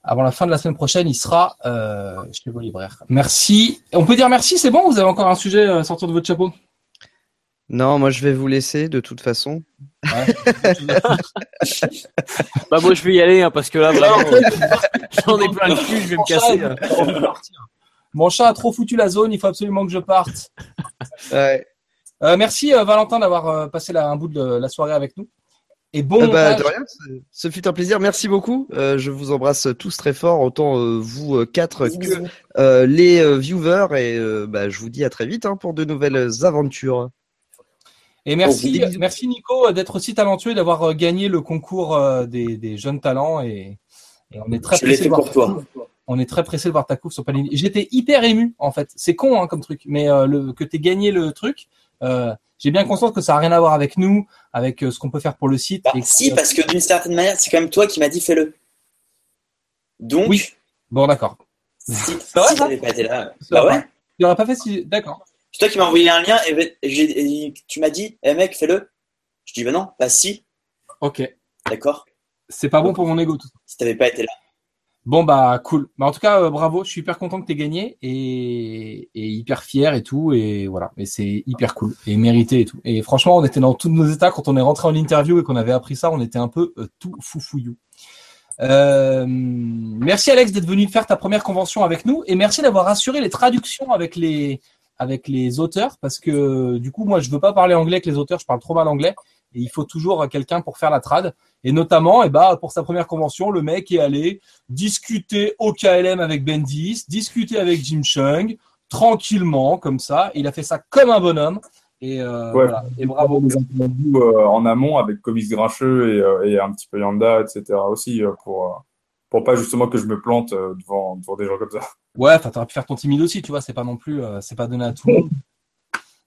avant la fin de la semaine prochaine, il sera euh, chez vos libraires. Merci. On peut dire merci, c'est bon Vous avez encore un sujet à sortir de votre chapeau? Non, moi je vais vous laisser de toute façon. <laughs> Bah moi je vais y aller hein, parce que là vraiment, euh, j'en ai plein le cul, je vais me casser. là. Mon chat a trop foutu la zone, il faut absolument que je parte. Ouais. Euh, merci euh, Valentin d'avoir euh, passé la- un bout de la soirée avec nous. Et bon Ah bah, de rien, ce- ce fut un plaisir. Merci beaucoup. Euh, je vous embrasse tous très fort, autant euh, vous euh, quatre que euh, les euh, viewers. Et euh, bah, je vous dis à très vite hein, pour de nouvelles aventures. Et merci, merci Nico d'être aussi talentueux et d'avoir gagné le concours des, des jeunes talents. Et, et on est très Je l'ai pressé fait de voir pour toi. On est très pressé de voir ta couve sur Panini. J'étais hyper ému en fait. C'est con hein, comme truc, mais euh, le, que tu gagné le truc, euh, j'ai bien conscience que ça n'a rien à voir avec nous, avec euh, ce qu'on peut faire pour le site. Bah, et que- si, parce que d'une certaine manière, c'est quand même toi qui m'as dit fais-le. Donc, Oui. Bon, d'accord. si, si <laughs> pas été là, <laughs> bah ouais. Tu l'aurais pas fait si. D'accord. C'est toi qui m'as envoyé un lien et, et j'ai- et tu m'as dit, eh mec, fais-le. Je dis, bah non, bah si, Ok. d'accord. C'est pas bon pour mon ego tout ça. Si t'avais pas été là. Bon bah cool. Bah, en tout cas, euh, bravo. Je suis hyper content que tu gagné et, et hyper fier et tout. Et voilà. Et c'est hyper cool et mérité et tout. Et franchement, on était dans tous nos états quand on est rentré en interview et qu'on avait appris ça. On était un peu euh, tout foufouillou. Euh, merci Alex d'être venu faire ta première convention avec nous et merci d'avoir assuré les traductions avec les avec les auteurs parce que du coup moi je veux pas parler anglais avec les auteurs, je parle trop mal anglais et il faut toujours quelqu'un pour faire la trad et notamment et bah pour sa première convention le mec est allé discuter au KLM avec Bendis, discuter avec Jim Chung tranquillement comme ça, il a fait ça comme un bonhomme et, euh, Ouais. voilà. et bravo. Des interviews euh, en amont avec Comics Grincheux et, euh, et un petit peu Yanda, etc. aussi, euh, pour, euh, pour pas justement que je me plante euh, devant, devant des gens comme ça. Ouais, enfin, t'aurais pu faire ton timide aussi, tu vois, c'est pas non plus, euh, c'est pas donné à tout le monde <laughs>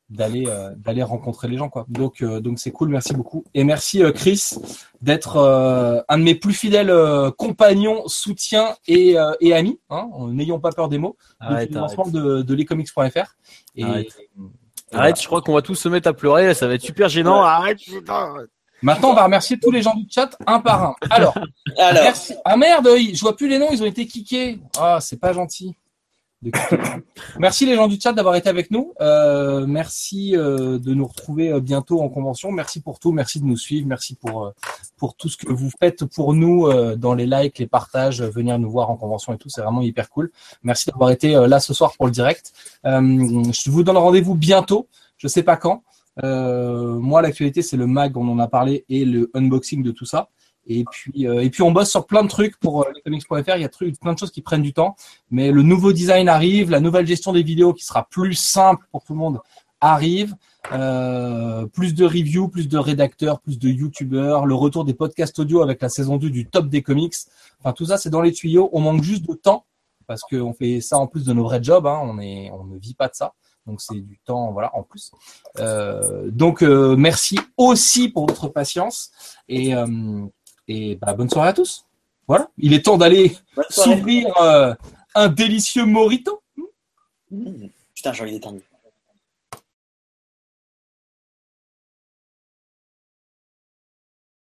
d'aller euh, d'aller rencontrer les gens, quoi. Donc euh, donc c'est cool, merci beaucoup et merci euh, Chris d'être euh, un de mes plus fidèles euh, compagnons, soutiens et euh, et amis, hein, en n'ayant pas peur des mots, depuis Arrête, le de de lescomics.fr. Et Arrête. et Arrête, je crois qu'on va tous se mettre à pleurer, ça va être super gênant. Arrête, putain. Maintenant, on va remercier tous les gens du chat un par un. Alors, <laughs> Alors, merci. Ah merde, je vois plus les noms, ils ont été kickés. Ah, c'est pas gentil. Merci les gens du chat d'avoir été avec nous. Euh, merci euh, de nous retrouver euh, bientôt en convention. Merci pour tout, merci de nous suivre, merci pour pour tout ce que vous faites pour nous dans les likes, les partages, venir nous voir en convention et tout. C'est vraiment hyper cool. Merci d'avoir été là ce soir pour le direct. Je vous donne rendez-vous bientôt. Je sais pas quand. Moi, l'actualité, c'est le mag, on en a parlé, et le unboxing de tout ça. Et puis, euh, et puis on bosse sur plein de trucs pour euh, lescomics.fr. Il y a plein de choses qui prennent du temps. Mais le nouveau design arrive, la nouvelle gestion des vidéos qui sera plus simple pour tout le monde arrive. Euh, plus de reviews, plus de rédacteurs, plus de youtubeurs, le retour des podcasts audio avec la saison 2 du top des comics. Enfin, tout ça, c'est dans les tuyaux. On manque juste de temps parce qu'on fait ça en plus de nos vrais jobs. Hein. On, est, on ne vit pas de ça. Donc c'est du temps, voilà, en plus. Euh, donc euh, merci aussi pour votre patience et, euh, et bah, bonne soirée à tous. Voilà, il est temps d'aller s'ouvrir euh, un délicieux morito. Mmh. Putain, j'ai envie d'éternuer.